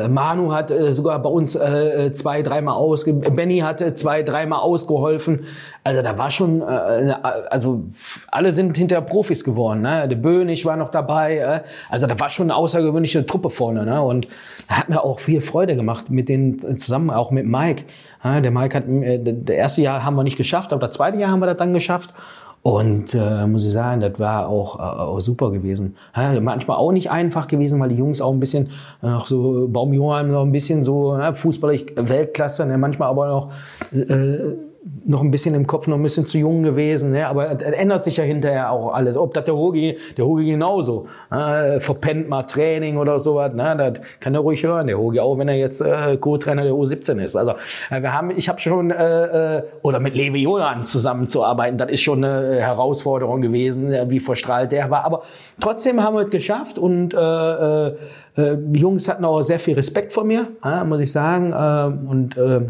äh, Manu hat äh, sogar bei uns äh, zwei, dreimal aus, Benny hatte zwei, dreimal ausgeholfen. Also da war schon, äh, also alle sind hinter Profis geworden. Ne? Der Bönig war noch dabei. Äh, also da war schon eine außergewöhnliche Truppe vorne. Ne? Und hat mir auch viel Freude gemacht mit denen zusammen, auch mit Mike. Der Mike hat, äh, der erste Jahr haben wir nicht geschafft, aber das zweite Jahr haben wir das dann geschafft. Und äh, muss ich sagen, das war auch, äh, auch super gewesen. Ja, manchmal auch nicht einfach gewesen, weil die Jungs auch ein bisschen noch so Baumjohann noch ein bisschen so ja, Fußballer Weltklasse, ne, manchmal aber noch äh, noch ein bisschen im Kopf noch ein bisschen zu jung gewesen, ne? aber es ändert sich ja hinterher auch alles. Ob das der Hogi, der Hogi genauso, äh, verpennt mal Training oder sowas, ne? das kann er ruhig hören, der Hogi auch, wenn er jetzt äh, Co-Trainer der U17 ist. Also äh, wir haben, ich habe schon, äh, äh, oder mit Levi Joran zusammenzuarbeiten, das ist schon eine Herausforderung gewesen, wie verstrahlt der war, aber trotzdem haben wir es geschafft und äh, äh, die Jungs hatten auch sehr viel Respekt vor mir, äh, muss ich sagen, äh, und äh,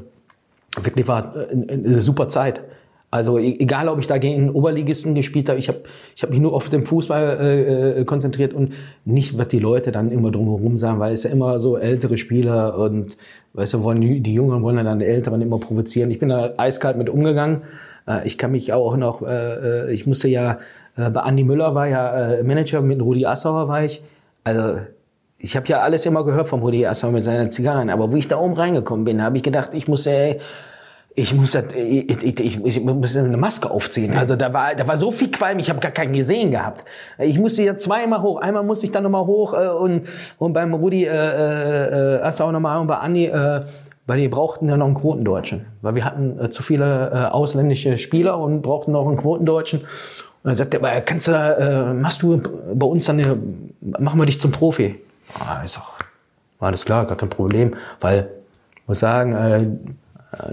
wirklich war eine super Zeit. Also e- egal, ob ich da gegen Oberligisten gespielt habe, ich habe ich hab mich nur auf den Fußball äh, äh, konzentriert und nicht, was die Leute dann immer drumherum sagen, weil es ja immer so ältere Spieler und weißt du, wollen die, die Jüngeren wollen dann die Älteren immer provozieren. Ich bin da eiskalt mit umgegangen. Äh, ich kann mich auch noch, äh, äh ich musste ja, äh, bei Andi Müller war ja Manager, mit Rudi Assauer war ich. Also ich habe ja alles immer gehört vom Rudi Assauer mit seinen Zigarren, aber wo ich da oben reingekommen bin, habe ich gedacht, ich muss, ey, ich muss, das, ich, ich, ich, ich muss eine Maske aufziehen. Also da war, da war so viel Qualm, ich habe gar keinen gesehen gehabt. Ich musste ja zweimal hoch. Einmal musste ich dann nochmal hoch äh, und, und beim Rudi äh, äh, erst auch nochmal und bei Andi, äh, weil die brauchten ja noch einen Quotendeutschen. Weil wir hatten äh, zu viele äh, ausländische Spieler und brauchten noch einen Quotendeutschen. Und dann sagte er, kannst du, äh, machst du bei uns dann, eine, machen wir dich zum Profi. Ah, ist auch, alles klar, gar kein Problem. Weil, muss sagen, äh,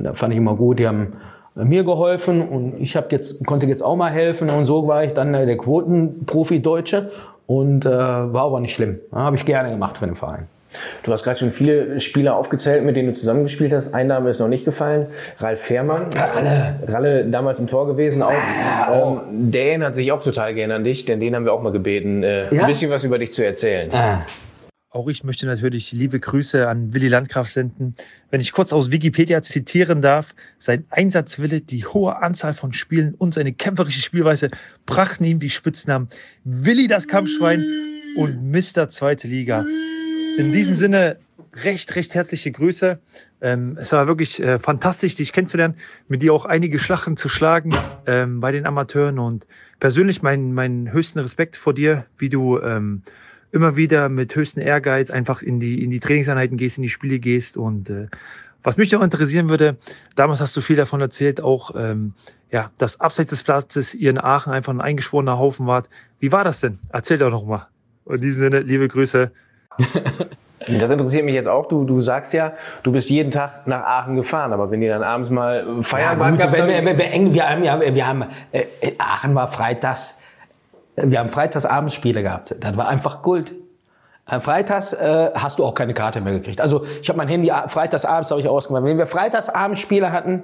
da fand ich immer gut, die haben mir geholfen und ich hab jetzt, konnte jetzt auch mal helfen und so war ich dann der Quotenprofi Deutsche und äh, war aber nicht schlimm. Ja, Habe ich gerne gemacht für den Verein. Du hast gerade schon viele Spieler aufgezählt, mit denen du zusammengespielt hast. Ein Name ist noch nicht gefallen. Ralf Fährmann. Ralle. Ralle damals im Tor gewesen. Auch. Ja, auch. Ähm, der erinnert sich auch total gerne an dich, denn den haben wir auch mal gebeten, äh, Ja? ein bisschen was über dich zu erzählen. Ah. Auch ich möchte natürlich liebe Grüße an Willi Landgraf senden. Wenn ich kurz aus Wikipedia zitieren darf, sein Einsatzwille, die hohe Anzahl von Spielen und seine kämpferische Spielweise brachten ihm die Spitznamen Willi das Kampfschwein und Mr. Zweite Liga. In diesem Sinne recht, recht herzliche Grüße. Ähm, es war wirklich äh, fantastisch, dich kennenzulernen, mit dir auch einige Schlachten zu schlagen ähm, bei den Amateuren und persönlich meinen meinen höchsten Respekt vor dir, wie du ähm, immer wieder mit höchstem Ehrgeiz einfach in die, in die Trainingseinheiten gehst, in die Spiele gehst. Und äh, was mich auch interessieren würde, damals hast du viel davon erzählt, auch ähm, ja, dass abseits des Platzes ihr in Aachen einfach ein eingeschworener Haufen wart. Wie war das denn? Erzähl doch noch mal. In diesem Sinne, liebe Grüße. [laughs] Das interessiert mich jetzt auch. Du, du sagst ja, du bist jeden Tag nach Aachen gefahren, aber wenn ihr dann abends mal Ja, feiern gut, wart, gab's wir, dann- wir, wir, eng- wir haben, ja, wir haben äh, Aachen war freitags, äh, wir haben freitags Abendspiele gehabt. Das war einfach Gold. Äh, Freitags äh, hast du auch keine Karte mehr gekriegt. Also ich habe mein Handy a- freitags abends habe ich ausgemacht. Wenn wir freitags Abendspiele hatten,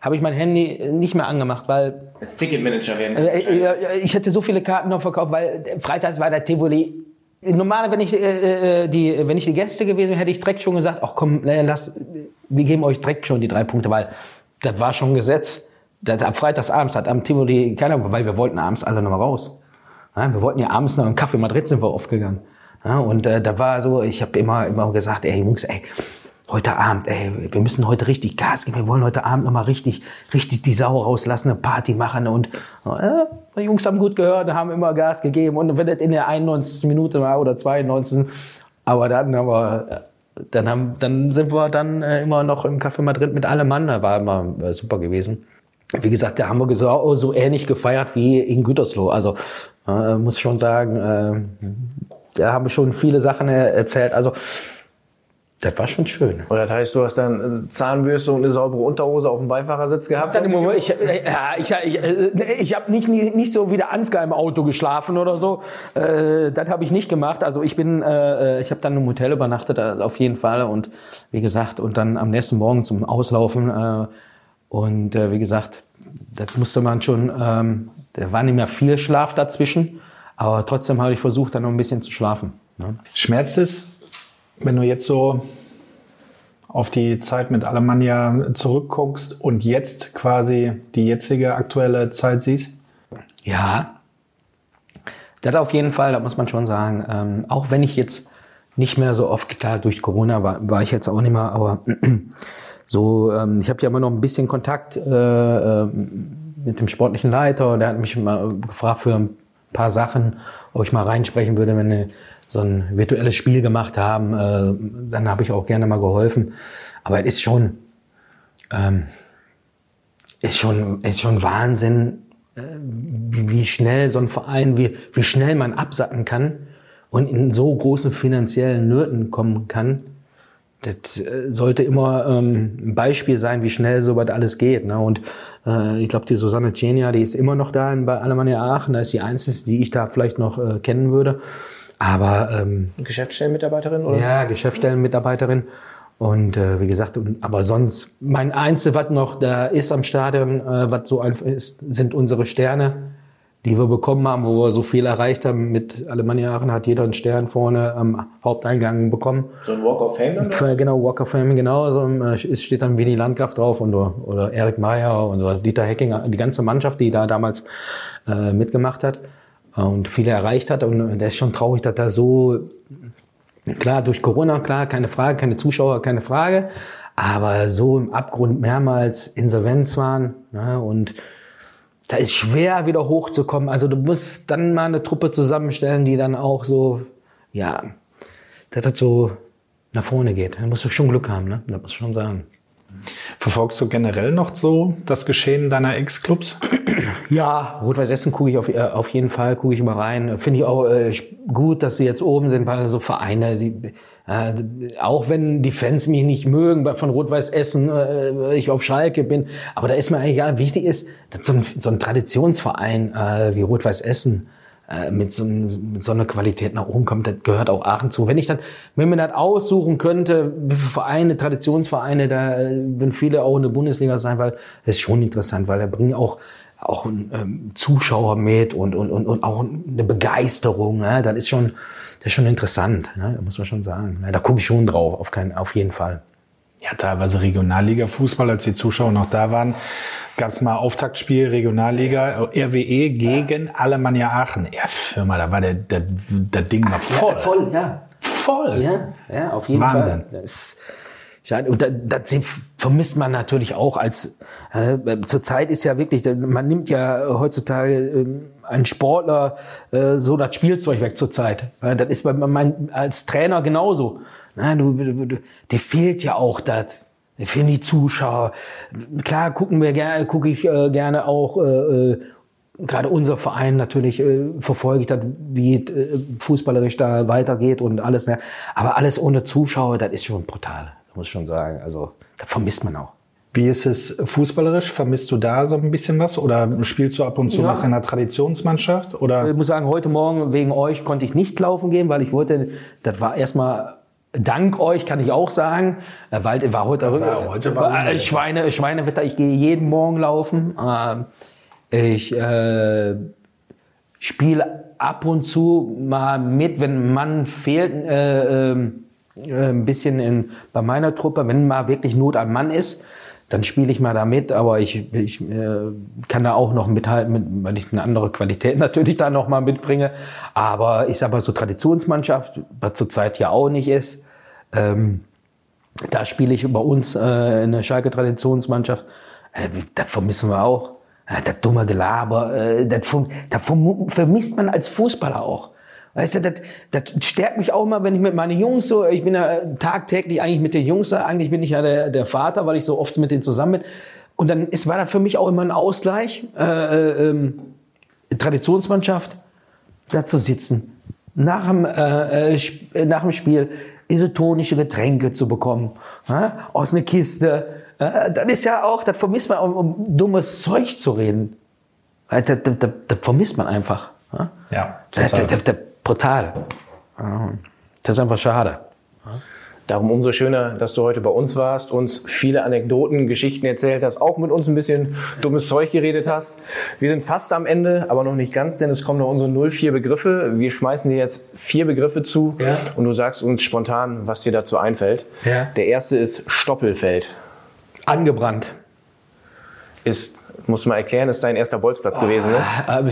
habe ich mein Handy nicht mehr angemacht, weil als Ticketmanager werden. äh, äh, ich hätte so viele Karten noch verkauft, weil äh, freitags war der Tivoli. Normal, wenn ich äh, äh, die, wenn ich die Gäste gewesen wäre, hätte ich direkt schon gesagt, ach komm, äh, lass, wir geben euch direkt schon die drei Punkte, weil das war schon Gesetz. Das, ab freitagsabends hat am Tivoli keiner, weil wir wollten abends alle noch mal raus. Ja, wir wollten ja abends noch im Café Madrid sind wir aufgegangen. Ja, und äh, da war so, ich habe immer, immer gesagt, ey Jungs, ey, heute Abend, ey, wir müssen heute richtig Gas geben, wir wollen heute Abend noch mal richtig, richtig die Sau rauslassen, eine Party machen und äh, die Jungs haben gut gehört, haben immer Gas gegeben und wenn das in der 91. Minute war oder 92. Aber dann haben wir, dann haben, dann sind wir dann äh, immer noch im Café Madrid mit allem Mann, da war immer äh, super gewesen. Wie gesagt, da haben wir so, so ähnlich gefeiert wie in Gütersloh. Also äh, muss schon sagen, äh, da haben wir schon viele Sachen äh, erzählt. Also das war schon schön. Oder das heißt, du hast dann äh, Zahnbürste und eine saubere Unterhose auf dem Beifahrersitz gehabt? Dann im Moment, ich, äh, ja, ich, ich, ich habe nicht, nicht, nicht so wie der Ansgar im Auto geschlafen oder so. Äh, das habe ich nicht gemacht. Also ich bin, äh, ich habe dann im Hotel übernachtet, auf jeden Fall. Und wie gesagt, und dann am nächsten Morgen zum Auslaufen. Äh, und wie gesagt, das musste man schon, ähm, da war nicht mehr viel Schlaf dazwischen. Aber trotzdem habe ich versucht, dann noch ein bisschen zu schlafen. Ne? Schmerzt es, wenn du jetzt so auf die Zeit mit Alemannia zurückguckst und jetzt quasi die jetzige aktuelle Zeit siehst? Ja, das auf jeden Fall, da muss man schon sagen. Ähm, auch wenn ich jetzt nicht mehr so oft, klar, durch Corona war, war ich jetzt auch nicht mehr, aber [clears throat] so, ähm, ich habe ja immer noch ein bisschen Kontakt äh, äh, mit dem sportlichen Leiter. Der hat mich mal gefragt für ein paar Sachen, ob ich mal reinsprechen würde, wenn wir so ein virtuelles Spiel gemacht haben. Äh, dann habe ich auch gerne mal geholfen. Aber es ist schon, ähm, ist schon, ist schon Wahnsinn, äh, wie, wie schnell so ein Verein, wie, wie schnell man absacken kann und in so großen finanziellen Nöten kommen kann. Das äh, sollte immer ähm, ein Beispiel sein, wie schnell so was alles geht. Ne? Und äh, ich glaube, die Susanne Cenia, die ist immer noch da in, bei Alemannia Aachen. Da ist die einzige, die ich da vielleicht noch äh, kennen würde. Aber ähm, Geschäftsstellenmitarbeiterin? Oder? ja, Geschäftsstellenmitarbeiterin. Und äh, wie gesagt, aber sonst, mein Einzige, was noch da ist am Stadion, äh, was so einfach ist, sind unsere Sterne, die wir bekommen haben, wo wir so viel erreicht haben. Mit Alemannia Aachen hat jeder einen Stern vorne am Haupteingang bekommen. So ein Walk of Fame dann? Genau, Walk of Fame, genau. So, äh, es steht dann Winnie Landgraf drauf und, oder Erik Meyer und so, Dieter Hecking, die ganze Mannschaft, die da damals äh, mitgemacht hat und viele erreicht hat. Und das ist schon traurig, dass da so, klar, durch Corona, klar, keine Frage, keine Zuschauer, keine Frage, aber so im Abgrund mehrmals Insolvenz waren ne, und da ist schwer wieder hochzukommen. Also du musst dann mal eine Truppe zusammenstellen, die dann auch so, ja, dass das so nach vorne geht. Da musst du schon Glück haben, ne? Das muss ich schon sagen. Verfolgst du generell noch so das Geschehen deiner Ex-Clubs? Ja, Rot-Weiß Essen gucke ich auf, äh, auf jeden Fall, gucke ich mal rein. Finde ich auch äh, gut, dass sie jetzt oben sind, weil so Vereine, die, äh, auch wenn die Fans mich nicht mögen, von Rot-Weiß Essen äh, ich auf Schalke bin, aber da ist mir eigentlich egal, wichtig ist, dass so ein, so ein Traditionsverein äh, wie Rot-Weiß Essen äh, mit, so, mit so einer Qualität nach oben kommt, das gehört auch Aachen zu. Wenn ich dann, wenn man das aussuchen könnte, Vereine, Traditionsvereine, da würden viele auch in der Bundesliga sein, weil das ist schon interessant, weil da bringen auch auch ähm, Zuschauer mit und, und, und, und auch eine Begeisterung. Ne? Das ist schon, das ist schon interessant, ne? muss man schon sagen. Da gucke ich schon drauf, auf, keinen, auf jeden Fall. Ja, teilweise Regionalliga-Fußball, als die Zuschauer noch da waren, gab es mal Auftaktspiel Regionalliga RWE gegen Alemannia Aachen. Ja, Firma, da war der, der, der Ding mal voll. Ja, voll, ja. Voll. Ja, ja auf jeden Wahnsinn. Fall. Das, ja, und das, das vermisst man natürlich auch als äh, zurzeit ist ja wirklich, man nimmt ja heutzutage äh, einen Sportler äh, so das Spielzeug weg zurzeit. Ja, das ist bei mein, als Trainer genauso. Na, du, du, du, dir fehlt ja auch das. Dir fehlen die Zuschauer. Klar gucken wir gerne, gucke ich äh, gerne auch äh, äh, gerade unser Verein natürlich äh, verfolge ich das, wie äh, fußballerisch da weitergeht und alles. Ne? Aber alles ohne Zuschauer, das ist schon brutal muss ich schon sagen. Also da vermisst man auch. Wie ist es fußballerisch? Vermisst du da so ein bisschen was? Oder spielst du ab und zu Ja. noch in einer Traditionsmannschaft? Oder? Ich muss sagen, heute Morgen wegen euch konnte ich nicht laufen gehen, weil ich wollte, das war erstmal dank euch, kann ich auch sagen, äh, weil war heute, sagen, heute war äh. Schweine, Schweinewetter, ich gehe jeden Morgen laufen. Ähm, Ich äh, spiele ab und zu mal mit, wenn ein Mann fehlt, äh, ähm, äh, ein bisschen in, bei meiner Truppe, wenn mal wirklich Not am Mann ist, dann spiele ich mal da mit, aber ich, ich äh, kann da auch noch mithalten, mit, weil ich eine andere Qualität [laughs] natürlich da noch mal mitbringe. Aber ich sag mal so Traditionsmannschaft, was zurzeit ja auch nicht ist, ähm, da spiele ich bei uns äh, in der Schalke Traditionsmannschaft. Äh, das vermissen wir auch. Äh, das dumme Gelaber, äh, das, verm- das verm- vermisst man als Fußballer auch. Weißt du, das, das stärkt mich auch immer, wenn ich mit meinen Jungs so, ich bin ja äh, tagtäglich eigentlich mit den Jungs eigentlich bin ich ja der, der Vater, weil ich so oft mit denen zusammen bin. Und dann ist, war das für mich auch immer ein Ausgleich, äh, äh, ähm, Traditionsmannschaft, da zu sitzen, nach dem, äh, äh, nach dem Spiel isotonische Getränke zu bekommen, ja, aus einer Kiste. Äh, das ist ja auch, das vermisst man, um, um dummes Zeug zu reden. Das, das, das, das vermisst man einfach. Ja, Ja, das, total. Brutal. Das ist einfach schade. Darum umso schöner, dass du heute bei uns warst, uns viele Anekdoten, Geschichten erzählt hast, auch mit uns ein bisschen dummes Zeug geredet hast. Wir sind fast am Ende, aber noch nicht ganz, denn es kommen noch unsere 04 Begriffe. Wir schmeißen dir jetzt vier Begriffe zu Ja. und du sagst uns spontan, was dir dazu einfällt. Ja. Der erste ist Stoppelfeld. Angebrannt. Ist, muss man erklären, ist dein erster Bolzplatz gewesen, ne? Ah,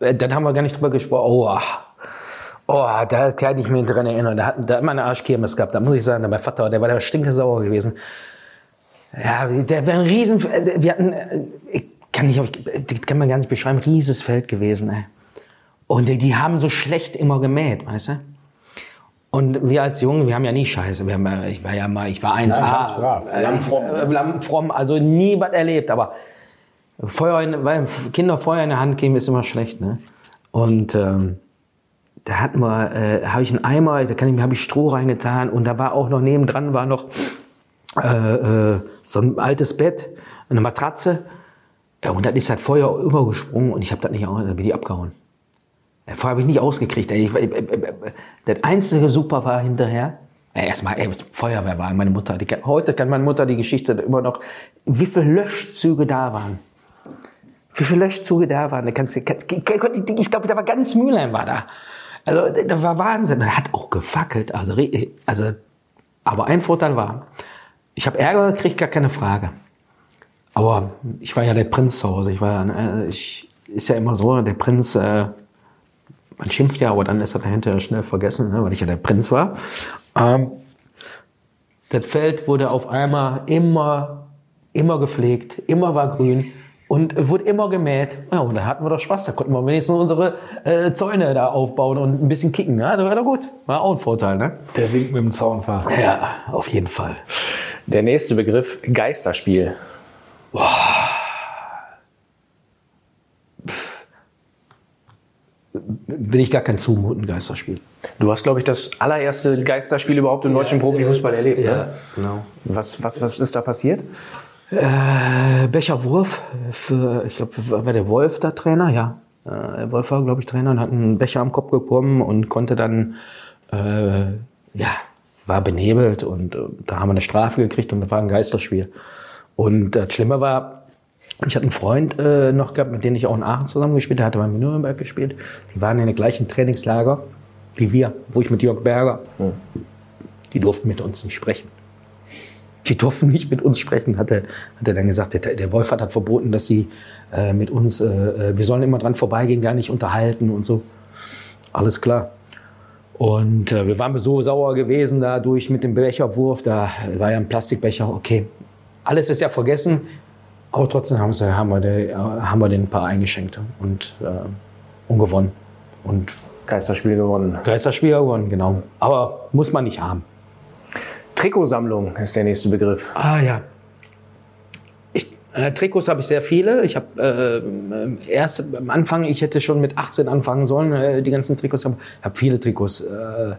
äh, Dann haben wir gar nicht drüber gesprochen. Oh. Oh da kann ich mich dran erinnern. Da hat, da man eine Arschkirmes gehabt. Da muss ich sagen, mein Vater, der war der stinkesauer gewesen. Ja, der wäre ein Riesen. äh, Wir hatten, äh, ich kann nicht, das kann man gar nicht beschreiben, rieses Feld gewesen. Ey. Und die, die haben so schlecht immer gemäht, weißt du? Und wir als Jungen, wir haben ja nie Scheiße. Wir haben, ich war ja mal, ich war 1A. Ja, ganz brav. Äh, Lammfromm. äh, Lammfromm, also nie was erlebt. Aber Feuer in, weil Kinder Feuer in der Hand geben ist immer schlecht, ne? Und ähm, da hatten wir, äh, habe ich einen Eimer, da kann ich, habe ich Stroh reingetan und da war auch noch nebendran war noch äh, äh, so ein altes Bett, eine Matratze. Ja, und dann ist halt Feuer übergesprungen und ich habe das nicht, dann bin ich abgehauen. Ja, Vorher habe ich nicht ausgekriegt. Ey. Ich, äh, äh, äh, das einzige Super war hinterher, Erstmal, ey, Feuerwehr war meine Mutter. Die, heute kann meine Mutter die Geschichte immer noch, wie viele Löschzüge da waren. Wie viele Löschzüge da waren. Da kannst, du- ich glaube, da war ganz Mülheim war da. Also, das war Wahnsinn. Man hat auch gefackelt. Also, re- also, aber ein Vorteil war, ich habe Ärger gekriegt, gar keine Frage. Aber ich war ja der Prinz zu Hause. Ich war, äh, ich, ist ja immer so, der Prinz, äh, man schimpft ja, aber dann ist er dahinter schnell vergessen, ne, weil ich ja der Prinz war. Ähm, das Feld wurde auf einmal immer, immer gepflegt, immer war grün und wurde immer gemäht. Ja, und da hatten wir doch Spaß. Da konnten wir wenigstens unsere äh, Zäune da aufbauen und ein bisschen kicken. Ne? Das war doch gut. War auch ein Vorteil, ne? Der Wink mit dem Zaunfahrer. Ja, auf jeden Fall. Der nächste Begriff, Geisterspiel. Will ich gar kein zumuten Geisterspiel. Du hast, glaube ich, das allererste Geisterspiel überhaupt im deutschen Profifußball erlebt. Ja, ne? genau. Was, was, was ist da passiert? Äh, Becherwurf für, ich glaube, war der Wolf da Trainer? Ja. Äh, Wolf war, glaube ich, Trainer und hat einen Becher am Kopf bekommen und konnte dann, äh, ja, war benebelt und äh, da haben wir eine Strafe gekriegt und das war ein Geisterspiel. Und das Schlimme war, ich hatte einen Freund äh, noch gehabt, mit dem ich auch in Aachen zusammengespielt habe, der hatte bei Nürnberg gespielt. Die waren in der gleichen Trainingslager wie wir, wo ich mit Jörg Berger. Die durften mit uns nicht sprechen. Die durften nicht mit uns sprechen, hat er, hat er dann gesagt. Der, der Wolfert hat verboten, dass sie äh, mit uns, äh, äh, wir sollen immer dran vorbeigehen, gar nicht unterhalten und so. Alles klar. Und äh, wir waren so sauer gewesen dadurch mit dem Becherwurf. Da war ja ein Plastikbecher. Okay, alles ist ja vergessen. Aber trotzdem haben, sie, haben, wir, den, haben wir den ein paar eingeschenkt und, äh, und gewonnen. Und Geisterspiel gewonnen. Geisterspiel gewonnen, genau. Aber muss man nicht haben. Trikotsammlung ist der nächste Begriff. Ah ja. Ich, äh, Trikots habe ich sehr viele. Ich habe äh, erst am Anfang, ich hätte schon mit 18 anfangen sollen, äh, die ganzen Trikots. Ich habe viele Trikots. Äh,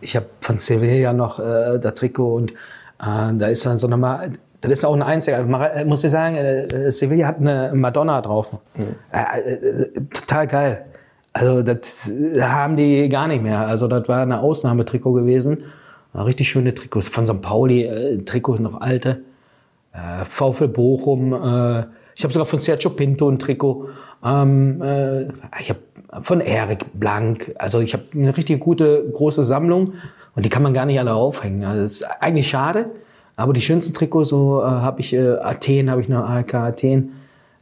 ich habe von Sevilla noch äh, das Trikot und äh, da ist dann so nochmal, das ist auch ein einziger, äh, muss ich sagen, äh, Sevilla hat eine Madonna drauf. Äh, äh, total geil. Also das haben die gar nicht mehr. Also das war eine Ausnahmetrikot gewesen. War richtig schöne Trikots. Von St. Pauli, äh, Trikot noch alte. Äh, VfL Bochum. Äh, ich habe sogar von Sergio Pinto ein Trikot. Ähm, äh, ich habe von Erik Blank. Also ich habe eine richtig gute, große Sammlung. Und die kann man gar nicht alle aufhängen. Also das ist eigentlich schade. Aber die schönsten Trikots, so äh, habe ich äh, Athen, habe ich noch ALK Athen.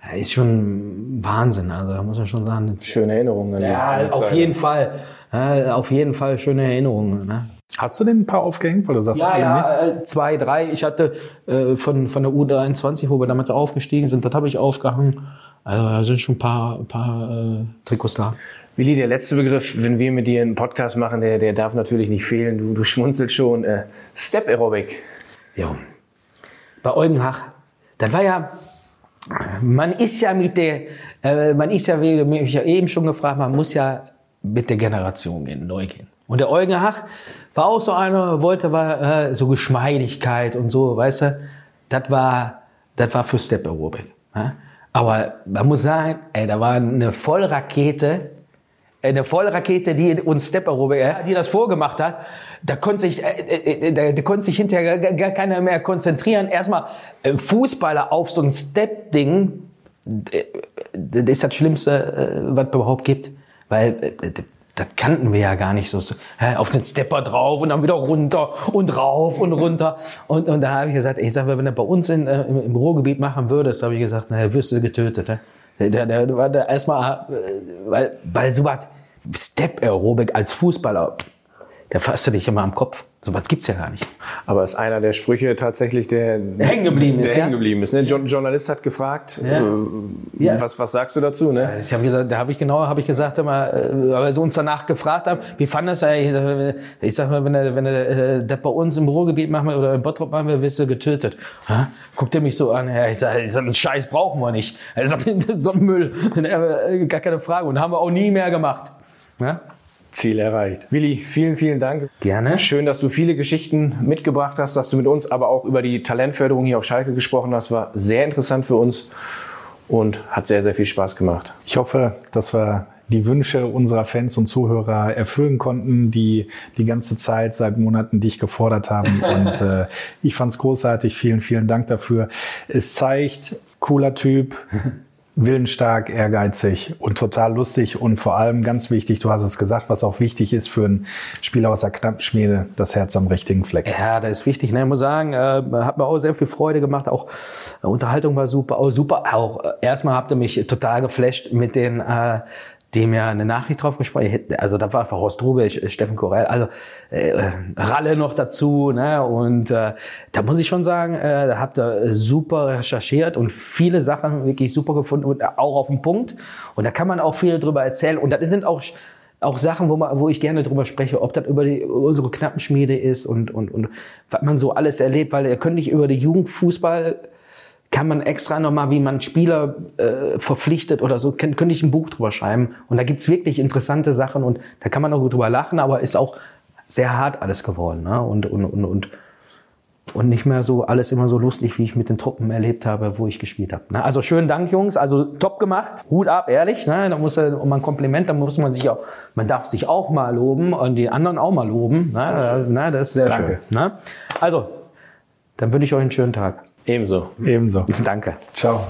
Ja, Ist schon Wahnsinn. Also muss man schon sagen. Schöne Erinnerungen. Ja, auf jeden Fall. Ja, auf jeden Fall schöne Erinnerungen. Ne? Hast du denn ein paar aufgehängt, weil du sagst, Ja, alle ja, äh, zwei, drei. Ich hatte äh, von, von der U23, wo wir damals aufgestiegen sind, das habe ich aufgehangen. Also da sind schon ein paar, ein paar äh, Trikots da. Willi, der letzte Begriff, wenn wir mit dir einen Podcast machen, der, der darf natürlich nicht fehlen. Du, du schmunzelst schon. Äh, Step Aerobic. Ja. Bei Eugenhach, das war ja, man ist ja mit der, äh, man ist ja, wie mich ja eben schon gefragt, man muss ja mit der Generation gehen, neu gehen. Und der Eugenhach war auch so einer, wollte war äh, so Geschmeidigkeit und so, weißt du, das war, das war für Step Aerobic. Ja? Aber man muss sagen, ey, da war eine Vollrakete, eine Vollrakete, die uns Step Aerobic, äh, die das vorgemacht hat, da konnte sich, äh, äh, äh, da, da konnte sich hinterher gar, keiner mehr konzentrieren. Erstmal äh, Fußballer auf so ein Step-Ding, äh, das ist das Schlimmste, äh, was es überhaupt gibt, weil äh, das- kannten wir ja gar nicht so, hä, auf den Stepper drauf und dann wieder runter und rauf und runter und, und da habe ich gesagt, ich sag mal, wenn du bei uns in, äh, im, im Ruhrgebiet machen würdest, habe ich gesagt, naja, wirst du getötet. hä? Der, der, der da erstmal, äh, weil, weil so was Step Aerobic als Fußballer, da fasst du dich immer am Kopf. So was gibt's ja gar nicht. Aber ist einer der Sprüche tatsächlich, der, Der hängen geblieben ist, der ja? hängen geblieben ist. Ne? Jo Journalist hat gefragt, Ja. äh, Ja. Was, was sagst du dazu? Ne? Ich habe gesagt, da habe ich genau, habe ich gesagt, immer, äh, weil sie uns danach gefragt haben, wie fand das eigentlich? Ich sag mal, wenn er, wenn er äh, das bei uns im Ruhrgebiet machen wir oder in Bottrop machen wir, wirst du getötet. Ha? Guckt er mich so an, ja, ich sag, ich sag, den Scheiß brauchen wir nicht. Er [laughs] sagt, so ein Müll, [laughs] gar keine Frage. Und haben wir auch nie mehr gemacht. Ja? Ziel erreicht. Willi, vielen, vielen Dank. Gerne. Schön, dass du viele Geschichten mitgebracht hast, dass du mit uns aber auch über die Talentförderung hier auf Schalke gesprochen hast. War sehr interessant für uns und hat sehr, sehr viel Spaß gemacht. Ich hoffe, dass wir die Wünsche unserer Fans und Zuhörer erfüllen konnten, die die ganze Zeit seit Monaten dich gefordert haben. [laughs] Und äh, ich fand's großartig. Vielen, vielen Dank dafür. Es zeigt, cooler Typ, [laughs] willensstark, ehrgeizig und total lustig und vor allem ganz wichtig, du hast es gesagt, was auch wichtig ist für einen Spieler aus der Knappschmiede, das Herz am richtigen Fleck. Ja, das ist wichtig. Ne? Ich muss sagen, äh, hat mir auch sehr viel Freude gemacht. Auch äh, Unterhaltung war super, auch super. Auch äh, erstmal habt ihr mich total geflasht mit den äh, die mir eine Nachricht drauf gesprochen Also da war einfach Horst Rube, Steffen Korell, also äh, Ralle noch dazu. Ne? Und äh, da muss ich schon sagen, äh, da habt ihr super recherchiert und viele Sachen wirklich super gefunden und auch auf den Punkt. Und da kann man auch viel drüber erzählen. Und das sind auch auch Sachen, wo, man, wo ich gerne drüber spreche, ob das über die, unsere Knappenschmiede ist und, und, und was man so alles erlebt, weil ihr könnt nicht über die Jugendfußball kann man extra nochmal, wie man Spieler äh, verpflichtet oder so, kann, könnte ich ein Buch drüber schreiben. Und da gibt's wirklich interessante Sachen und da kann man auch gut drüber lachen, aber ist auch sehr hart alles geworden. Ne? Und, und, und, und, und nicht mehr so alles immer so lustig, wie ich mit den Truppen erlebt habe, wo ich gespielt habe. Ne? Also schönen Dank, Jungs. Also top gemacht. Hut ab, ehrlich. Ne? Da muss um ein Kompliment, da muss man sich auch, man darf sich auch mal loben und die anderen auch mal loben. Ne? Ne? Das ist sehr Danke. schön. Ne? Also, dann wünsche ich euch einen schönen Tag. Ebenso. Ebenso. Danke. Ciao.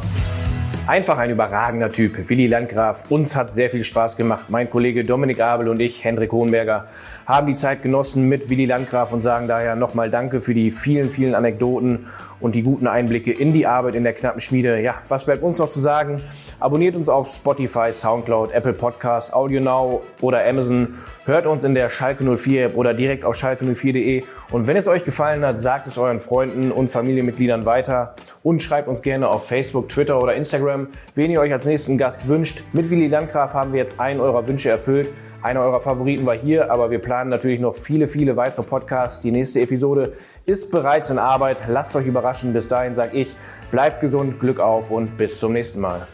Einfach ein überragender Typ, Willi Landgraf. Uns hat sehr viel Spaß gemacht. Mein Kollege Dominik Abel und ich, Hendrik Hohenberger, haben die Zeit genossen mit Willi Landgraf und sagen daher nochmal Danke für die vielen, vielen Anekdoten und die guten Einblicke in die Arbeit in der knappen Schmiede. Ja, was bleibt uns noch zu sagen? Abonniert uns auf Spotify, Soundcloud, Apple Podcast, Audio Now oder Amazon. Hört uns in der Schalke 04 App oder direkt auf schalke04.de. Und wenn es euch gefallen hat, sagt es euren Freunden und Familienmitgliedern weiter und schreibt uns gerne auf Facebook, Twitter oder Instagram, wen ihr euch als nächsten Gast wünscht. Mit Willi Landgraf haben wir jetzt einen eurer Wünsche erfüllt. Einer eurer Favoriten war hier, aber wir planen natürlich noch viele, viele weitere Podcasts. Die nächste Episode ist bereits in Arbeit. Lasst euch überraschen. Bis dahin sage ich, bleibt gesund, Glück auf und bis zum nächsten Mal.